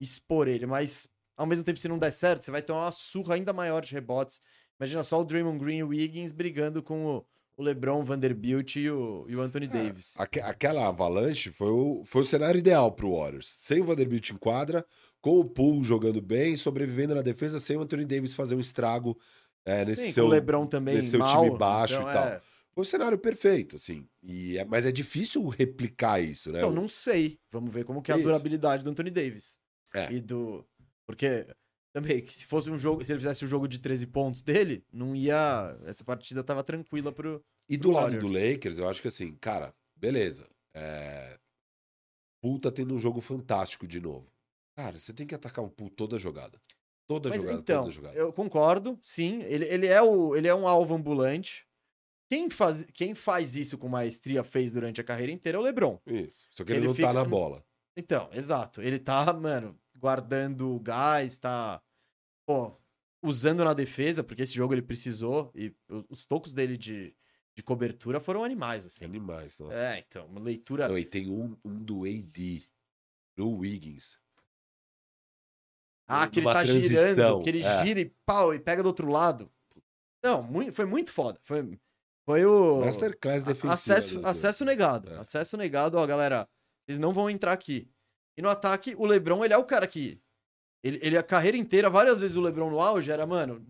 expor ele, mas ao mesmo tempo, se não der certo, você vai ter uma surra ainda maior de rebotes. Imagina só o Draymond Green e o Wiggins brigando com o, o LeBron, o Vanderbilt e o, e o Anthony Davis. Aque- aquela avalanche foi o, foi o cenário ideal pro Warriors. Sem o Vanderbilt em quadra, com o Poole jogando bem, sobrevivendo na defesa, sem o Anthony Davis fazer um estrago é, nesse Sim, seu LeBron também nesse seu mal, time baixo então e tal. é- Foi o cenário perfeito, assim. E é- mas é difícil replicar isso, né? Então, não sei. Vamos ver como que é a Isso. durabilidade do Anthony Davis. É. E do. Porque também, que se fosse um jogo, se ele fizesse o jogo de 13 pontos dele, não ia. Essa partida tava tranquila pro. E do lado do Lakers, eu acho que assim, cara, beleza. É... Poole tá tendo um jogo fantástico de novo. Cara, você tem que atacar o Poole toda jogada. Toda Mas jogada, então, toda jogada. eu concordo, sim. Ele, ele, é o, ele é um alvo ambulante. Quem faz, quem faz isso com maestria fez durante a carreira inteira é o LeBron. Isso. Só que ele, Ele não fica- tá na bola. Então, exato. Ele tá, mano, guardando gás, tá. Pô, usando na defesa, porque esse jogo ele precisou. E os tocos dele de, de cobertura foram animais, assim. Animais, nossa. É, então, uma leitura. Não, e tem um, um do AD, do Wiggins. Ah, que ele tá transição, girando, que ele é. gira e pau, e pega do outro lado. Não, muito, foi muito foda. Foi, foi o. Masterclass defensiva. acesso, acesso negado. É. Acesso negado, ó, galera. Vocês não vão entrar aqui. E no ataque, o Lebron, ele é o cara que. Ele, ele a carreira inteira, várias vezes o Lebron no auge era, mano,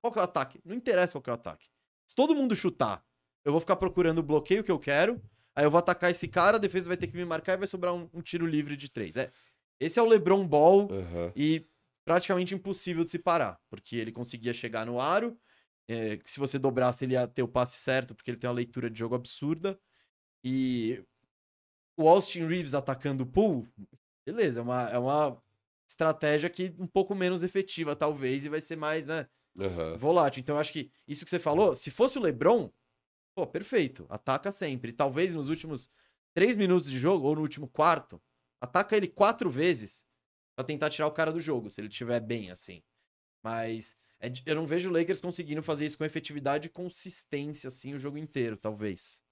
qual que é o ataque? Não interessa qual que é o ataque. Se todo mundo chutar, eu vou ficar procurando o bloqueio que eu quero. Aí eu vou atacar esse cara, a defesa vai ter que me marcar e vai sobrar um, um tiro livre de três. É, esse é o Lebron Ball Aham. e praticamente impossível de se parar, porque ele conseguia chegar no aro. é, se você dobrasse, ele ia ter o passe certo, porque ele tem uma leitura de jogo absurda. E o Austin Reeves atacando o pool, beleza, é uma, é uma estratégia que um pouco menos efetiva, talvez, e vai ser mais, né, Aham. volátil. Então, eu acho que isso que você falou, se fosse o LeBron, pô, perfeito, ataca sempre. Talvez nos últimos três minutos de jogo, ou no último quarto, ataca ele quatro vezes pra tentar tirar o cara do jogo, se ele estiver bem, assim. Mas é eu não vejo o Lakers conseguindo fazer isso com efetividade e consistência, assim, o jogo inteiro, talvez.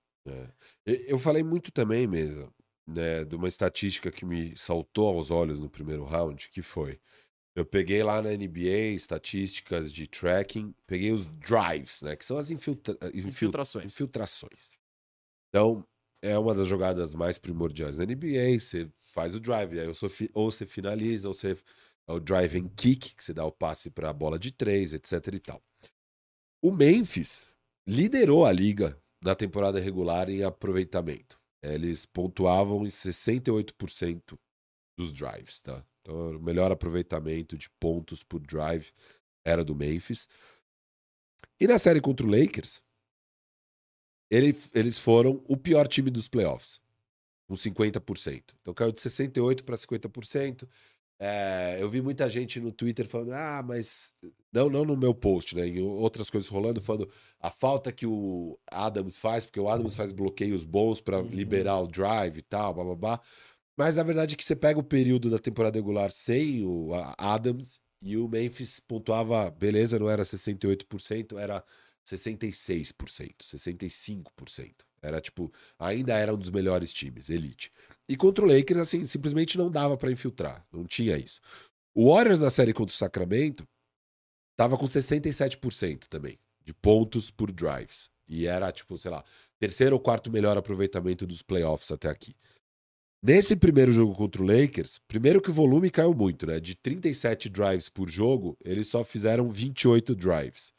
E- Eu falei muito também mesmo, né, de uma estatística que me saltou aos olhos no primeiro round, que foi, eu peguei lá na NBA estatísticas de tracking, peguei os drives, né, que são as infiltra infil- Infiltrações. infiltrações. Então, é uma das jogadas mais primordiais da NBA, você faz o drive, aí ou você, ou você finaliza, ou você é o drive and kick, que você dá o passe para a bola de três, etc e tal. O Memphis liderou a liga na temporada regular em aproveitamento. Eles pontuavam em 68% dos drives, tá? Então, o melhor aproveitamento de pontos por drive era do Memphis. E na série contra o Lakers, ele- eles foram o pior time dos playoffs, com 50%. Então caiu de 68% para 50%. É, eu vi muita gente no Twitter falando, ah, mas. Não, não no meu post, né? Em outras coisas rolando, falando a falta que o Adams faz, porque o Adams faz bloqueios bons para Uhum. liberar o drive e tal, blá blá blá. Mas a verdade é que você pega o período da temporada regular sem o Adams e o Memphis pontuava, beleza, não era 68%, era 66%, 65%. Era tipo, ainda era um dos melhores times, elite. E contra o Lakers, assim, simplesmente não dava pra infiltrar, não tinha isso. O Warriors na série contra o Sacramento tava com 67% também, de pontos por drives. E era, tipo, sei lá, terceiro ou quarto melhor aproveitamento dos playoffs até aqui. Nesse primeiro jogo contra o Lakers, primeiro que o volume caiu muito, né? De 37 drives por jogo, eles só fizeram 28 drives.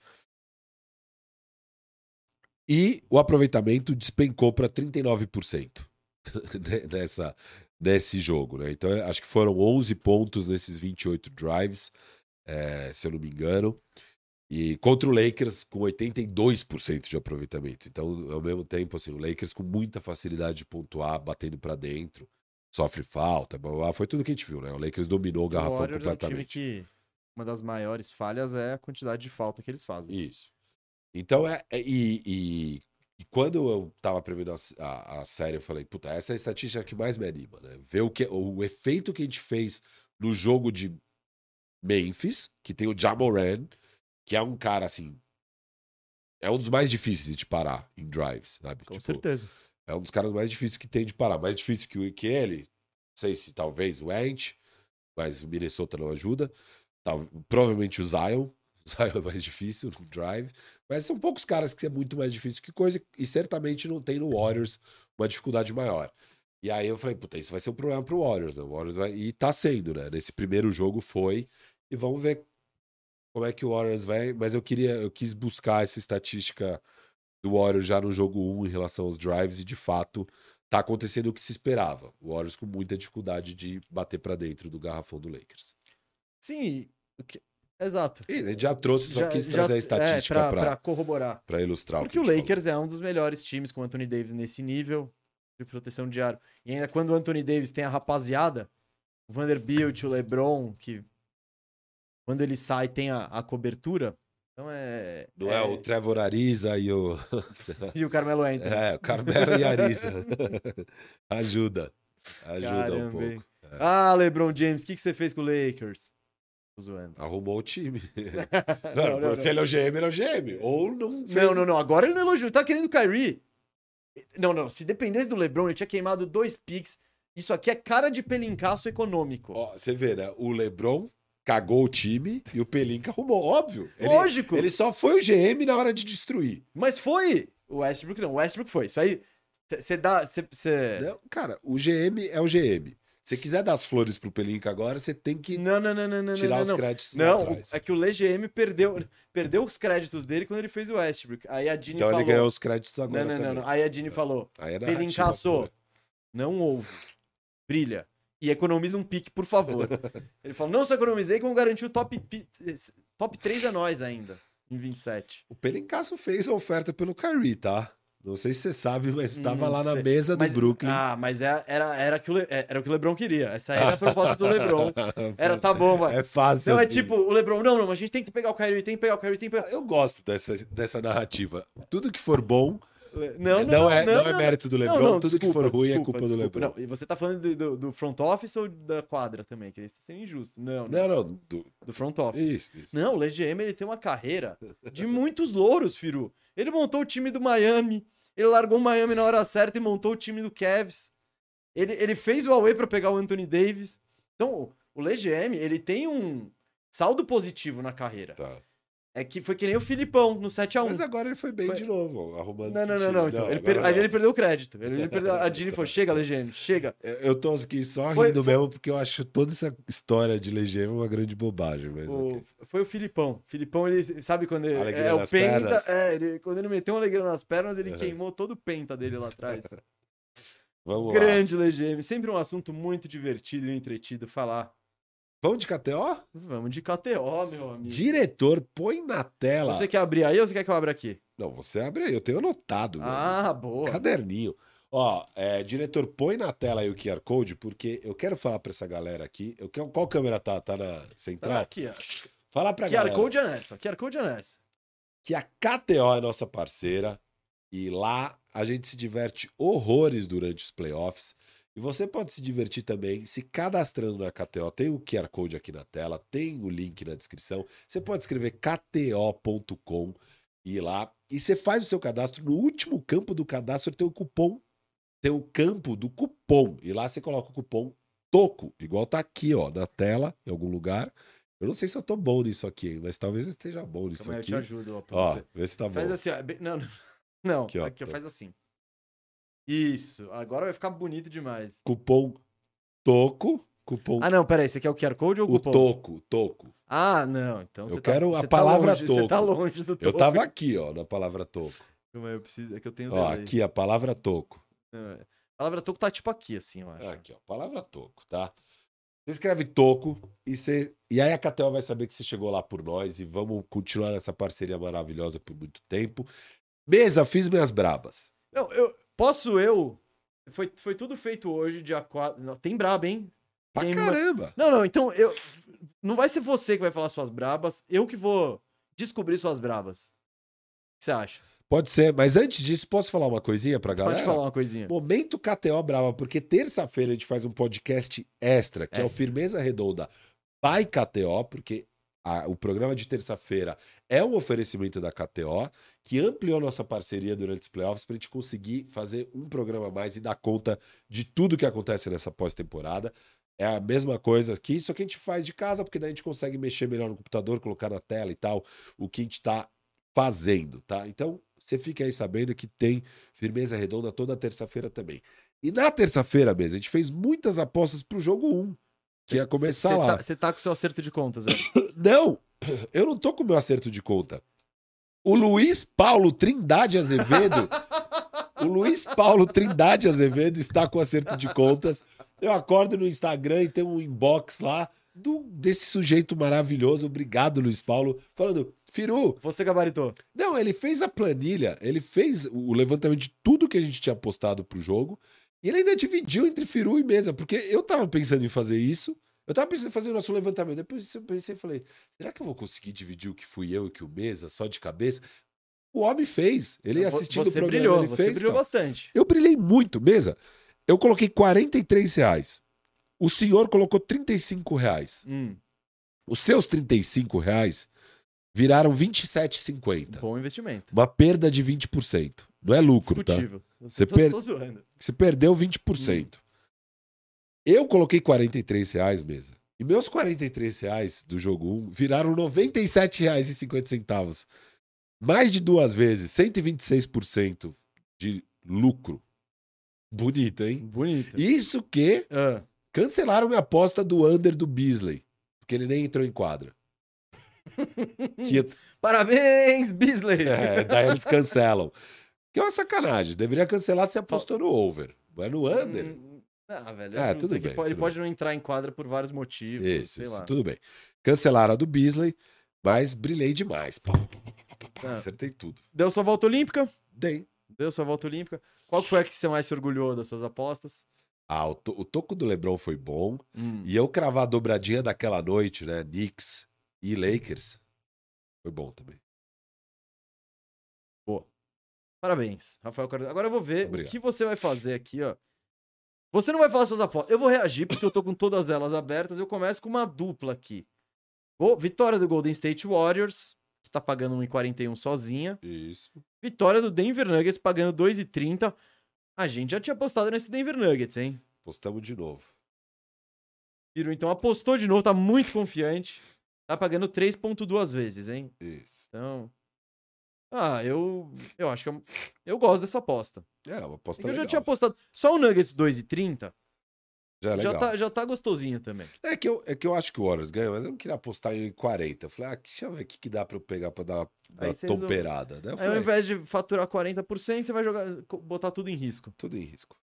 E o aproveitamento despencou para 39% né, nessa, nesse jogo, né? Então, eu acho que foram 11 pontos nesses 28 drives, eh, se eu não me engano. E contra o Lakers com 82% de aproveitamento. Então, ao mesmo tempo, assim, o Lakers com muita facilidade de pontuar, batendo para dentro, sofre falta, blá, blá, foi tudo que a gente viu, né? O Lakers dominou o O garrafão Warriors é um time completamente. que uma das maiores falhas é a quantidade de falta que eles fazem. Isso. Então, é, é- e, e- e quando eu tava prevendo a, a- a série, eu falei, puta, essa é a estatística que mais me anima, né? Ver o, que, o efeito que a gente fez no jogo de Memphis, que tem o Jamoran, que é um cara, assim, é um dos mais difíceis de parar em drives, sabe? Com Tipo, certeza. é um dos caras mais difíceis que tem de parar. Mais difícil que, o- que ele. Não sei se talvez o Ant, mas o Minnesota não ajuda. Tal- provavelmente o Zion. O Zion é mais difícil no drive. Mas são poucos caras que é muito mais difícil que coisa. E certamente não tem no Warriors uma dificuldade maior. E aí eu falei, puta, isso vai ser um problema pro Warriors, né? O Warriors vai... E tá sendo, né? Nesse primeiro jogo foi. E vamos ver como é que o Warriors vai. Mas eu queria, eu quis buscar essa estatística do Warriors já no jogo 1 em relação aos drives e de fato tá acontecendo o que se esperava. O Warriors com muita dificuldade de bater pra dentro do garrafão do Lakers. Sim, exato. E já trouxe, só quis trazer a é, estatística pra, pra corroborar. pra ilustrar Porque o o que gente Lakers é um dos melhores times com o Anthony Davis nesse nível de proteção de aro. E ainda quando o Anthony Davis tem a rapaziada, o Vanderbilt, o LeBron, que quando ele sai tem a, a cobertura. Então é. falou. Não é, o Trevor Ariza e o. E o Carmelo Anthony. é, o Carmelo e Ariza. ajuda. Ajuda um Caramba, hein? pouco. Ah, LeBron James, o que, que você fez com o Lakers? Tô zoando. Arrumou o time. Não, Não, não, se ele é o GM, ele é o GM. Ou não fez... Não, não, não. Agora ele não elogiou. Ele tá querendo o Kyrie. Não, não. Se dependesse do LeBron, ele tinha queimado dois picks. Isso aqui é cara de pelincaço econômico. Ó, você vê, né? O LeBron cagou o time e o Pelinka arrumou. Óbvio. Ele, Lógico. ele só foi o GM na hora de destruir. Mas foi. O Westbrook não. O Westbrook foi. Isso aí. Você dá. Você. Não, cara, o GM é o GM. Se quiser dar as flores pro Pelinka agora, você tem que Não, não, não, não, não. tirar não, os não. créditos lá Não, é que o LGM perdeu, perdeu os créditos dele quando ele fez o Westbrook. Aí a Dini Então falou. ele ganhou os créditos agora não, não, também. não. Aí a Dini falou: é Pelinka narrativa assou. não houve. Brilha. E economiza um pique, por favor. ele falou: não só economizei, como garantiu o top, top 3 a nós ainda, em 27. O Pelincaço fez a oferta pelo Kyrie, tá? Não sei se você sabe, mas estava Não lá na sei. mesa do Mas- Brooklyn. Ah, mas é- era, era, que o Le- é, era o que o Lebron queria. Essa era a proposta do Lebron. Era, tá bom, vai. É fácil. Não, é assim. tipo, o Lebron, não, não, mas a gente tem que pegar o Kyrie, tem que pegar o Kyrie, tem que pegar. Eu gosto dessa, dessa narrativa. Tudo que for bom Não, não, não, é, não, não, é mérito do LeBron, tudo que desculpa, for ruim é desculpa, culpa do desculpa. LeBron. Não, e você tá falando do, do- do front office ou da quadra também? Que isso tá sendo injusto. Não, não, Não, não. do- do front office. Isso, isso. Não, o LGM ele tem uma carreira de muitos louros, Firu. Ele montou o time do Miami, ele largou o Miami na hora certa e montou o time do Cavs. Ele, ele fez o away pra pegar o Anthony Davis. Então, o LGM, ele tem um saldo positivo na carreira. Tá. É que foi que nem o Filipão no 7x1. Mas agora ele foi bem Foi- de novo, arrumando Não, não, não, não. Então, ele, agora per... não. aí ele perdeu o crédito. Ele, ele perdeu... A Dini falou: chega, LGM, chega. Eu- tô aqui só Foi- rindo foi- mesmo porque eu acho toda essa história de Legema uma grande bobagem. Mas O- ok. Foi o Filipão. Filipão, ele sabe quando ele. Alegria é, o penta. pernas. É, ele, quando ele meteu uma alegria nas pernas, ele Uhum. queimou todo o penta dele lá atrás. Vamos lá. Grande LGM. Sempre um assunto muito divertido e entretido falar. Vamos de KTO? Vamos de KTO, meu amigo. Diretor, põe na tela. Você quer abrir aí ou você quer que eu abra aqui? Não, você abre aí, eu tenho anotado. Ah, boa. Caderninho. Ó, é, diretor, põe na tela aí o QR Code, porque eu quero falar pra essa galera aqui. Eu quero, qual câmera tá? Tá na Tá central? aqui, ó. Fala pra QR galera Code é nessa. QR Code é nessa. que a KTO é nossa parceira e lá a gente se diverte horrores durante os playoffs. E você pode se divertir também se cadastrando na KTO. Tem o QR Code aqui na tela, tem o link na descrição. Você pode escrever kto.com e ir lá. E você faz o seu cadastro. No último campo do cadastro tem o cupom. Tem o campo do cupom. E lá você coloca o cupom TOCO, igual tá aqui, ó, na tela, em algum lugar. Eu não sei se eu tô bom nisso aqui, hein, mas talvez eu esteja bom nisso Calma aí, eu aqui. te ajudo, ó, pra Ó, você. vê se tá bom. Faz assim, ó. é Não, não. Não, Aqui, aqui, ó, ó, tá. faz assim. Isso. Agora vai ficar bonito demais. Cupom TOCO. Cupom Ah, não, peraí. Você quer o QR Code ou o o cupom? TOCO, TOCO. Ah, não. Então Eu tá- quero a você palavra tá longe, Você tá toco. longe do Eu toco. tava aqui, ó, na palavra TOCO. Aí, eu preciso. É que eu tenho Ó, aqui a palavra TOCO. É. A palavra toco tá tipo aqui, assim, eu acho. Aqui, ó, palavra TOCO, tá? Você escreve TOCO e, você... e aí a KTO vai saber que você chegou lá por nós e vamos continuar essa parceria maravilhosa por muito tempo. Mesa, fiz minhas brabas. Não, eu. Posso eu? Foi, foi tudo feito hoje, dia 4. Não, tem braba, hein? Pra Tem uma- caramba! Não, não, então eu. Não vai ser você que vai falar suas brabas, eu que vou descobrir suas brabas. O que você acha? Pode ser, mas antes disso, posso falar uma coisinha pra galera? Pode falar uma coisinha. Momento KTO Brava, porque terça-feira a gente faz um podcast extra, que é o Extra. Firmeza Redonda by KTO, porque a- o programa de terça-feira é um oferecimento da KTO, que ampliou nossa parceria durante os playoffs para a gente conseguir fazer um programa a mais e dar conta de tudo que acontece nessa pós-temporada. É a mesma coisa aqui, só que a gente faz de casa, porque daí a gente consegue mexer melhor no computador, colocar na tela e tal, o que a gente está fazendo, tá? Então, você fica aí sabendo que tem Firmeza Redonda toda terça-feira também. E na terça-feira mesmo, a gente fez muitas apostas pro jogo 1, que ia começar Cê- cê lá. tá- Você tá, com o seu acerto de contas, né? Não, eu não tô com o meu acerto de conta. O Luiz Paulo Trindade Azevedo, o Luiz Paulo Trindade Azevedo está com acerto de contas. Eu acordo no Instagram e tem um inbox lá do, desse sujeito maravilhoso. Obrigado, Luiz Paulo, falando: Firu, Você gabaritou. não, ele fez a planilha, ele fez o levantamento de tudo que a gente tinha postado pro jogo, e ele ainda dividiu entre Firu e Mesa, porque eu tava pensando em fazer isso, eu tava pensando em fazer o nosso levantamento, depois eu pensei e falei, será que eu vou conseguir dividir o que fui eu e o que o Mesa, só de cabeça? O homem fez, ele você o programa, brilhou, ele você fez. brilhou tal. bastante. Eu brilhei muito, Mesa. Eu coloquei 43 reais. O senhor colocou 35 reais. Hum. Os seus 35 reais viraram 27,50. Bom investimento. Uma perda de 20%. Não é lucro, tá? Você tô, per- tô zoando. Você perdeu 20%. Eu coloquei 43 reais mesa. E meus 43 reais do jogo 1 viraram R$ 97,50. Mais de duas vezes, 126% de lucro. Bonito, hein? Bonito. Isso que Ah, cancelaram minha aposta do under do Beasley. Porque ele nem entrou em quadra. Que Parabéns, Beasley! é, daí eles cancelam. Que é uma sacanagem. Deveria cancelar se apostou no over. Mas no under. Hum, Ah, velho. Ah, tudo bem, pode, tudo pode não entrar em quadra por vários motivos. Isso, isso, tudo bem. Cancelaram a do Beasley, mas brilhei demais. Pá, pá, pá. Acertei tudo. Deu sua volta olímpica? Dei. Deu sua volta olímpica. Qual foi a que você mais se orgulhou das suas apostas? Ah, o, to- o toco do Lebron foi bom. Hum. E eu cravar a dobradinha daquela noite, né? Knicks e Lakers. Foi bom também. Parabéns, Rafael Cardoso. Agora eu vou ver Obrigado. o que você vai fazer aqui, ó. Você não vai falar suas apostas. Eu vou reagir porque eu tô com todas elas abertas. Eu começo com uma dupla aqui. Ô, vitória do Golden State Warriors, que tá pagando 1,41 sozinha. Isso. Vitória do Denver Nuggets pagando 2,30. A gente já tinha apostado nesse Denver Nuggets, hein? Postamos de novo. Piru, então apostou de novo, tá muito confiante. Tá pagando 3,2 vezes, hein? Isso. Então. Ah, eu. Eu acho que eu, eu gosto dessa aposta. É, uma É aposta que eu já legal. tinha apostado. Só o Nuggets 2,30 Já é legal. já, tá, já tá gostosinho também. É, que eu, é que eu acho que o Warriors ganha, mas eu não queria apostar em 40. Eu falei, ah, deixa eu ver o que, que dá pra eu pegar pra dar uma, uma resolve. eu Aí ao invés de faturar 40%, você vai jogar, botar tudo em risco. tudo em risco.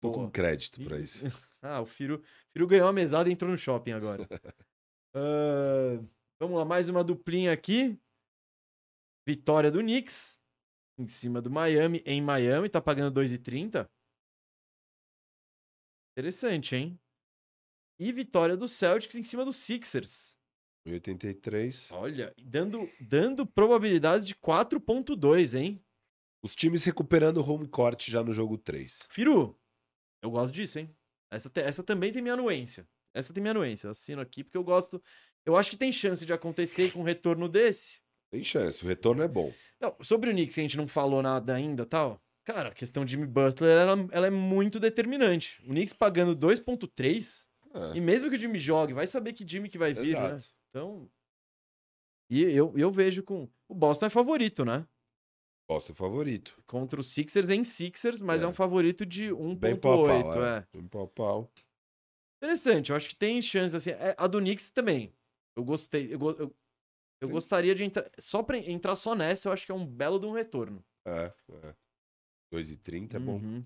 Tô Boa. com crédito pra isso. Ah, o Firo, Firo ganhou a mesada e entrou no shopping agora. Ah, vamos lá, mais uma duplinha aqui. Vitória do Knicks em cima do Miami, em Miami, tá pagando 2,30. Interessante, hein? E vitória do Celtics em cima do Sixers. 83. Olha, dando, dando probabilidades de 4.2, hein? Os times recuperando o home court já no jogo 3. Firu, eu gosto disso, hein? Essa, essa também tem minha anuência. Essa tem minha anuência. Eu assino aqui porque eu gosto. Eu acho que tem chance de acontecer com um retorno desse. Tem chance, o retorno é bom. Não, sobre o Knicks, a gente não falou nada ainda tal. Cara, a questão de Jimmy Butler, ela, ela é muito determinante. O Knicks pagando 2.3, É, e mesmo que o Jimmy jogue, vai saber que Jimmy que vai vir, né? exato. Então. E eu, eu vejo com. O Boston é favorito, né? Boston favorito. Contra os Sixers em Sixers, mas é, É. um favorito de Bem pau a 1.8. pau, é. é. Bem pau pau. Interessante, eu acho que tem chance, assim. é, A do Knicks também. Eu gostei. Eu, eu, eu Sim. gostaria de entrar. Só pra entrar só nessa, eu acho que é um belo de um retorno. É, é. 2,30 é bom. Uhum.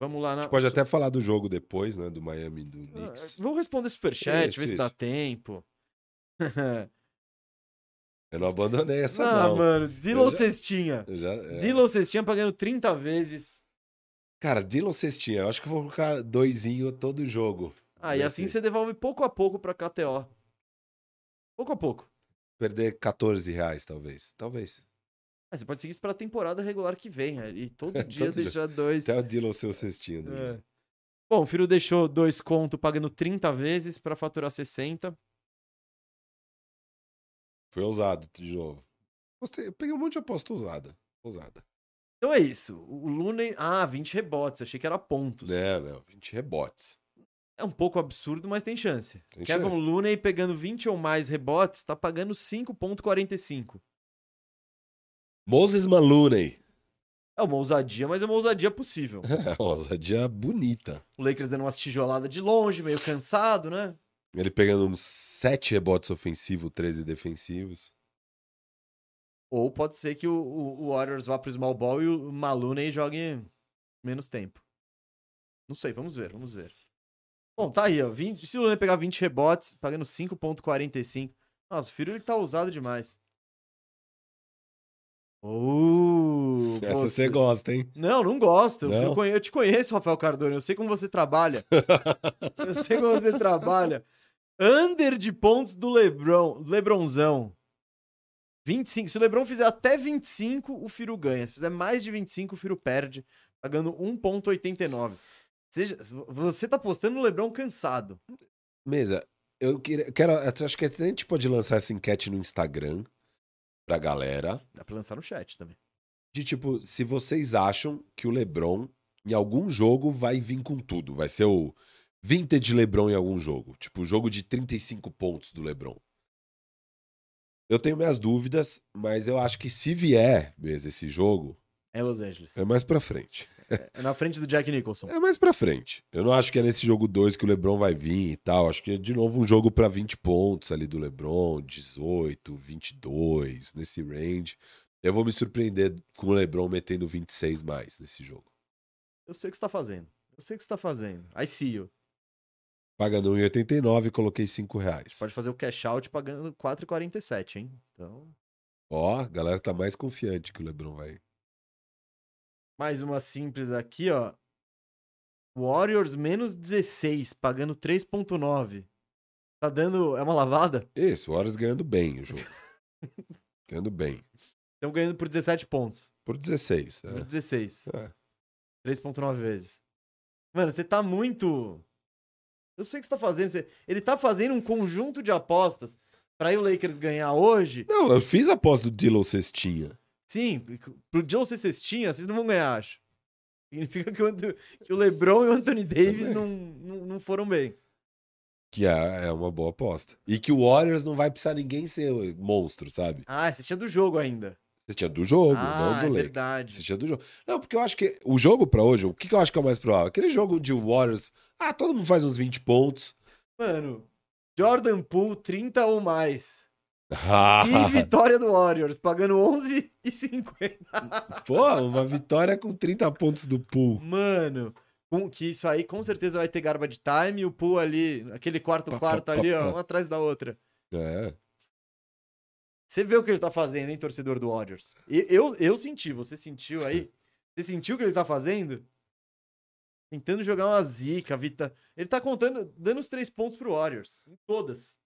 Vamos lá na. pode até falar do jogo depois, né? Do Miami e do Ah, Knicks. Vou responder superchat, Isso, ver se dá tempo. Eu não abandonei essa, ah, não. mano, Dilo Cestinha. Já, é. Dilo Cestinha pagando 30 vezes. Cara, Dylan Cestinha, eu acho que vou colocar doisinho todo jogo. Ah, e assim você devolve pouco a pouco pra KTO. Pouco a pouco. Perder 14 reais, talvez. Talvez. Ah, você pode seguir isso pra temporada regular que vem. né? E todo dia Todo dia. deixar dois. Até o Dylan ser o cestinho. É. Bom, o Firo deixou dois conto pagando 30 vezes pra faturar 60. Foi ousado de novo. Gostei. Eu peguei um monte de aposta ousada. Ousada. Então é isso. O Looney. Ah, 20 rebotes. Achei que era pontos. Né, não. 20 rebotes. É um pouco absurdo, mas tem chance. Tem Kevin chance. Looney pegando 20 ou mais rebotes, tá pagando 5,45. Moses Maloney. É uma ousadia, mas é uma ousadia possível. É uma ousadia bonita. O Lakers dando umas tijoladas de longe, meio cansado, né? Ele pegando uns 7 rebotes ofensivos, 13 defensivos. Ou pode ser que o, o, o Warriors vá pro small ball e o Maloney jogue menos tempo. Não sei, vamos ver, vamos ver. Bom, tá aí, ó. 20, se o Looney pegar 20 rebotes, pagando 5,45. Nossa, o Firo ele tá ousado demais. Uh, Essa você gosta, hein? Não, não gosto. Eu, Não? conhe- eu te conheço, Rafael Cardone. Eu sei como você trabalha. Eu sei como você trabalha. Under de pontos do Lebron, Lebronzão. 25. Se o Lebron fizer até 25, o Firo ganha. Se fizer mais de 25, o Firo perde, pagando 1,89. Seja, você tá postando no Lebron cansado. Mesa, eu quero, acho que a gente pode lançar essa enquete no Instagram pra galera. Dá pra lançar no chat também. De tipo, se vocês acham que o LeBron em algum jogo vai vir com tudo. Vai ser o vintage LeBron em algum jogo. Tipo, o jogo de 35 pontos do LeBron. Eu tenho minhas dúvidas, mas eu acho que se vier mesmo esse jogo, É Los Angeles. é mais pra frente. É na frente do Jack Nicholson. É mais pra frente. Eu não acho que é nesse jogo 2 que o LeBron vai vir e tal. Acho que é de novo um jogo pra 20 pontos ali do LeBron, 18, 22, nesse range. Eu vou me surpreender com o LeBron metendo 26 mais nesse jogo. Eu sei o que você tá fazendo. Eu sei o que você tá fazendo. I see you. Pagando 1,89 e coloquei 5 reais. Pode fazer o cash out pagando 4,47, hein? Então, Ó, a galera tá mais confiante que o LeBron vai. Mais uma simples aqui, ó. Warriors menos 16, pagando 3,9. Tá dando. É uma lavada? Isso, o Warriors ganhando bem o jogo. ganhando bem. Estão ganhando por 17 pontos. Por 16. Por É. 16. É. 3,9 vezes. Mano, você tá muito. Eu sei o que você tá fazendo. você- Ele tá fazendo um conjunto de apostas pra ir o Lakers ganhar hoje. Não, eu fiz a aposta do Dylan Cestinha. Sim, pro Joe ser cestinha, vocês não vão ganhar, acho. Significa que o, Anto- que o LeBron e o Anthony Davis não, não, não foram bem. Que é, é uma boa aposta. E que o Warriors não vai precisar ninguém ser monstro, sabe? Ah, você tinha do jogo ainda. Você tinha do jogo, ah, não do é verdade. Você tinha do jogo. Não, porque eu acho que o jogo pra hoje, o que, que eu acho que é o mais provável? Aquele jogo de Warriors, ah, todo mundo faz uns 20 pontos. Mano, Jordan Poole, 30 ou mais. Ah, E vitória do Warriors, pagando 11,50. Pô, uma vitória com 30 pontos do pool. Mano, com, que isso aí com certeza vai ter garbage time e o Poole ali, aquele quarto Pá, quarto pá, ali, ó, uma atrás da outra. É. Você vê o que ele tá fazendo, hein, torcedor do Warriors? E- Eu, eu senti, você sentiu aí? Você sentiu o que ele tá fazendo? Tentando jogar uma zica, Vita. Ele tá contando, dando os três pontos pro Warriors. Em todas.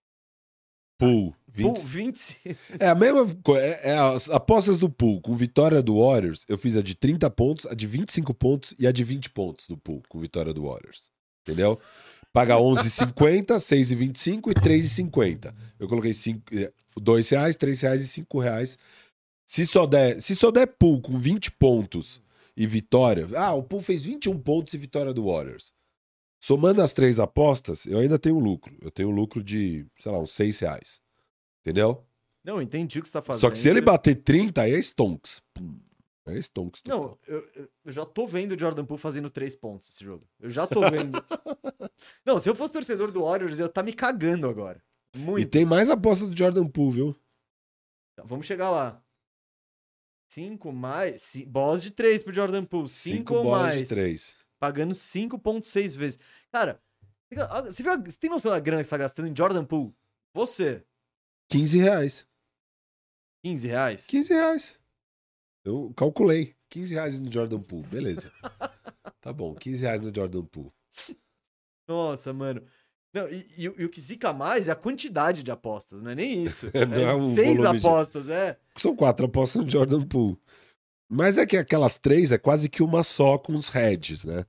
Pool. 20... Poole, 20. É a mesma coisa. É, é as apostas do pool. Com vitória do Warriors, eu fiz a de 30 pontos, a de 25 pontos e a de 20 pontos do pool, com vitória do Warriors. Entendeu? Paga 11,50, 6,25 e 3,50. Eu coloquei 5, 2 reais, 3 reais e 5 reais. Se só der, se só der pool com 20 pontos e vitória. Ah, o pool fez 21 pontos e vitória do Warriors. Somando as três apostas, eu ainda tenho lucro. Eu tenho lucro de, sei lá, uns 6 reais. Entendeu? Não, entendi o que você tá fazendo. Só que se ele bater 30, aí é Stonks. Pum. É Stonks. Não, eu, eu- já tô vendo o Jordan Poole fazendo três pontos esse jogo. Eu já tô vendo. Não, se eu fosse torcedor do Warriors, eu tá me cagando agora. E Muito. tem mais aposta do Jordan Poole, viu? Tá, Vamos chegar lá. Cinco mais. bolas de três pro Jordan Poole. Cinco, Cinco ou bolas mais. de três. Pagando 5,6 vezes. Cara, você, viu você tem noção da grana que você tá gastando em Jordan Poole? Você, 15 reais. 15 reais? 15 reais. Eu calculei. 15 reais no Jordan Poole. Beleza. tá bom, 15 reais no Jordan Poole. Nossa, mano. Não, e, e o- e o que zica mais é a quantidade de apostas, não é nem isso. Não é um seis volume de- apostas, é. São quatro apostas no Jordan Poole. Mas é que aquelas três é quase que uma só com os heads, né?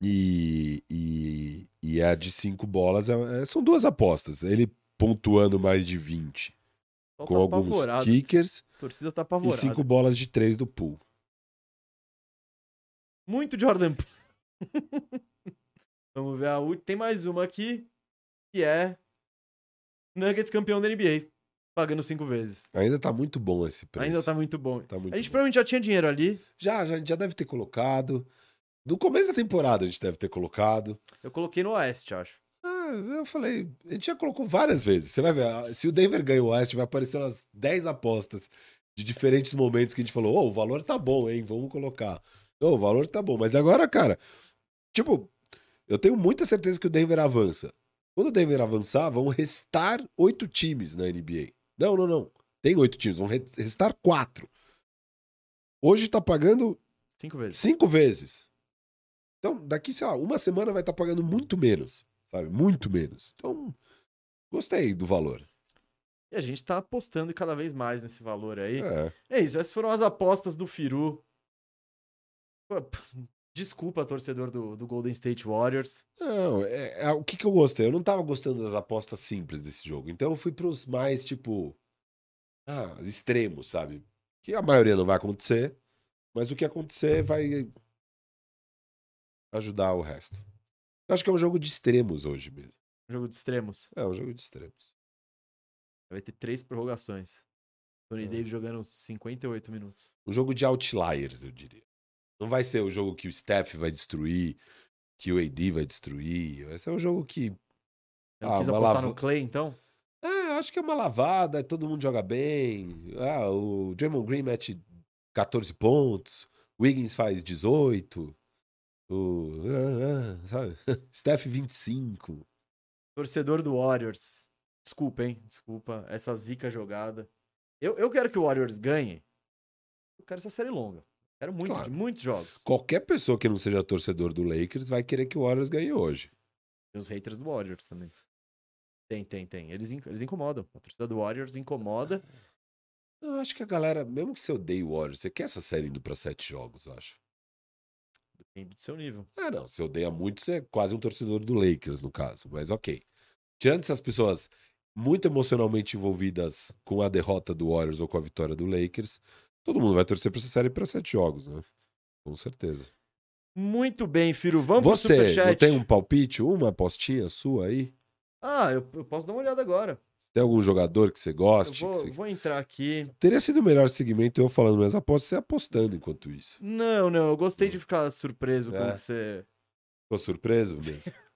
E, e, e a de cinco bolas é- é- são duas apostas. Ele pontuando mais de 20 Só com tá alguns apavorado. kickers A torcida tá e apavorada. cinco bolas de três do pool. Muito Jordan. Vamos ver a última. Tem mais uma aqui, que é Nuggets campeão da NBA. Pagando cinco vezes. Ainda tá muito bom esse preço. Ainda tá muito bom. Tá muito A gente bom. provavelmente já tinha dinheiro ali. Já, já, já deve ter colocado. No começo da temporada a gente deve ter colocado. Eu coloquei no Oeste, acho. Ah, eu falei, a gente já colocou várias vezes. Você vai ver, ah, se o Denver ganha o Oeste, vai aparecer umas 10 apostas de diferentes momentos que a gente falou: Ô, o valor tá bom, hein? Vamos colocar. Ô, o valor tá bom. Mas agora, cara, tipo, eu tenho muita certeza que o Denver avança. Quando o Denver avançar, vão restar oito times na NBA. Não, não, não. Tem oito times, vão re- restar quatro. Hoje tá pagando Cinco vezes. cinco vezes. Então, daqui, sei lá, uma semana vai estar pagando muito menos, sabe? Muito menos. Então, gostei do valor. E a gente tá apostando cada vez mais nesse valor aí. É. É isso, essas foram as apostas do Firu. Desculpa, torcedor do, do Golden State Warriors. Não, é, é- o que, que eu gostei? Eu não tava gostando das apostas simples desse jogo. Então eu fui pros mais, tipo. Ah, extremos, sabe? Que a maioria não vai acontecer, mas o que acontecer vai ajudar o resto. Eu acho que é um jogo de extremos hoje mesmo. Jogo de extremos. É um jogo de extremos. Vai ter três prorrogações. Tony É. Davis jogando 58 minutos. Um jogo de outliers, eu diria. Não vai ser o jogo que o Steph vai destruir, que o AD vai destruir. Vai ser um jogo que. Ah, quis apostar lava- no Clay, então? É, acho que é uma lavada, todo mundo joga bem. Ah, o Draymond Green mete 14 pontos, o Wiggins faz 18, o. ah, ah, sabe? Steph 25. Torcedor do Warriors. Desculpa, hein? Desculpa. Essa zica jogada. Eu, eu quero que o Warriors ganhe. Eu quero essa série longa. Quero muitos, Claro. muitos jogos. Qualquer pessoa que não seja torcedor do Lakers vai querer que o Warriors ganhe hoje. E os haters do Warriors também. Tem, tem, tem. Eles, inc- eles incomodam. A torcida do Warriors incomoda. Eu acho que a galera, mesmo que você odeie o Warriors, você quer essa série indo pra sete jogos, eu acho. Depende do seu nível. Ah, não. Se odeia muito, você é quase um torcedor do Lakers, no caso. Mas ok. Tirando essas pessoas muito emocionalmente envolvidas com a derrota do Warriors ou com a vitória do Lakers, todo mundo vai torcer pra essa série para sete jogos, né? Com certeza. Muito bem, Firo. Vamos pro Você não superchat. tem um palpite, uma apostinha sua aí? Ah, eu, eu posso dar uma olhada agora. Tem algum jogador que você Eu goste? vou, que você- vou entrar aqui. Teria sido o melhor segmento eu falando minhas apostas, você apostando enquanto isso. Não, não. Eu gostei de ficar surpreso com É. o que você... Ficou surpreso mesmo?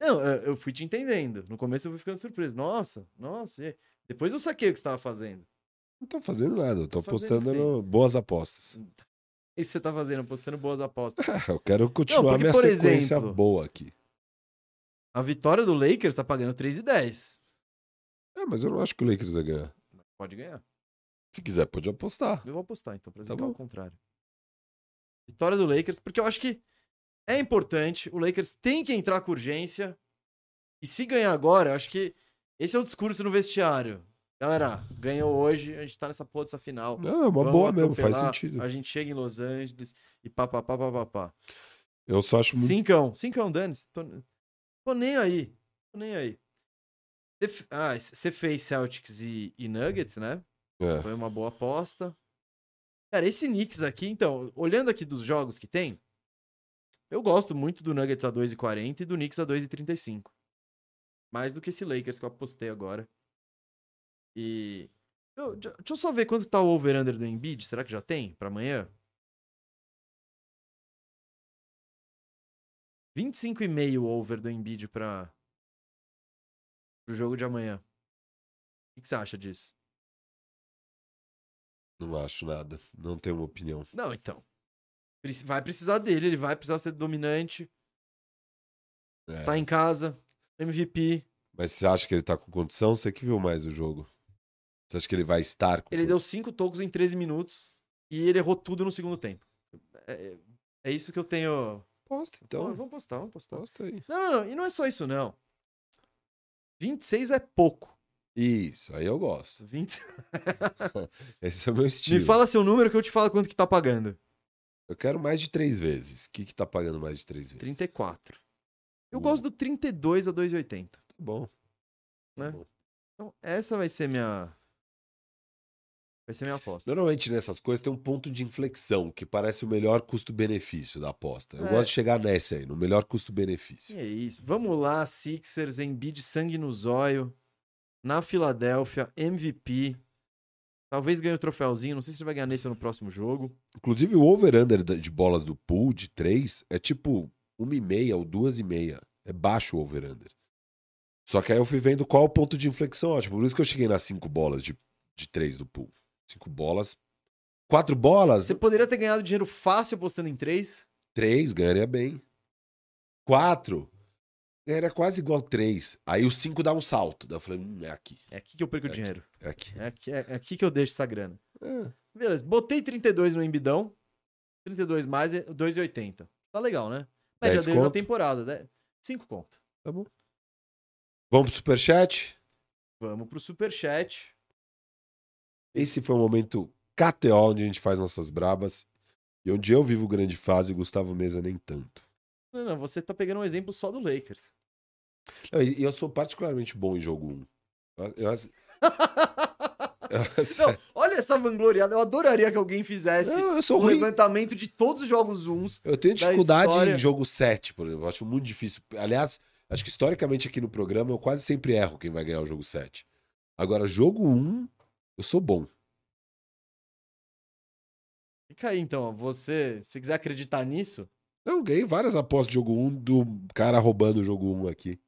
Não, eu eu fui te entendendo. No começo eu fui ficando surpreso. Nossa, nossa. Depois eu saquei o que você estava fazendo. Não tô fazendo nada, eu tô, Tô apostando no boas apostas. Isso que você tá fazendo, postando boas apostas. Eu quero continuar porque, minha sequência exemplo, boa aqui. A vitória do Lakers tá pagando 3,10. É, mas eu não acho que o Lakers vai ganhar. Pode ganhar. Se quiser, pode apostar. Eu vou apostar, então, pra Tá dizer que é bom. o contrário. Vitória do Lakers, porque eu acho que é importante. O Lakers tem que entrar com urgência. E se ganhar agora, eu acho que esse é o discurso no vestiário. Galera, ganhou hoje, a gente tá nessa porra dessa final. Não, é uma Vamos boa mesmo, faz sentido. A gente chega em Los Angeles e pá, pá, pá, pá, pá, pá. Eu só acho muito. Cincão, cincão, dane-se. Tô, tô nem aí. Tô nem aí. Você f- Ah, você fez Celtics e, e Nuggets, né? É. Foi uma boa aposta. Cara, esse Knicks aqui, então, olhando aqui dos jogos que tem, eu gosto muito do Nuggets a 2,40 e do Knicks a 2,35. Mais do que esse Lakers que eu apostei agora. E. eu- deixa eu só ver quanto tá o over-under do Embiid. Será que já tem pra amanhã? 25,5 over do Embiid pra. pro jogo de amanhã. O que você acha disso? Não acho nada. Não tenho uma opinião. Não, então. Vai precisar dele, ele vai precisar ser dominante. É. Tá em casa, MVP. Mas você acha que ele tá com condição? Você que viu mais o jogo. Você acha que ele vai estar com Ele deu 5 tocos em 13 minutos e ele errou tudo no segundo tempo. É, é isso que eu tenho. Posta, Então, então. vamos postar, vamos postar. Posta aí. Não, não, não. E não é só isso, não. 26 é pouco. Isso, aí eu gosto. 20... Esse é o meu estilo. Me fala seu número que eu te falo quanto que tá pagando. Eu quero mais de três vezes. O que, que tá pagando mais de três vezes? 34. Eu Hum. gosto do 32 a 2,80. Tá bom. Tá Né? bom. Então, essa vai ser minha. Vai ser minha aposta. Normalmente nessas coisas tem um ponto de inflexão, que parece o melhor custo-benefício da aposta. Eu É. gosto de chegar nesse aí, no melhor custo-benefício. É isso. Vamos lá, Sixers, Embiid, sangue no zóio. Na Filadélfia, MVP. Talvez ganhe o troféuzinho. Não sei se vai ganhar nesse ou no próximo jogo. Inclusive, o over-under de bolas do pool de 3 é tipo 1,5 ou 2,5. É baixo o over-under. Só que aí eu fui vendo qual o ponto de inflexão ótimo. Por isso que eu cheguei nas 5 bolas de, de 3 do pool. 5 bolas. 4 bolas, Você poderia ter ganhado dinheiro fácil apostando em três. 3 ganharia bem. 4 ganharia quase igual 3. Aí o 5 dá um salto. Daí eu falei, hum, é aqui. É aqui que eu perco É aqui. dinheiro. É aqui. É aqui, é aqui que eu deixo essa grana. É. Beleza. Botei 32 no Embidão. 32 mais é 2,80. Tá legal, né? Média 10 dele na temporada. 5 conto. Tá bom. Vamos pro superchat? Vamos pro superchat. Esse foi o momento KTO onde a gente faz nossas brabas. E onde eu vivo grande fase, Gustavo Mesa nem tanto. Não, não, você tá pegando um exemplo só do Lakers. Não, E eu sou particularmente bom em jogo 1. Eu, eu, eu, Não, olha essa vangloriada. Eu adoraria que alguém fizesse eu sou um ruim. levantamento de todos os jogos uns. Eu tenho da dificuldade história. em jogo 7, por exemplo. Eu acho muito difícil. Aliás, acho que historicamente aqui no programa eu quase sempre erro quem vai ganhar o jogo 7. Agora, jogo 1, eu sou bom. Fica aí, então. Você, se quiser acreditar nisso, Eu ganhei várias apostas de jogo 1 do cara roubando o jogo 1 aqui.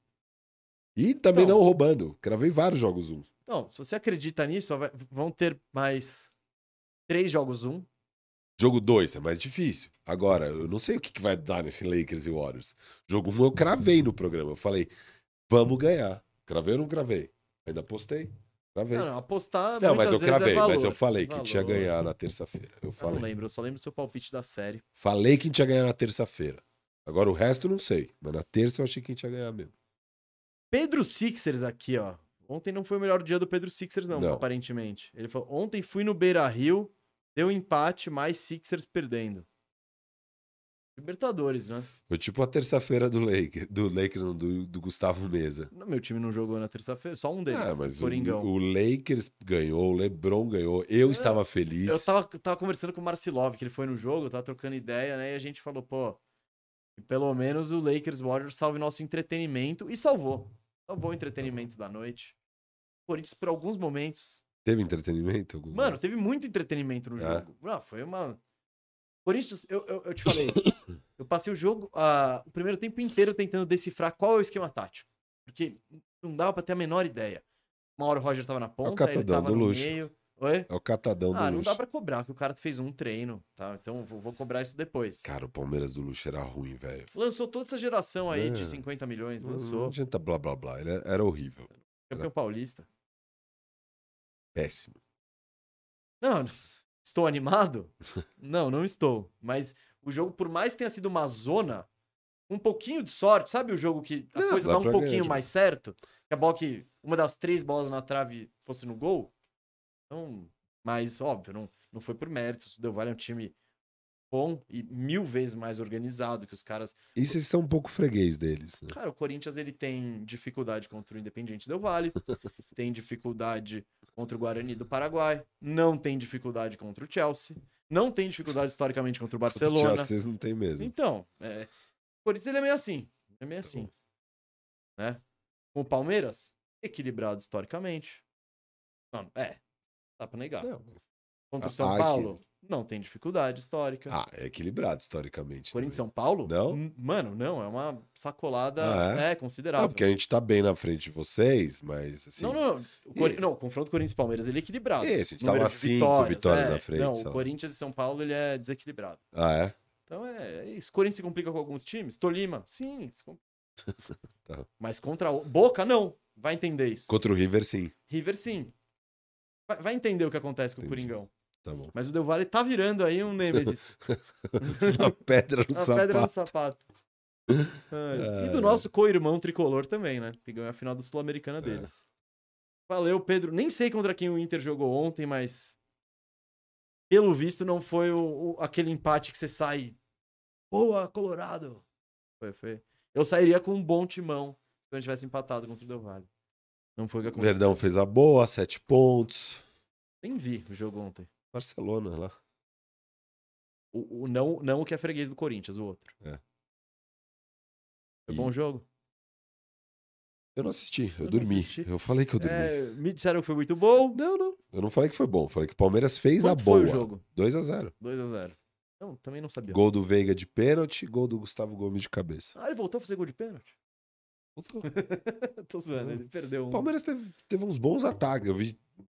E também Então. não roubando. Gravei vários jogos 1. não, se você acredita nisso, vai- vão ter mais três jogos um. Jogo 2 é mais difícil. Agora, eu não sei o que, que vai dar nesse Lakers e Warriors. Jogo 1 eu cravei no programa. Eu falei, vamos ganhar. Cravei ou não cravei? Ainda postei. Cravei. Não, não, apostar. Não, mas eu vezes é cravei, mas eu valor. falei que tinha Valor. ganhar na terça-feira. Eu Eu não falei. lembro, eu só lembro do seu palpite da série. Falei que tinha ganhar na terça-feira. Agora o resto eu não sei. Mas na terça eu achei que tinha ganhar mesmo. Pedro Sixers aqui, ó. Ontem não foi o melhor dia do Pedro Sixers, não, Não. aparentemente. Ele falou: ontem fui no Beira Rio, deu empate, mais Sixers perdendo. Libertadores, né? Foi tipo a terça-feira do Lakers, do Lakers, não, do, do Gustavo Mesa. Não, Meu time não jogou na terça-feira, só um deles. Ah, mas o, Coringão. o Lakers ganhou, o LeBron ganhou. Eu É, estava feliz. Eu tava, tava conversando com o Marcilov, que ele foi no jogo, eu tava trocando ideia, né? E a gente falou, pô, pelo menos o Lakers Warriors salve nosso entretenimento. E salvou. Salvou o entretenimento da noite. O Corinthians, por alguns momentos. Teve entretenimento? Mano, teve muito entretenimento no É. jogo. Não, foi uma. Corinthians, eu, eu, eu te falei. eu passei o jogo, ah, o primeiro tempo inteiro tentando decifrar qual é o esquema tático. Porque não dava pra ter a menor ideia. Uma hora o Roger tava na ponta, ele catadão tava no luxo. meio. Oi? É o catadão Ah, do não luxo. dá pra cobrar, que o cara fez um treino, tá? Então vou, vou cobrar isso depois. Cara, o Palmeiras do luxo era ruim, velho. Lançou toda essa geração aí É. de 50 milhões, Não lançou. adianta blá blá blá. Ele era, era horrível. Campeão paulista. Péssimo. Não, estou animado? Não, não estou. Mas o jogo, por mais que tenha sido uma zona, um pouquinho de sorte, sabe o jogo que a Não, coisa dá um pouquinho ganhar, tipo- mais certo? Que a bola que uma das três bolas na trave fosse no gol? Então, mas óbvio, não, não foi por méritos. O Del Valle é um time bom e mil vezes mais organizado que os caras E vocês são um pouco freguês deles, né? Cara, o Corinthians ele tem dificuldade contra o Independiente Del Vale, tem dificuldade contra o Guarani do Paraguai, não tem dificuldade contra o Chelsea, não tem dificuldade historicamente contra o Barcelona. Vocês não tem mesmo. Então, é, o Corinthians ele é meio assim, é meio assim, né? Com o Palmeiras, equilibrado historicamente. Não, é, dá pra negar. Não. Contra o São Paulo, não tem dificuldade histórica. Ah, é equilibrado historicamente. Corinthians e. São Paulo? Não? Hum, Mano, não, é uma sacolada Ah, é? é? considerável. Não, porque a gente tá bem na frente de vocês, mas assim. Não, não, não. O E- não, o confronto Corinthians e Palmeiras ele é equilibrado. Esse, a gente tá Número de cinco vitórias é. na frente. Não, o. Corinthians e São Paulo ele é desequilibrado. Ah, é? Então é, é isso. O Corinthians se complica com alguns times. Tolima, sim. Tá. Mas contra o Boca, não. Vai entender isso. Contra o River, sim. River, sim. Vai, vai entender o que acontece com Entendi. o Coringão. Tá bom. Mas o Del Valle tá virando aí um Nêmesis. A pedra no Uma sapato. pedra no sapato. Ai. E do nosso co-irmão tricolor também, né? Que ganhou a final da É. Sul-Americana deles. Valeu, Pedro. Nem sei contra quem o Inter jogou ontem, mas. Pelo visto, não foi o, o- aquele empate que você sai. Boa, Colorado! Foi, foi. Eu sairia com um bom timão se eu tivesse empatado contra o Del Valle. Não foi o que O aconteceu. Verdão fez a boa, sete pontos. Nem vi o jogo ontem. Barcelona lá. O, o não, não o que é freguês do Corinthians, o outro. É. Foi E- bom jogo? Eu não assisti, eu, Eu dormi. assisti. Eu falei que eu dormi. É, me disseram que foi muito bom. Não, não. Eu não falei que foi bom. Falei que o Palmeiras fez Quanto a foi boa. o jogo? 2 a 0 2x0. Não, também não sabia. Gol do Veiga de pênalti, gol do Gustavo Gomes de cabeça. Ah, ele voltou a fazer gol de pênalti? Voltou. Tô zoando, ele perdeu um. O Palmeiras teve, teve uns bons ataques. Eu vi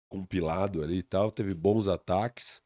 compilado ali e tal. Teve bons ataques.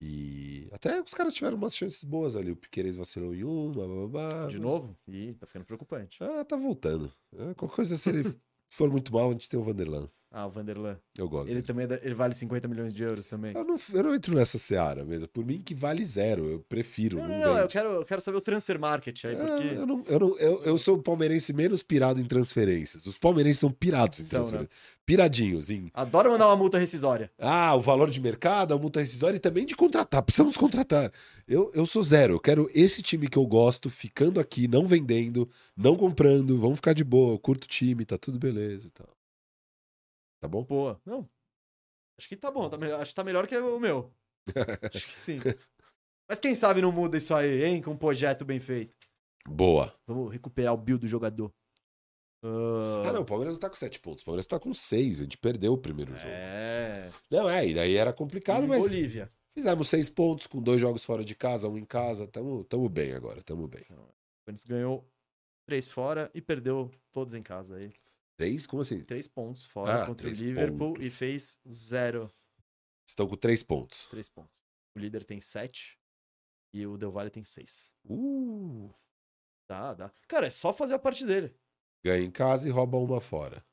E até os caras tiveram umas chances boas ali. O Piqueires vacilou em uma, blá, blá, blá, De mas- novo? Ih, tá ficando preocupante. Ah, tá voltando. É, qualquer coisa, se ele for muito mal, a gente tem o Vanderlan. Ah, o Vanderlan. Eu gosto. Ele dele. também é da- ele vale 50 milhões de euros também. Eu, não, eu não entro nessa seara mesmo. Por mim, que vale zero. Eu prefiro. Não, Não, não, eu quero, eu quero saber o transfer market aí, É, porque. eu, não, eu, não, eu, eu sou o palmeirense menos pirado em transferências. Os palmeirenses são pirados em São, né? transferências. Piradinhos em. Adoro mandar uma multa rescisória. Ah, o valor de mercado, a multa rescisória e também de contratar. Precisamos contratar. Eu, eu sou zero. Eu quero esse time que eu gosto ficando aqui, não vendendo, não comprando. Vamos ficar de boa. Eu curto o time, tá tudo beleza e tal. Tá bom? Boa. Não. Acho que tá bom. Tá melhor, acho que tá melhor que o meu. Acho que sim. Mas quem sabe não muda isso aí, hein? Com um projeto bem feito. Boa. Vamos recuperar o build do jogador. Ah, não, o Palmeiras não tá com sete pontos. O Palmeiras tá com seis. A gente perdeu o primeiro jogo. É. Não, é, e daí era complicado, E mas Bolívia. fizemos seis pontos com dois jogos fora de casa, um em casa. Tamo, tamo bem agora, tamo bem. O Corinthians ganhou três fora e perdeu todos em casa aí. Três? Como assim? Três pontos fora Ah, contra o Liverpool pontos. e fez zero. Estão com três pontos. Três pontos. O líder tem sete e o Del Valle tem seis. Uh, Dá, dá. Cara, é só fazer a parte dele. ganha em casa e rouba uma fora.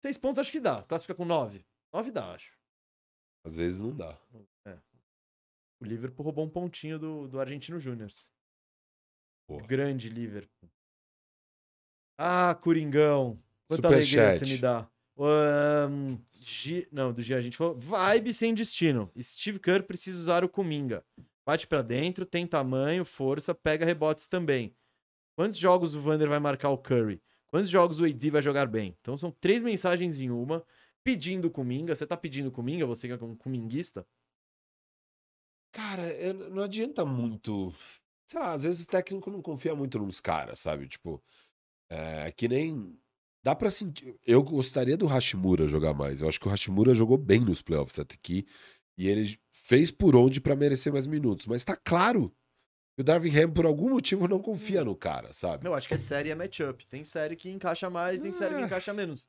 Seis pontos acho que dá. Classifica com nove. Nove dá, acho. Às vezes não dá. O Liverpool roubou um pontinho do, do Argentino Júnior. Grande Liverpool. Ah, Coringão. Quanta alegria Superchat. você me dá. Ahn, Gi- Não, do dia a gente falou. Vibe sem destino. Steve Kerr precisa usar o Cominga. Bate pra dentro, tem tamanho, força, pega rebotes também. Quantos jogos o Vander vai marcar o Curry? Quantos jogos o AD vai jogar bem? Então são três mensagens em uma. Pedindo Cominga. Você tá pedindo Cominga? Você que é um cominguista? Cara, é- não adianta muito. Sei lá, às vezes o técnico não confia muito nos caras, sabe? Tipo, é que nem. Dá pra sentir. Eu gostaria do Hashimura jogar mais. Eu acho que o Hashimura jogou bem nos playoffs até aqui. E ele fez por onde pra merecer mais minutos. Mas tá claro que o Darvin Ham, por algum motivo, não confia no cara, sabe? Eu acho que é série é matchup. Tem série que encaixa mais, tem série que É. encaixa menos.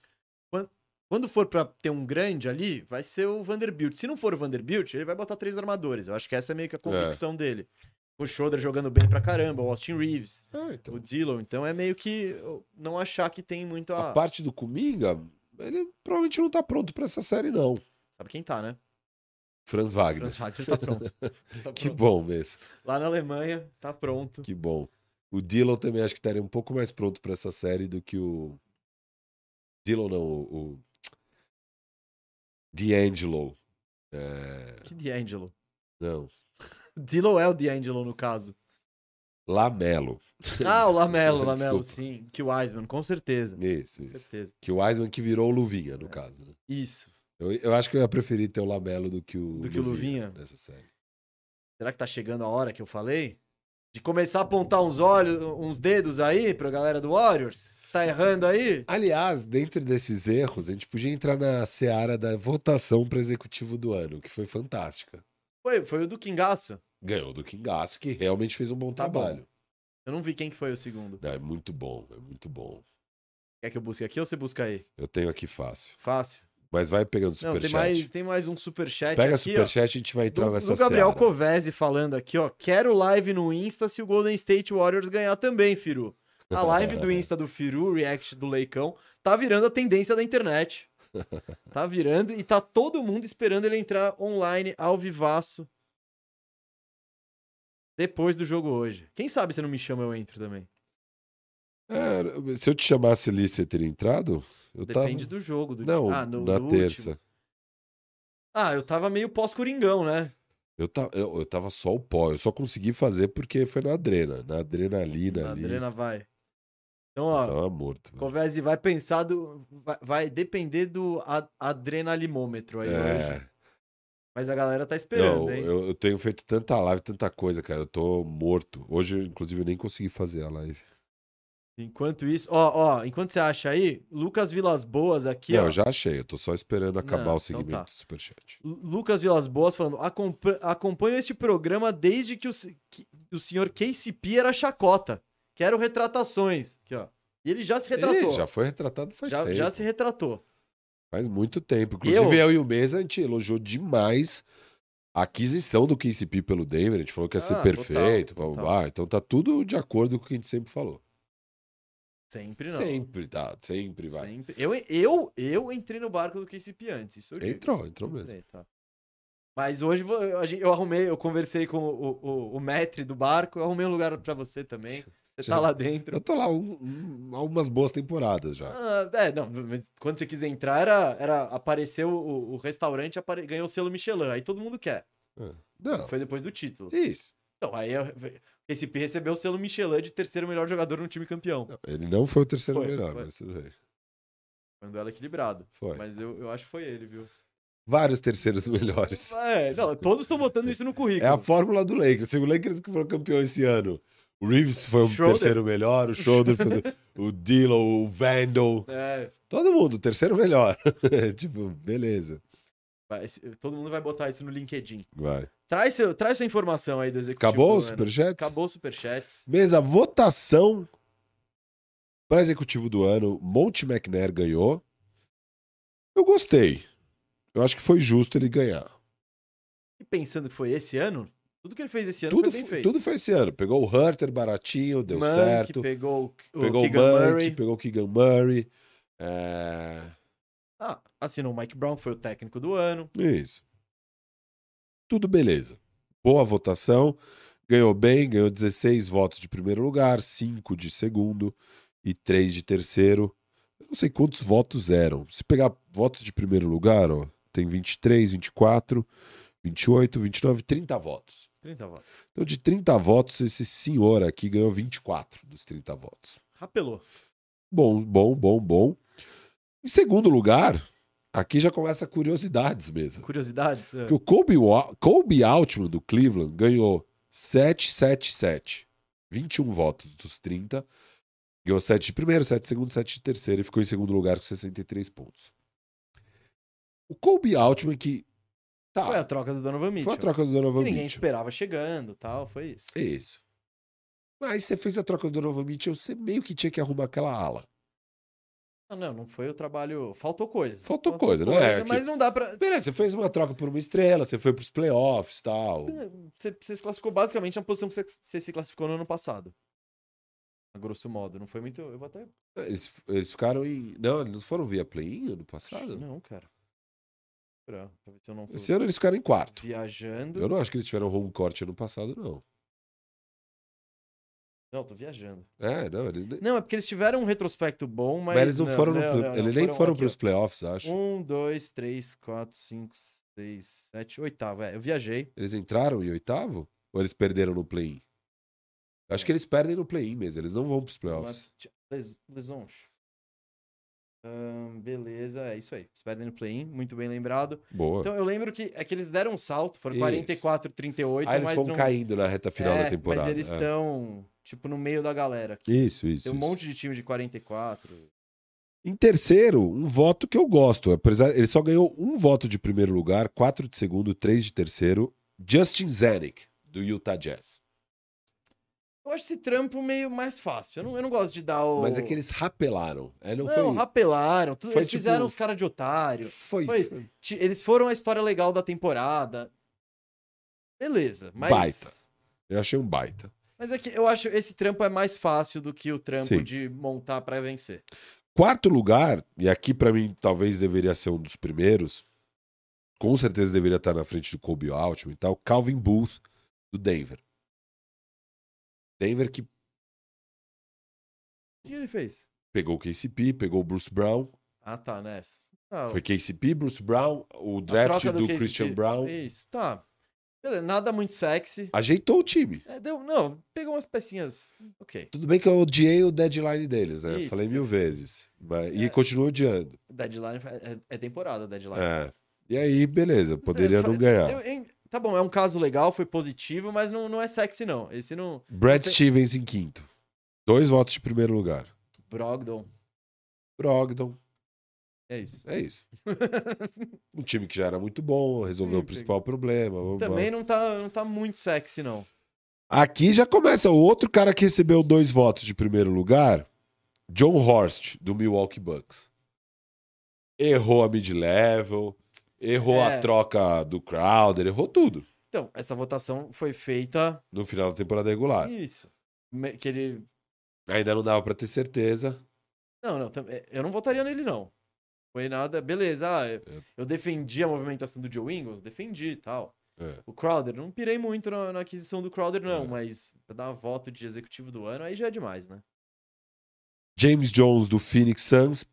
Quan- Quando for pra ter um grande ali, vai ser o Vanderbilt. Se não for o Vanderbilt, ele vai botar três armadores. Eu acho que essa é meio que a convicção dele. O Schroeder jogando bem pra caramba, o Austin Reeves, Ah, então. o Dillon. Então é meio que não achar que tem muito a. A parte do Kuminga, ele provavelmente não tá pronto pra essa série, não. Sabe quem tá, né? Franz Wagner. Franz Wagner tá pronto. Tá Que pronto. bom mesmo. Lá na Alemanha, tá pronto. Que bom. O Dillon também acho que estaria um pouco mais pronto pra essa série do que o. Dillon não, o. o... D'Angelo. É... Que D'Angelo. Não. Dillon é o D'Angelo no caso. Lamelo. Ah, o Lamelo, Lamelo, sim. Que o Wiseman, com certeza. Isso, Com isso. certeza. Que o Wiseman que virou o Luvinha, É. no caso. Né? Isso. Eu, eu acho que eu ia preferir ter o Lamelo do que o Do que o Luvinha? nessa série. Será que tá chegando a hora que eu falei? De começar a apontar uns olhos, uns dedos aí pra galera do Warriors? Tá errando aí? Aliás, dentro desses erros, a gente podia entrar na seara da votação para executivo do ano, que foi fantástica. Foi, foi o do Kingaço. Ganhou do Kingaço, que realmente fez um bom Tá bom. trabalho. Eu não vi quem que foi o segundo. Não, é muito bom, é muito bom. Quer que eu busque aqui ou você busca aí? Eu tenho aqui fácil. Fácil. Mas vai pegando Não, tem superchat. mais, tem mais um superchat Pega aqui, superchat e a gente vai entrar Do, nessa do Gabriel seara. Covese falando aqui, ó. Quero live no Insta se o Golden State Warriors ganhar também, Firu. A live do Insta do Firu, o react do Leicão, tá virando a tendência da internet. Tá virando e tá todo mundo esperando ele entrar online ao vivaço depois do jogo hoje. Quem sabe se não me chama eu entro também. É, se eu te chamasse ali, você teria entrado? Eu Depende tava... do jogo. Do... Não, ah, no, na no terça. último. Ah, eu tava meio pós-coringão, né? Eu, ta... eu, eu tava só o pó. Eu só consegui fazer porque foi na adrena. Na adrenalina A ali. Adriana vai. Então, ó, tava morto. velho. Covese vai pensar do. Vai, vai depender do a- adrenalimômetro aí hoje. É. Mas a galera tá esperando, Não, hein? eu, eu tenho feito tanta live, tanta coisa, cara. Eu tô morto. Hoje, inclusive, eu nem consegui fazer a live. Enquanto isso, ó, ó, enquanto você acha aí, Lucas Vilas Boas aqui, Não, ó. eu já achei. Eu tô só esperando acabar Não, o então segmento tá. do Superchat. Lu- Lucas Vilas Boas falando: "Acompa- acompanho este programa desde que o, que o senhor KCP era chacota. Quero retratações. Aqui, ó. E ele já se retratou. Ih, já foi retratado faz já, tempo. já se retratou. Faz muito tempo. Inclusive, eu... e o Mesa, a gente elogiou demais a aquisição do KCP pelo Denver. A gente falou que ia ser Ah, perfeito. total, blá, blá, blá. Então tá tudo de acordo com o que a gente sempre falou. Sempre não. Sempre, tá. Sempre vai. Sempre. Eu, eu, eu entrei no barco do KCP antes. Isso eu. Entrou, entrou mesmo. Entrei, tá. Mas hoje eu, eu arrumei, eu conversei com o, o, o maître do barco, eu arrumei um lugar pra você também. Você Já- tá lá dentro. Eu tô lá um, um, há umas boas temporadas já. Ah, é, não, quando você quiser entrar, era, era apareceu o, o restaurante, apare- ganhou o selo Michelin. Aí todo mundo quer. Ah, Não, Foi depois do título. isso. Então, aí eu- esse P recebeu o selo Michelin de terceiro melhor jogador no time campeão. Não, Ele não foi o terceiro Foi, melhor, foi. mas tudo bem. Foi um duelo equilibrado. Foi. Mas eu, eu acho que foi ele, viu? Vários terceiros melhores. É, não, todos estão botando isso no currículo. É a fórmula do Lakers. Se o Lakers que foi campeão esse ano, o Reeves foi o Schroeder. terceiro melhor, o foi o, o Dillon, o Vandal. É, Todo mundo, o terceiro melhor. tipo, beleza. vai- todo mundo vai botar isso no LinkedIn. Vai. Traz, seu, traz sua informação aí do executivo. Acabou os ano. superchats? Acabou os superchats. Mesa, votação para executivo do ano. Monte McNair ganhou. Eu gostei. Eu acho que foi justo ele ganhar. E pensando que foi esse ano, tudo que ele fez esse ano Tudo foi bem feito. tudo foi esse ano. Pegou o Hunter baratinho, deu Monk, certo. Pegou o, Pegou o Keegan Monk, Murray. pegou o Keegan Murray. É... Ah, assinou o Mike Brown, que foi o técnico do ano. Isso. Tudo beleza. Boa votação. Ganhou bem, ganhou 16 votos de primeiro lugar, 5 de segundo e 3 de terceiro. Eu não sei quantos votos eram. Se pegar votos de primeiro lugar, ó, tem 23, 24, 28, 29, 30 votos. 30 votos. Então, de 30 votos, esse senhor aqui ganhou 24 dos 30 votos. Rapelou. Bom, bom, bom, bom. Em segundo lugar, aqui já começa curiosidades mesmo. Curiosidades? É. Porque o Kobe, Wa- Kobe Altman do Cleveland ganhou 777. 21 votos dos 30. Ganhou 7 de primeiro, 7 de segundo, 7 de terceiro e ficou em segundo lugar com 63 pontos. O Kobe Altman que tá, Foi a troca do Donovan Mitchell. foi a troca do Donovan que ninguém Mitchell. esperava chegando tal, foi isso. Isso. Mas você fez a troca do Donovan Mitchell, você meio que tinha que arrumar aquela ala. Ah, não, não foi o trabalho. Faltou coisa. Faltou coisa, não é? Mas não dá pra. Beleza, você fez uma troca por uma estrela, você foi pros playoffs e tal. Você, você se classificou basicamente na posição que você, você se classificou no ano passado. A grosso modo. Não foi muito. Eu vou até. Eles, eles ficaram em. Não, eles não foram via play-in ano passado? Não, cara. Pra, pra ver se eu não tô Esse ano eles ficaram em quarto. viajando. Eu não acho que eles tiveram home court ano passado, não. Não, tô viajando. É, não, eles, Não, é porque eles tiveram um retrospecto bom, mas. mas eles não, foram no, não, play- não, não, eles nem foram aqui, pros playoffs, acho. Um, dois, três, quatro, cinco, seis, sete, oitavo. É, eu viajei. Eles entraram em oitavo? Ou eles perderam no play-in? Acho que eles perdem no play-in mesmo, eles não vão pros playoffs. Les, Ahn, beleza, é isso aí. Eles perdem no play-in, muito bem lembrado. Boa. Então eu lembro que é que eles deram um salto, foram Isso. 44, 38, Aí eles mas vão não... caindo na reta final É, da temporada. Mas eles é. estão, tipo, no meio da galera. aqui. Isso, isso. Tem um isso. monte de time de 44. Em terceiro, um voto que eu gosto. Apesar, ele só ganhou um voto de primeiro lugar, quatro de segundo, três de terceiro. Justin Zanuck, do Utah Jazz. Eu acho esse trampo meio mais fácil. Eu não, eu não gosto de dar o. Mas é que eles rapelaram. É, não, Não, foi. rapelaram. Tudo, foi eles tipo- fizeram os caras de otário. Foi. Foi. foi- Eles foram a história legal da temporada. Beleza, mas. Baita. Eu achei um baita. Mas é que eu acho esse trampo é mais fácil do que o trampo Sim. de montar pra vencer. Quarto lugar, e aqui pra mim talvez deveria ser um dos primeiros. Com certeza deveria estar na frente do Kobe Altman e tal. Calvin Booth, do Denver. Denver que O que ele fez? pegou o KCP, pegou o Bruce Brown. Ah, tá, nessa. Ah, Foi KCP, Bruce Brown, o draft do, KCP. Christian Brown. Isso, tá. Nada muito sexy. Ajeitou o time. É, deu, não, pegou umas pecinhas. Ok. Tudo bem que eu odiei o deadline deles, né? Isso, Falei sim. mil vezes. Mas, É. E continuo odiando. Deadline é, é temporada, deadline. É. E aí, beleza, poderia É, não ganhar. eu- tá bom, é um caso legal, foi positivo, mas não, não é sexy, não. Esse não. Brad tem- Stevens em quinto. Dois votos de primeiro lugar. Brogdon. Brogdon. É isso. É isso. um time que já era muito bom, resolveu Sim, o principal problema. vamos Também não tá, não tá muito sexy, não. Aqui já começa o outro cara que recebeu dois votos de primeiro lugar, John Horst, do Milwaukee Bucks. Errou a mid-level, errou É. a troca do Crowder, errou tudo Então, essa votação foi feita. no final da temporada regular. Isso. Que ele Ainda não dava pra ter certeza. Não, não, é, eu não votaria nele, não. Foi nada, beleza, ah, eu, É. eu defendi a movimentação do Joe Ingles, defendi e tal. É. O Crowder, não pirei muito na, na aquisição do Crowder, não, É. mas pra dar uma voto de executivo do ano, aí já é demais, né? James Jones do Phoenix Suns.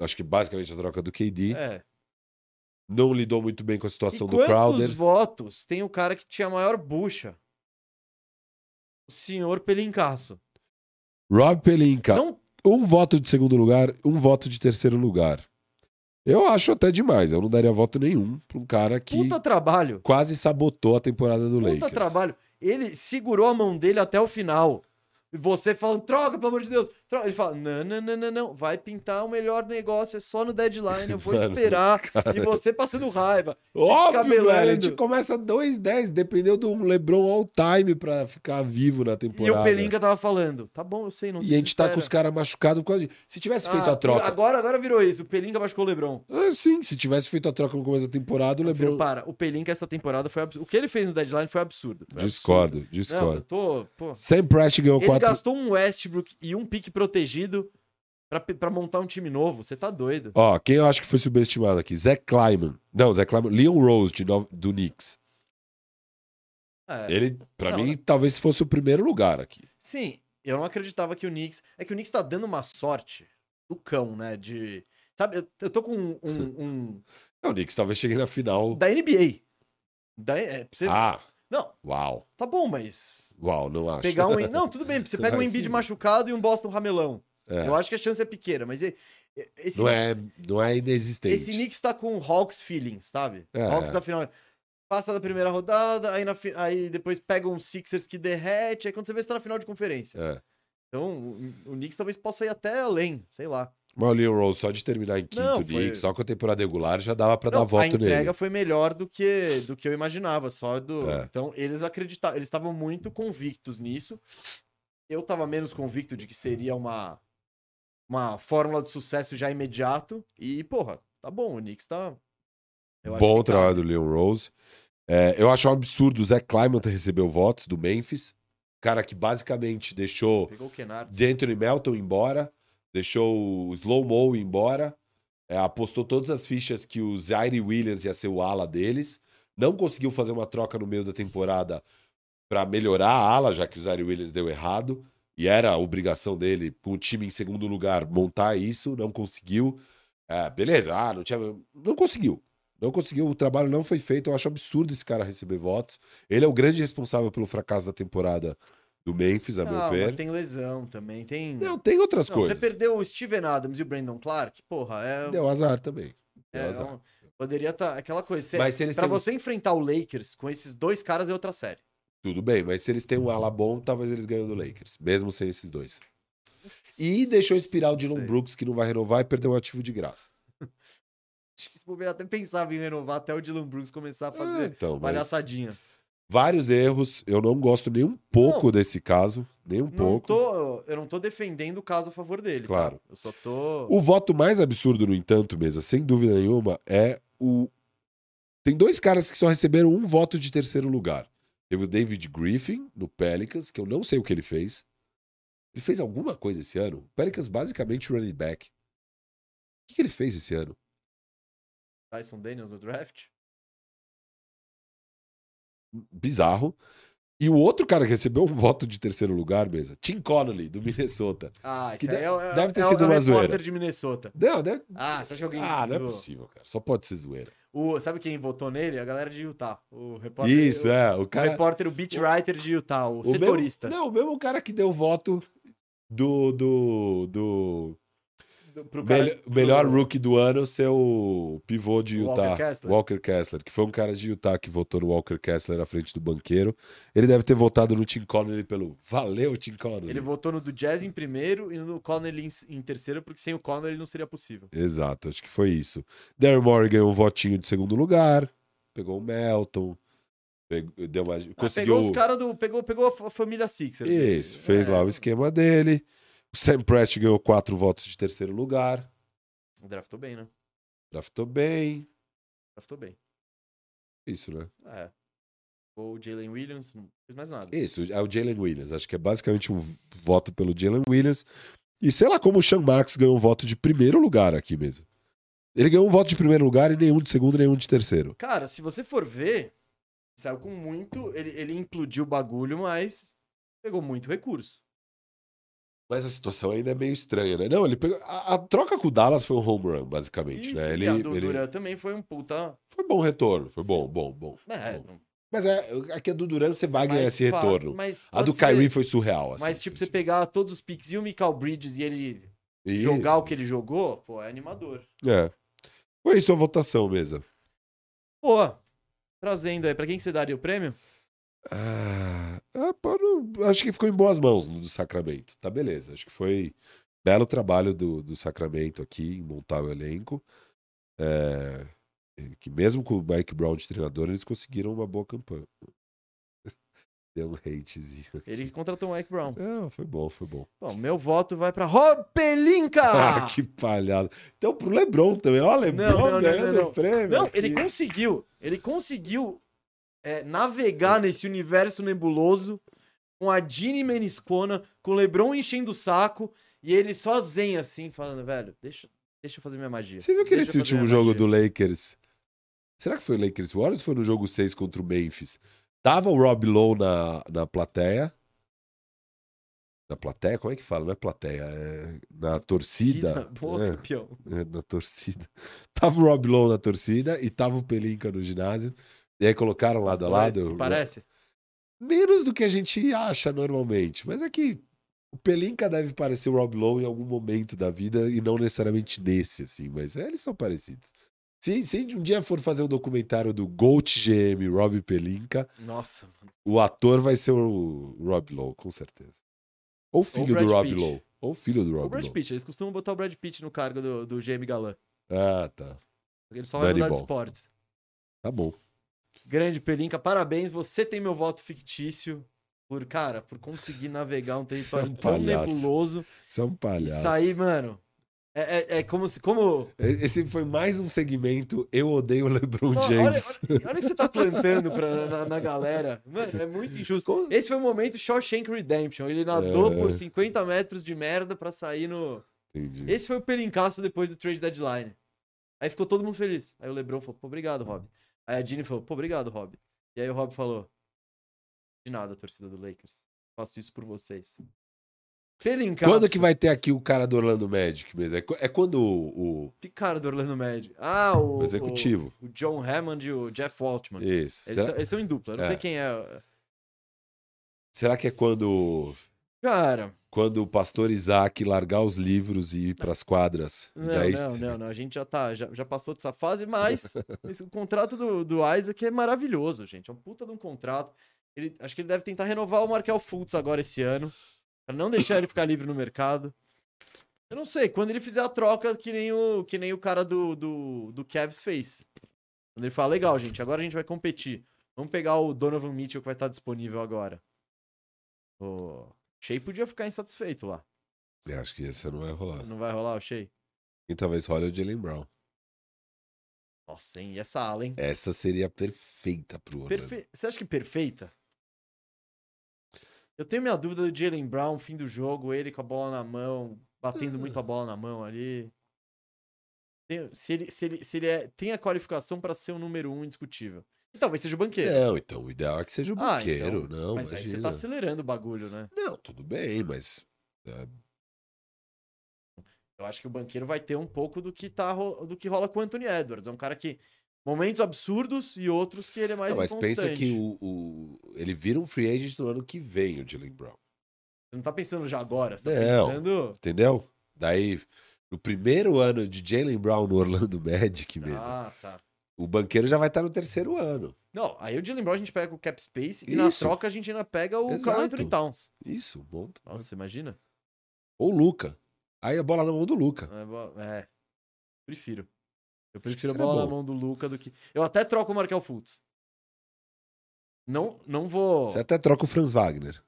Acho que basicamente a troca do KD. É. Não lidou muito bem com a E situação do quantos Crowder. votos tem o cara que tinha a maior bucha? O senhor Pelincaço. Rob Pelinka. Não, Um voto de segundo lugar, um voto de terceiro lugar. Eu acho até demais. Eu não daria voto nenhum pra um cara que puta trabalho. quase sabotou a temporada do Puta Lakers. trabalho. Ele segurou a mão dele até o final. E você falando, troca, pelo amor de Deus. Troca. Ele fala, não, não, não, não, não. Vai pintar o melhor negócio, é só no deadline, eu vou Mano, esperar. E você passando raiva. Óbvio, velho. A gente começa 2-10, dependeu do LeBron all time pra ficar vivo na E temporada. o Pelinka tava falando, tá bom, eu sei, não E se a gente tá com os caras machucados por causa disso. Se tivesse feito Ah, a troca. Agora, agora virou isso. O Pelinka machucou o Lebron. Ah, sim, se tivesse feito a troca no começo da temporada, o Meu filho, LeBron. para, o Pelinka essa temporada foi absurdo. O que ele fez no deadline foi absurdo. Foi Discordo, absurdo. Não, discordo. eu tô. Pô. Sam Prest ganhou Ele 4. Gastou um Westbrook e um pique protegido pra, pra montar um time novo. Você tá doido. Ó, quem eu acho que foi subestimado aqui? Zé Kleiman. Não, Zé Kleiman. Leon Rose, de no- do Knicks. É, Ele, pra Não, mim, talvez fosse o primeiro lugar aqui. Sim, eu não acreditava que o Knicks. É que o Knicks tá dando uma sorte do cão, né? De. Sabe, eu, eu tô com um. um- um- Não, o Knicks talvez chegue na final. da NBA. Da, é, você- Ah, Não, uau. tá bom, mas. Uau, não acho. Pegar um. Não, tudo bem, você pega um Embiid machucado e um Boston ramelão. É, Eu acho que a chance é pequena, mas esse não, Knicks, é, não é inexistente. esse Knicks tá com Hawks feelings, sabe? É. Hawks da final. Passa da primeira rodada, aí, na aí depois pega um Sixers que derrete, aí quando você vê, você tá na final de conferência. É. Então, o, o Knicks talvez possa ir até além, sei lá. Mas o Leon Rose, só de terminar em quinto Não, foi- só com a temporada regular, já dava pra Não, dar a voto entrega nele. foi melhor do que, do que eu imaginava, só do. É. Então, eles acreditavam, eles estavam muito convictos nisso. Eu tava menos convicto de que seria uma uma fórmula de sucesso já imediato e, porra, tá bom, o Knicks tá eu Bom que trabalho cabe. do Leon Rose. É, eu acho um absurdo o Zé Kleiman ter recebeu votos do Memphis. Cara que basicamente deixou Pegou o Kennard. Melton embora, deixou o Slow Mo embora, é, apostou todas as fichas que o Zaire Williams ia ser o ala deles, não conseguiu fazer uma troca no meio da temporada para melhorar a ala, já que o Zaire Williams deu errado, e era obrigação dele, com o time em segundo lugar, montar isso, não conseguiu. É, beleza, ah, não tinha. Não conseguiu. Não conseguiu, o trabalho não foi feito. Eu acho absurdo esse cara receber votos. Ele é o grande responsável pelo fracasso da temporada do Memphis, a meu ver. mas tem lesão também, tem Não, tem outras Não, coisas. você perdeu o Steven Adams e o Brandon Clark, porra, é, Deu azar também. Deu é azar. um- poderia estar aquela coisa, você, Mas se eles pra têm... você enfrentar o Lakers com esses dois caras é outra série. Tudo bem, mas se eles têm um ala bom, talvez eles ganhem do Lakers, mesmo sem esses dois. E deixou expirar o Dylan. Brooks, que não vai renovar e perdeu um ativo de graça. Acho que esse bobeira até pensava em renovar até o Dylan Brooks começar a É, fazer então, mas palhaçadinha. Vários erros. Eu não gosto nem um pouco Não. desse caso, nem um pouco. tô, eu não tô defendendo o caso a favor dele. tá? Claro. Eu só tô. O voto mais absurdo, no entanto, mesa, sem dúvida nenhuma, é o. Tem dois caras que só receberam um voto de terceiro lugar. Teve o David Griffin, no Pelicans, que eu não sei o que ele fez. Ele fez alguma coisa esse ano? O Pelicans basicamente running back. O que, que ele fez esse ano? Tyson Daniels no draft? Bizarro. E o outro cara que recebeu um voto de terceiro lugar, mesa, Tim Connolly, do Minnesota. Ah, Que esse aí de- é, o- é, deve ter é, o- sido é o uma repórter zoeira. de Minnesota. Não, deve... Ah, você acha que alguém. Ah, não é possível, cara. Só pode ser zoeira. O, sabe quem votou nele? A galera de Utah. O repórter. Isso, o, é. O O cara. repórter, o beat writer de Utah, o, O mesmo- setorista. não, o mesmo cara que deu voto do, do Do- pro cara- mel- melhor pro- rookie do ano ser o pivô de Utah. Walker Kessler? Walker Kessler, que foi um cara de Utah que votou no Walker Kessler à frente do banqueiro. Ele deve ter votado no Tim Connolly pelo Valeu, Tim Connolly. Ele votou no do Jazz em primeiro e no Connelly em, em terceiro, porque sem o Connelly não seria possível. Exato, acho que foi isso. Darren Moore ganhou um votinho de segundo lugar. Pegou o Melton. Pegou, deu uma, Ah, conseguiu. pegou os caras do. Pegou, pegou a fa- família Sixers. dele. Isso, fez É, lá o esquema dele. O Sam Prest ganhou quatro votos de terceiro lugar. Draftou bem, né? Draftou bem. Draftou bem. Isso, né? É. Ou o Jalen Williams, não fez mais nada. Isso, é o Jalen Williams. Acho que é basicamente um voto pelo Jalen Williams. E sei lá como o Sean Marks ganhou um voto de primeiro lugar aqui mesmo. Ele ganhou um voto de primeiro lugar e nenhum de segundo, nenhum de terceiro. Cara, se você for ver, saiu com muito. Ele, ele implodiu o bagulho, mas pegou muito recurso. Mas a situação ainda é meio estranha, né? Não, ele pegou. A, a troca com o Dallas foi um home run, basicamente, Isso, né? Ele, e a do ele- Duran também foi um puta. Foi bom retorno, foi bom, bom, bom. É, Bom. não- Mas é, aqui a do Duran você vai ganhar mas esse fa- retorno. A do ser- Kyrie foi surreal, assim. Mas, tipo, você pegar todos os picks e o Michael Bridges e ele E- jogar o que ele jogou, pô, é animador. É. Foi isso a votação mesmo. Pô, trazendo aí, pra quem que você daria o prêmio? Ah, não- acho que ficou em boas mãos no do Sacramento. Tá beleza. Acho que foi belo trabalho do, do Sacramento aqui em montar o elenco. É, que mesmo com o Mike Brown de treinador, eles conseguiram uma boa campanha. Deu um hatezinho. aqui. Ele que contratou o Mike Brown. Não, foi bom, foi bom. Bom, meu voto vai pra Rob Pelinka! Ah, que palhaço. Então pro Lebron também. Ó, Lebron Não, não, não, ganhando não, não. o prêmio. Não, aqui. ele conseguiu. Ele conseguiu é, navegar nesse universo nebuloso com a Ginny Meniscona, com o LeBron enchendo o saco e ele zen assim, falando, velho, deixa, deixa eu fazer minha magia. Você viu que nesse último jogo magia." do Lakers. Será que foi o Lakers Warriors ou foi no jogo 6 contra o Memphis? Tava o Rob Lowe na, na plateia. Na plateia? Como é que fala? Não é plateia, é na torcida. Boa, É, campeão. é, na torcida. Tava o Rob Lowe na torcida e tava o Pelinka no ginásio. E aí colocaram lado a lado. dois, Parece? Menos do que a gente acha normalmente. Mas é que o Pelinka deve parecer o Rob Lowe em algum momento da vida e não necessariamente nesse, assim. Mas é, eles são parecidos. Se, se um dia for fazer um documentário do Gold GM Rob Pelinka, Nossa, mano. o ator vai ser o Rob Lowe, com certeza. Ou filho Brad do Rob Pitt. Lowe. Ou filho do O Rob Brad Lowe. Pitt, eles costumam botar o Brad Pitt no cargo do, do GM Galã. Ah, tá. Ele só vai mudar de esportes. Tá bom. Grande Pelinka, parabéns. Você tem meu voto fictício por, cara, por conseguir navegar um território Seu tão palhaço. nebuloso é um e palhaço. sair, mano. É, é, é como se. Como. Esse foi mais um segmento Eu Odeio o LeBron Ó, olha, James. olha, olha o que você tá plantando pra, na, na galera. Mano, é muito injusto. Esse foi o momento Shawshank Redemption. Ele nadou É. por 50 metros de merda pra sair no. Entendi. Esse foi o pelincaço depois do trade deadline. Aí ficou todo mundo feliz. Aí o LeBron falou, pô, obrigado, Rob. Aí a Ginny falou, pô, obrigado, Rob. E aí o Rob falou, de nada, torcida do Lakers. Faço isso por vocês. Pelincaço. Quando que vai ter aqui o cara do Orlando Magic mesmo? É, é quando o, o- Que cara do Orlando Magic? Ah, o... o executivo. O, o John Hammond e o Jeff Waltman. Isso. Eles, são, eles são em dupla, eu não É. sei quem é. será que é quando, Cara, quando o pastor Isaac largar os livros e ir pras quadras? E não, daí- não, não, não. A gente já tá, já, já passou dessa fase, mas esse, o contrato do, do Isaac é maravilhoso, gente. É um puta de um contrato. Ele, acho que ele deve tentar renovar o Markel Fultz agora esse ano, pra não deixar ele ficar livre no mercado. Eu não sei, quando ele fizer a troca que nem o, que nem o cara do, do, do Cavs fez. Quando ele fala, legal, gente, agora a gente vai competir. Vamos pegar o Donovan Mitchell que vai estar disponível agora. O Shea podia ficar insatisfeito lá. Eu acho que esse não vai rolar. Não vai rolar o Shea? E talvez role o Jalen Brown. Nossa, hein? E essa ala, hein? Essa seria perfeita pro Orlando. Perfe... Você acha que perfeita? Eu tenho minha dúvida do Jalen Brown, fim do jogo, ele com a bola na mão, batendo muito a bola na mão ali. Tem- Se ele, se ele, se ele é- tem a qualificação pra ser o número um indiscutível. E talvez seja o banqueiro. Não, então o ideal é que seja o Ah, banqueiro. então. Não, mas aí você imagina. tá acelerando o bagulho, né? Não, tudo bem, mas é, Eu acho que o banqueiro vai ter um pouco do que, tá, do que rola com o Anthony Edwards. É um cara que. Momentos absurdos e outros que ele é mais Não, mas pensa que o, o- ele vira um free agent no ano que vem, o Jalen Brown. Você não tá pensando já agora, você tá Não. pensando. Entendeu? Daí, no primeiro ano de Jalen Brown no Orlando Magic mesmo, Ah, tá. O banqueiro já vai estar no terceiro ano. Não, aí o Jalen Brown a gente pega o cap space e na Isso. troca a gente ainda pega o. Carl Anthony Towns. Isso, bom. Nossa, você imagina? Ou o Luca. Aí a bola na mão do Luca. É, é, prefiro. Eu prefiro a bola na bom. mão do Luca do que. Eu até troco o Markel Fultz. Não, não vou. Você até troca o Franz Wagner.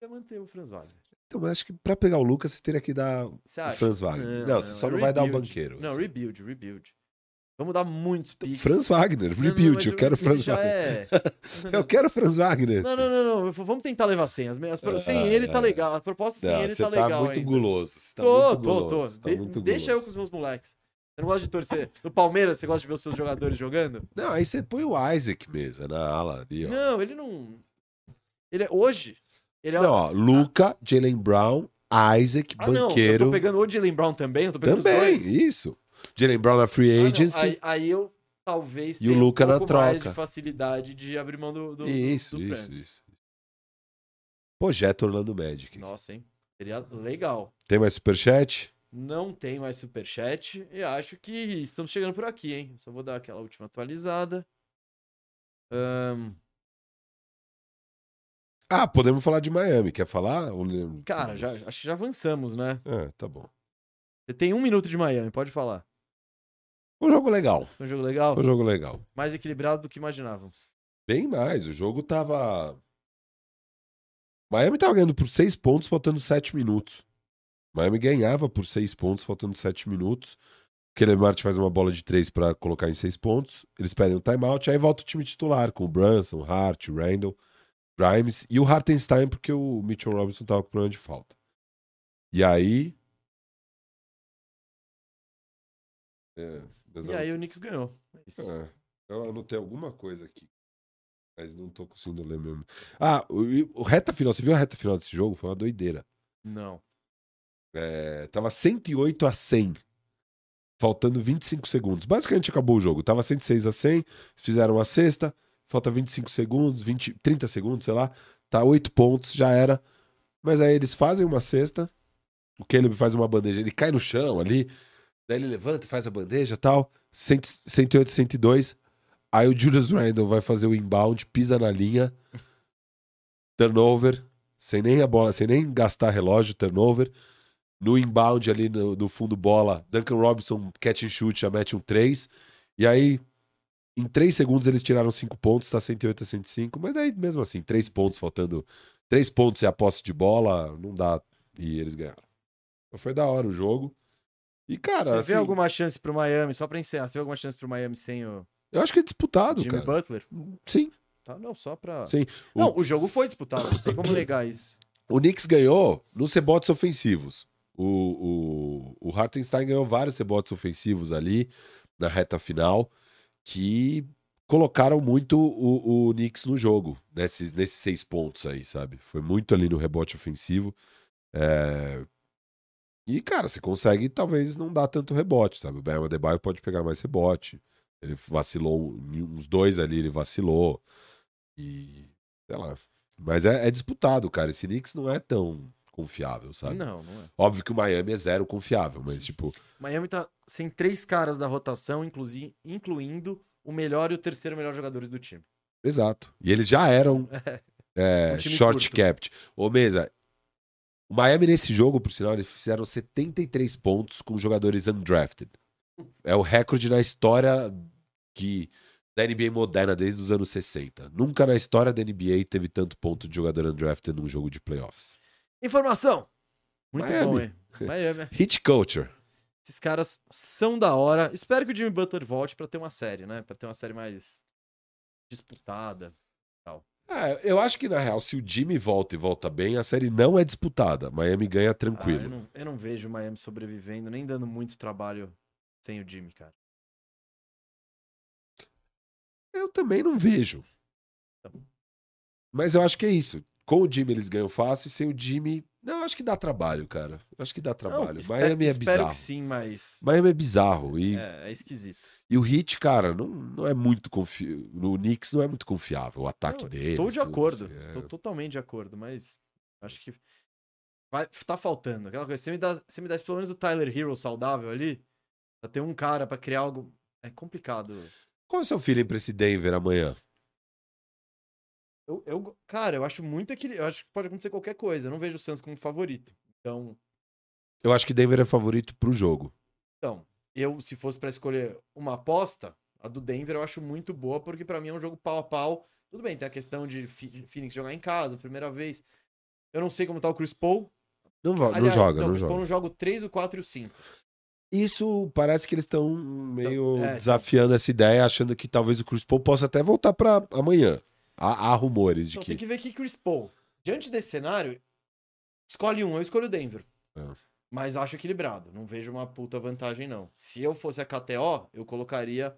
Eu manter o Franz Wagner. Então, mas acho que pra pegar o Luca, você teria que dar o? Franz Wagner. Não, você só não vai dar o banqueiro. Não, assim. rebuild, rebuild. Vamos dar muitos picks. Franz Wagner, rebuild, eu quero Franz Wagner. é- Eu quero Franz Wagner. Não, não, não, não. Vamos tentar levar sem. As, as, Ah, sem ele tá é. legal. A proposta sem ele tá tá, legal. muito ainda. guloso. Você tá tô, muito tô, guloso. tô. tá De- muito deixa eu guloso. com os meus moleques. Você não gosta de torcer? No Palmeiras, você gosta de ver os seus jogadores jogando? Não, aí você põe o Isaac mesa na ala ali, ó. Não, ele não. Ele é hoje. Ele é. Não, ó, Luca, Jalen Brown, Isaac, ah, não. Eu Banqueiro. tô pegando o Jalen Brown também. Eu tô pegando Também, isso. Jalen Brown na free Ah, agency. Aí, aí eu talvez E o Luca um na pouco mais troca. de facilidade de abrir mão do, do, isso, do, isso, Francis. isso. Projeto Orlando Magic. Nossa, hein? Seria legal. Tem mais superchat? Não tem mais superchat e acho que estamos chegando por aqui, hein? Só vou dar aquela última atualizada. Ahn, Ah, podemos falar de Miami. Quer falar? Cara, já, acho que já avançamos, né? Ah, tá bom. Você tem um minuto de Miami, pode falar. Foi um jogo legal. Foi um jogo legal? Foi um jogo legal. Mais equilibrado do que imaginávamos. Bem mais. O jogo tava. Miami tava ganhando por seis pontos, faltando sete minutos. Miami ganhava por seis pontos, faltando sete minutos. Kellen Martin faz uma bola de três pra colocar em seis pontos. Eles pedem um timeout, aí volta o time titular com o Brunson, Hart, Randall, Grimes e o Hartenstein, porque o Mitchell Robinson tava com problema de falta. E aí. É, mas E aí o Knicks ganhou. É é, eu anotei alguma coisa aqui. Mas não tô conseguindo ler mesmo. Ah, o, o reta final, você viu a reta final desse jogo? Foi uma doideira. Não. É, tava 108 a 100. Faltando 25 segundos. Basicamente acabou o jogo. Tava 106 a 100. Fizeram a sexta. Falta 25 segundos, 20, 30 segundos, sei lá. Tá 8 pontos, já era. Mas aí eles fazem uma cesta. O Caleb faz uma bandeja. Ele cai no chão ali. Daí ele levanta faz a bandeja e tal. 100, 108, 102. Aí o Julius Randle vai fazer o inbound, pisa na linha. Turnover. Sem nem a bola, sem nem gastar relógio, turnover. No inbound ali no, no fundo bola, Duncan Robinson catch and shoot, já mete um 3. E aí, em 3 segundos eles tiraram 5 pontos, tá 108 a 105. Mas daí, mesmo assim, 3 pontos faltando. 3 pontos é a posse de bola, não dá. E eles ganharam. Foi da hora o jogo. E, cara, você assim, vê alguma chance pro Miami, só pra encerrar, você vê alguma chance pro Miami sem o eu acho que é disputado, Jimmy cara. Butler? Sim, Tá, não, só pra. sim. O- Não, o jogo foi disputado, não tem como negar isso. O Knicks ganhou nos rebotes ofensivos. O, o, o Hartenstein ganhou vários rebotes ofensivos ali na reta final que colocaram muito o, o Knicks no jogo, nesses, nesses seis pontos aí, sabe? Foi muito ali no rebote ofensivo. É, E, cara, você consegue talvez não dar tanto rebote, sabe? O Bam Adebayo pode pegar mais rebote. Ele vacilou, uns dois ali ele vacilou. E, sei lá. Mas é, é disputado, cara. Esse Knicks não é tão confiável, sabe? Não, não é. Óbvio que o Miami é zero confiável, mas, tipo, Miami tá sem três caras da rotação, inclusi- incluindo o melhor e o terceiro melhor jogadores do time. exato. E eles já eram é, Um time short curto. capped. Ô, Mesa, o Miami nesse jogo, por sinal, eles fizeram 73 pontos com jogadores undrafted. É o recorde na história que da NBA moderna desde os anos 60. Nunca na história da NBA teve tanto ponto de jogador undrafted num jogo de playoffs. Informação! Muito Miami. bom, hein? Miami. Hit culture. Esses caras são da hora. Espero que o Jimmy Butler volte pra ter uma série, né? Pra ter uma série mais disputada. É, eu acho que, na real, se o Jimmy volta e volta bem, a série não é disputada. Miami ganha Ah, tranquilo. eu, não, eu não vejo o Miami sobrevivendo, nem dando muito trabalho sem o Jimmy, cara. Eu também não vejo. Mas eu acho que é isso. Com o Jimmy eles ganham fácil, sem o Jimmy. Não, eu acho que dá trabalho, cara. Eu acho que dá trabalho. Não, espe- Miami é espero bizarro. sim, mas Miami é bizarro. E, é, é esquisito. E o Hit, cara, não, não é muito confiável. No Knicks não é muito confiável. O ataque Não, dele. estou de acordo. assim, é. Estou totalmente de acordo, mas acho que vai, tá faltando. Aquela coisa, você me, dá, você me dá pelo menos o Tyler Hero saudável ali, pra ter um cara pra criar algo. É complicado. Qual é o seu feeling pra esse Denver amanhã? Eu, eu- cara, eu acho muito equilibrado. Eu acho que pode acontecer qualquer coisa. Eu não vejo o Suns como favorito. Então, Eu acho que Denver é favorito pro jogo. então eu, se fosse pra escolher uma aposta, a do Denver eu acho muito boa, porque pra mim é um jogo pau a pau. Tudo bem, tem a questão de Phoenix jogar em casa, primeira vez. Eu não sei como tá o Chris Paul. Não, vo- não Aliás, joga, não, não o Chris Paul joga. não joga o 3, o 4 e o 5. Isso parece que eles estão meio é, desafiando essa ideia, achando que talvez o Chris Paul possa até voltar pra amanhã. Há, há rumores de Então que. tem que ver que Chris Paul, diante desse cenário, escolhe um, eu escolho o Denver. É. Mas acho equilibrado, não vejo uma puta vantagem não. Se eu fosse a KTO, eu colocaria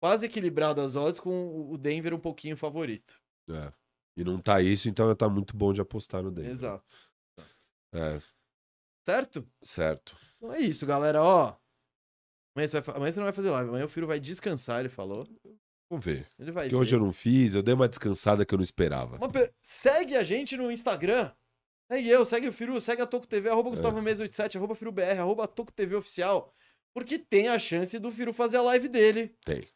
quase equilibrado as odds com o Denver um pouquinho favorito. É. E não tá isso, então tá muito bom de apostar no Denver. Exato. É, Certo? certo. Então é isso, galera, ó. Amanhã você, vai amanhã você não vai fazer live, amanhã o filho vai descansar, ele falou. Vamos ver. Ele vai Porque hoje eu não fiz, eu dei uma descansada que eu não esperava. Per- Segue a gente no Instagram. Segue eu, segue o Firu, segue a Toco TV, arroba Gustavo Mesa 87, arroba FiruBR, arroba Toco TV Oficial. Porque tem a chance do Firu fazer a live dele Tem.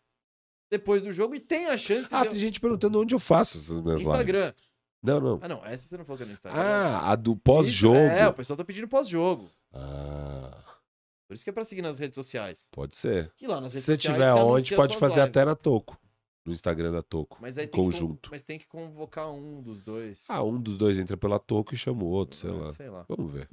depois do jogo e tem a chance Ah, de... tem gente perguntando onde eu faço essas minhas Instagram. lives. Não, não. Ah, não, essa você não falou que é no Instagram. Ah, a do pós-jogo. É, o pessoal tá pedindo pós-jogo. Ah, Por isso que é pra seguir nas redes sociais. pode ser. Que lá nas Se redes você sociais tiver você onde, anuncia pode fazer lives. até na Toco. No Instagram da Toco. Mas aí tem conjunto. mas tem que convocar um dos dois. Ah, um dos dois entra pela Toco e chama o outro, sei Ah, lá. Sei lá. Vamos ver.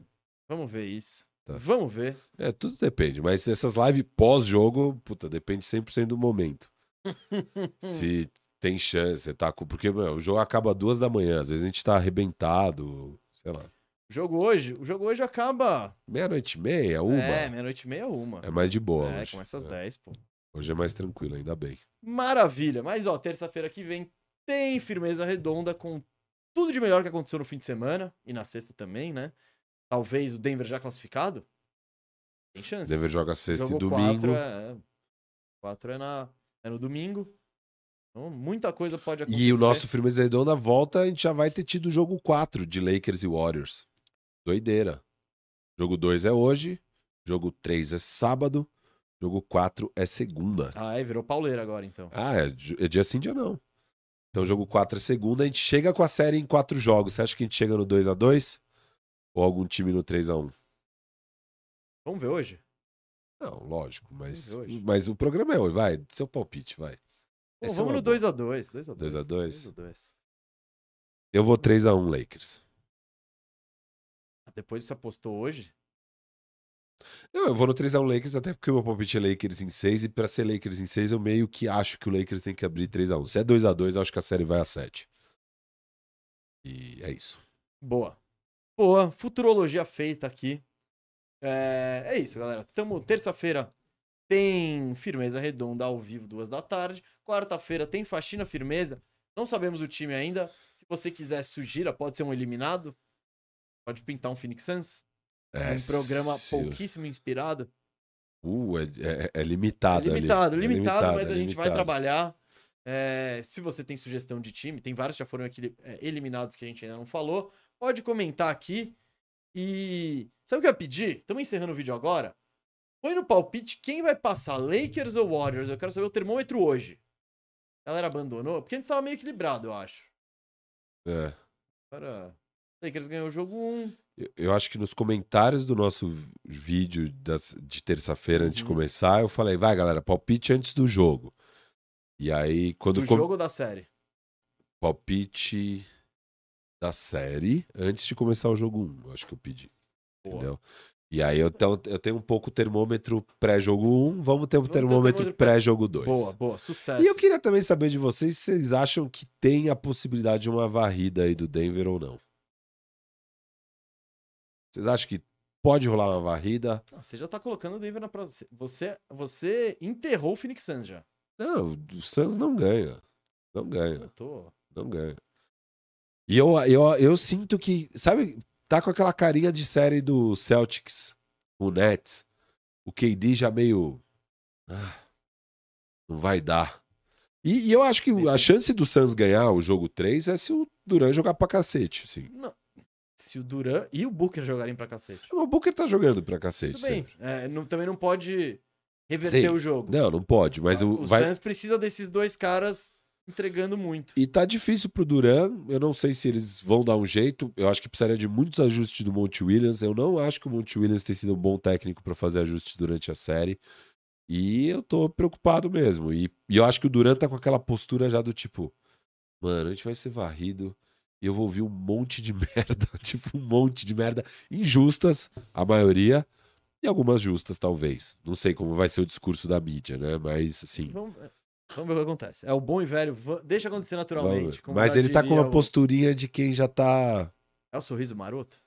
Vamos ver isso. Tá. Vamos ver. É, tudo depende. Mas essas lives pós-jogo, puta, depende 100% do momento. Se tem chance, você tá com. Porque, meu, o jogo acaba duas da manhã. Às vezes a gente tá arrebentado, sei lá. O jogo hoje, o jogo hoje acaba. Meia-noite e meia, uma. É, É, meia-noite e meia, uma. mais de boa. É, hoje. começa às É. 10, pô. Hoje é mais tranquilo, ainda bem. Maravilha. Mas, ó, terça-feira que vem tem firmeza redonda com tudo de melhor que aconteceu no fim de semana e na sexta também, né? Talvez o Denver já classificado. Tem chance. Denver joga sexta Jogo e domingo. Quatro é, quatro é, na, é no domingo. Então, muita coisa pode acontecer. E o nosso Firmeza Redonda volta, a gente já vai ter tido o jogo 4 de Lakers e Warriors. Doideira. Jogo 2 é hoje, jogo 3 é sábado, jogo 4 é segunda. Ah, é, virou pauleira agora, então. Ah, é, é dia sim, dia não. Então, jogo 4 é segunda, a gente chega com a série em quatro jogos. Você acha que a gente chega no 2 a 2 Ou algum time no 3 a 1 Vamos ver hoje? Não, lógico, mas, mas o programa é hoje, vai, seu palpite, vai. Bom, é vamos uma no boa. 2x2. 2x2. 2 a 2? 2x2. Eu vou 3 a 1 Lakers. Depois você apostou hoje? Não, eu vou no 3x1 Lakers, até porque o meu palpite é Lakers em 6, e pra ser Lakers em 6, eu meio que acho que o Lakers tem que abrir 3x1. Se é 2x2, eu acho que a série vai a 7. E é isso. Boa. Boa. Futurologia feita aqui. É, é isso, galera. Tamo terça-feira tem firmeza redonda ao vivo, duas da tarde. Quarta-feira tem faxina firmeza. Não sabemos o time ainda. Se você quiser sugira, pode ser um eliminado. Pode pintar um Phoenix Suns. É, um programa pouquíssimo inspirado. Uh, é, é- é limitado. É ali. limitado, É limitado, mas é a gente vai limitado. trabalhar. É, se você tem sugestão de time, tem vários que já foram aqui, eliminados que a gente ainda não falou. Pode comentar aqui. E sabe o que eu ia pedir? Estamos encerrando o vídeo agora. Põe no palpite quem vai passar, Lakers ou Warriors. Eu quero saber o termômetro hoje. A galera abandonou, porque antes estava meio equilibrado, eu acho. É. Agora, Lakers ganhou o jogo 1. Eu- acho que nos comentários do nosso vídeo das- de terça-feira, antes de Uhum. começar, eu falei, vai galera, palpite antes do jogo. E aí, quando Do com- jogo da série? palpite da série antes de começar o jogo 1, eu acho que eu pedi. Boa. Entendeu? E aí eu, então, eu tenho um pouco o termômetro pré-jogo 1, vamos ter um Vamos ter termômetro termômetro pré-jogo 2. Boa, boa, sucesso. E eu queria também saber de vocês se vocês acham que tem a possibilidade de uma varrida aí do Denver ou não. Vocês acham que pode rolar uma varrida? Você já tá colocando o Denver na próxima. Você, você enterrou o Phoenix Suns já. Não, o Suns não ganha. Não ganha, Eu tô. não ganha. E eu, eu, eu sinto que, sabe, tá com aquela carinha de série do Celtics, o Nets. O KD já meio. ah, não vai dar. E, e eu acho que a chance do Suns ganhar o jogo 3 é se o Duran jogar pra cacete, assim. Não. Se o Duran e o Booker jogarem pra cacete. O Booker tá jogando pra cacete. Tudo bem. É, não- também não pode reverter Sim. o jogo. Não, não pode, mas o, o vai. Suns precisa desses dois caras entregando muito. E tá difícil pro Duran. Eu não sei se eles vão dar um jeito. Eu acho que precisaria de muitos ajustes do Monte Williams. Eu não acho que o Monte Williams tenha sido um bom técnico pra fazer ajustes durante a série. E eu tô preocupado mesmo. E, e eu acho que o Duran tá com aquela postura já do tipo: mano, a gente vai ser varrido. E eu vou ouvir um monte de merda, tipo um monte de merda injustas, a maioria, E algumas justas, talvez. Não sei como vai ser o discurso da mídia, né? Mas, assim. Vamos, vamos ver o que acontece. É o bom e velho, deixa acontecer naturalmente. Mas ele tá com uma o- posturinha de quem já tá. É o sorriso maroto?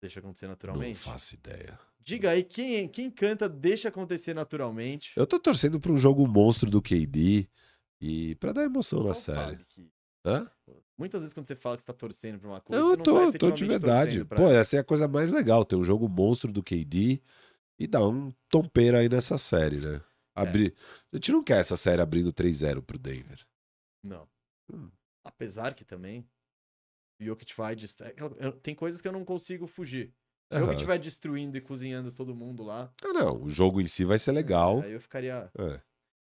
Deixa acontecer Não naturalmente. faço ideia. Diga aí, quem, quem canta deixa acontecer naturalmente. Eu tô torcendo pra um jogo monstro do KD e pra dar emoção na série. sabe que- Hã? Muitas vezes quando você fala que você tá torcendo pra uma coisa, Não, você eu não tô, tá tô de verdade. Pô, ela. essa é a coisa mais legal, ter um jogo monstro do KD e dar um tompeiro aí nessa série, né? É. Abrir. A gente não quer essa série abrindo 3-0 pro Denver. Não. Hum. Apesar que também o Jokic vai é Tem coisas que eu não consigo fugir. Se o. Jokic estiver destruindo e cozinhando todo mundo lá, Ah, não. O jogo em si vai ser legal. aí eu ficaria. É.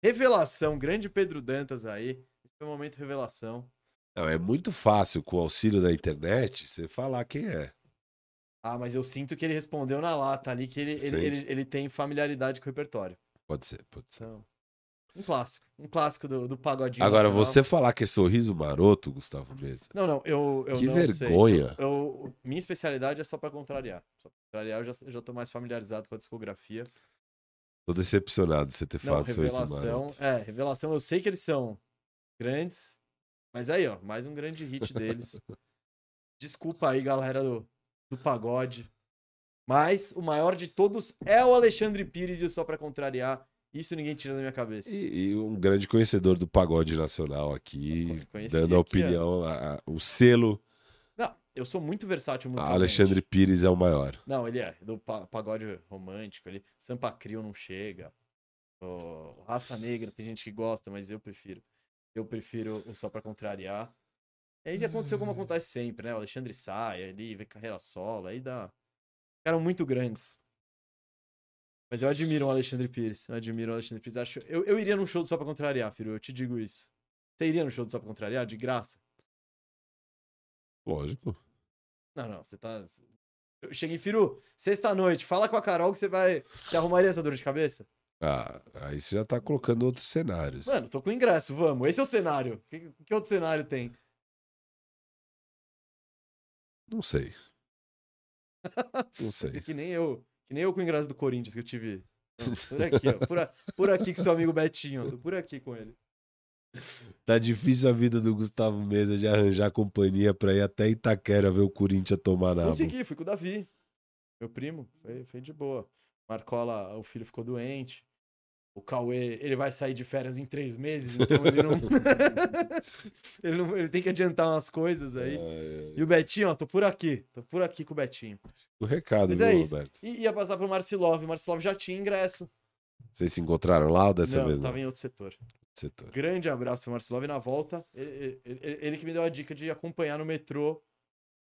Revelação, grande Pedro Dantas aí. Esse foi o momento revelação. Não, é muito fácil, com o auxílio da internet, você falar quem é. Ah, mas eu sinto que ele respondeu na lata ali, que ele, ele, ele, ele tem familiaridade com o repertório. Pode ser, pode ser. Então, um clássico. Um clássico do, do pagodinho. Agora, nacional. você falar que é sorriso maroto, Gustavo Mesa. Não, não, eu, eu que não sei. vergonha. Eu, minha especialidade é só pra contrariar. Só pra contrariar, eu já, eu já tô mais familiarizado com a discografia. Tô decepcionado de você ter Não, falado sorriso revelação. maroto. É, revelação, eu sei que eles são grandes. Mas aí, ó, mais um grande hit deles. Desculpa aí, galera do, do pagode. Mas o maior de todos é o Alexandre Pires e o Só Pra Contrariar. Isso ninguém tira da minha cabeça. E, e um grande conhecedor do pagode nacional aqui, dando a aqui, opinião, a- a- o selo. Não, eu sou muito versátil musicalmente. Alexandre Pires é o maior. Não, ele é. Do pa- pagode romântico ali. Sampa Crio não chega. O Raça Negra tem gente que gosta, mas eu prefiro. Eu prefiro o Só Pra Contrariar. E aí aconteceu como acontece sempre, né? O Alexandre sai ali, vê carreira solo, aí dá. Ficaram muito grandes. Mas eu admiro o Alexandre Pires. Eu admiro o Alexandre Pires. Acho... Eu, eu iria num show do Só Pra Contrariar, filho. Eu te digo isso. Você iria no show do Só Pra Contrariar? De graça? Lógico. Não, não, você tá. Eu cheguei, Firu, sexta-noite, fala com a Carol que você vai. Você arrumaria essa dor de cabeça? Ah, aí você já tá colocando outros cenários. Mano, tô com ingresso, vamos. Esse é o cenário. Que, que outro cenário tem? Não sei. Não sei. Que nem eu. Que nem eu com o ingresso do Corinthians que eu tive. Não, por aqui, ó. Por, a- por aqui com seu amigo Betinho. Tô por aqui com ele. Tá difícil a vida do Gustavo Mesa de arranjar companhia pra ir até Itaquera ver o Corinthians tomar na Consegui, fui com o Davi. Meu primo. Foi, foi de boa. Marcola, o filho ficou doente. O Cauê, ele vai sair de férias em três meses, então ele não. ele, não ele tem que adiantar umas coisas aí. E o Betinho, ó, tô por aqui. Tô por aqui com o Betinho. O recado, Mas viu, é isso. Roberto? E ia passar pro Marcilov. O Marcilov já tinha ingresso. Vocês se encontraram lá ou dessa não, vez tava não? em outro setor. Setor. Grande abraço pro Marcilov. E na volta, ele, ele- ele- que me deu a dica de acompanhar no metrô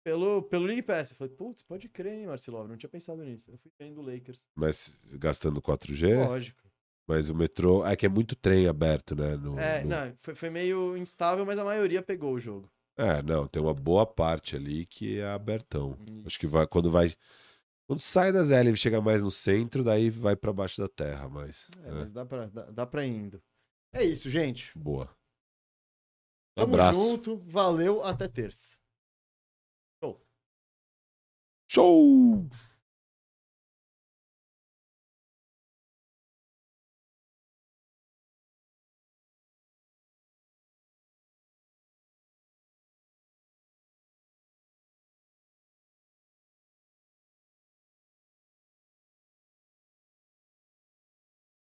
pelo, pelo League Pass. Eu falei, putz, pode crer, hein, Marcilov. Não tinha pensado nisso. Eu fui vendo Lakers. Mas gastando 4G? Lógico. Mas o metrô. É que é muito trem aberto, né? No, É, no- não, foi, foi meio instável, mas a maioria pegou o jogo. É, não, tem uma boa parte ali que é abertão. Acho Isso. que vai, quando vai. Quando sai da ZL e chega mais no centro, daí vai pra baixo da terra, mas. É, é, mas dá pra, dá, dá pra indo. É isso, gente. boa. Um Tamo abraço. junto. Valeu. Até terça. Show!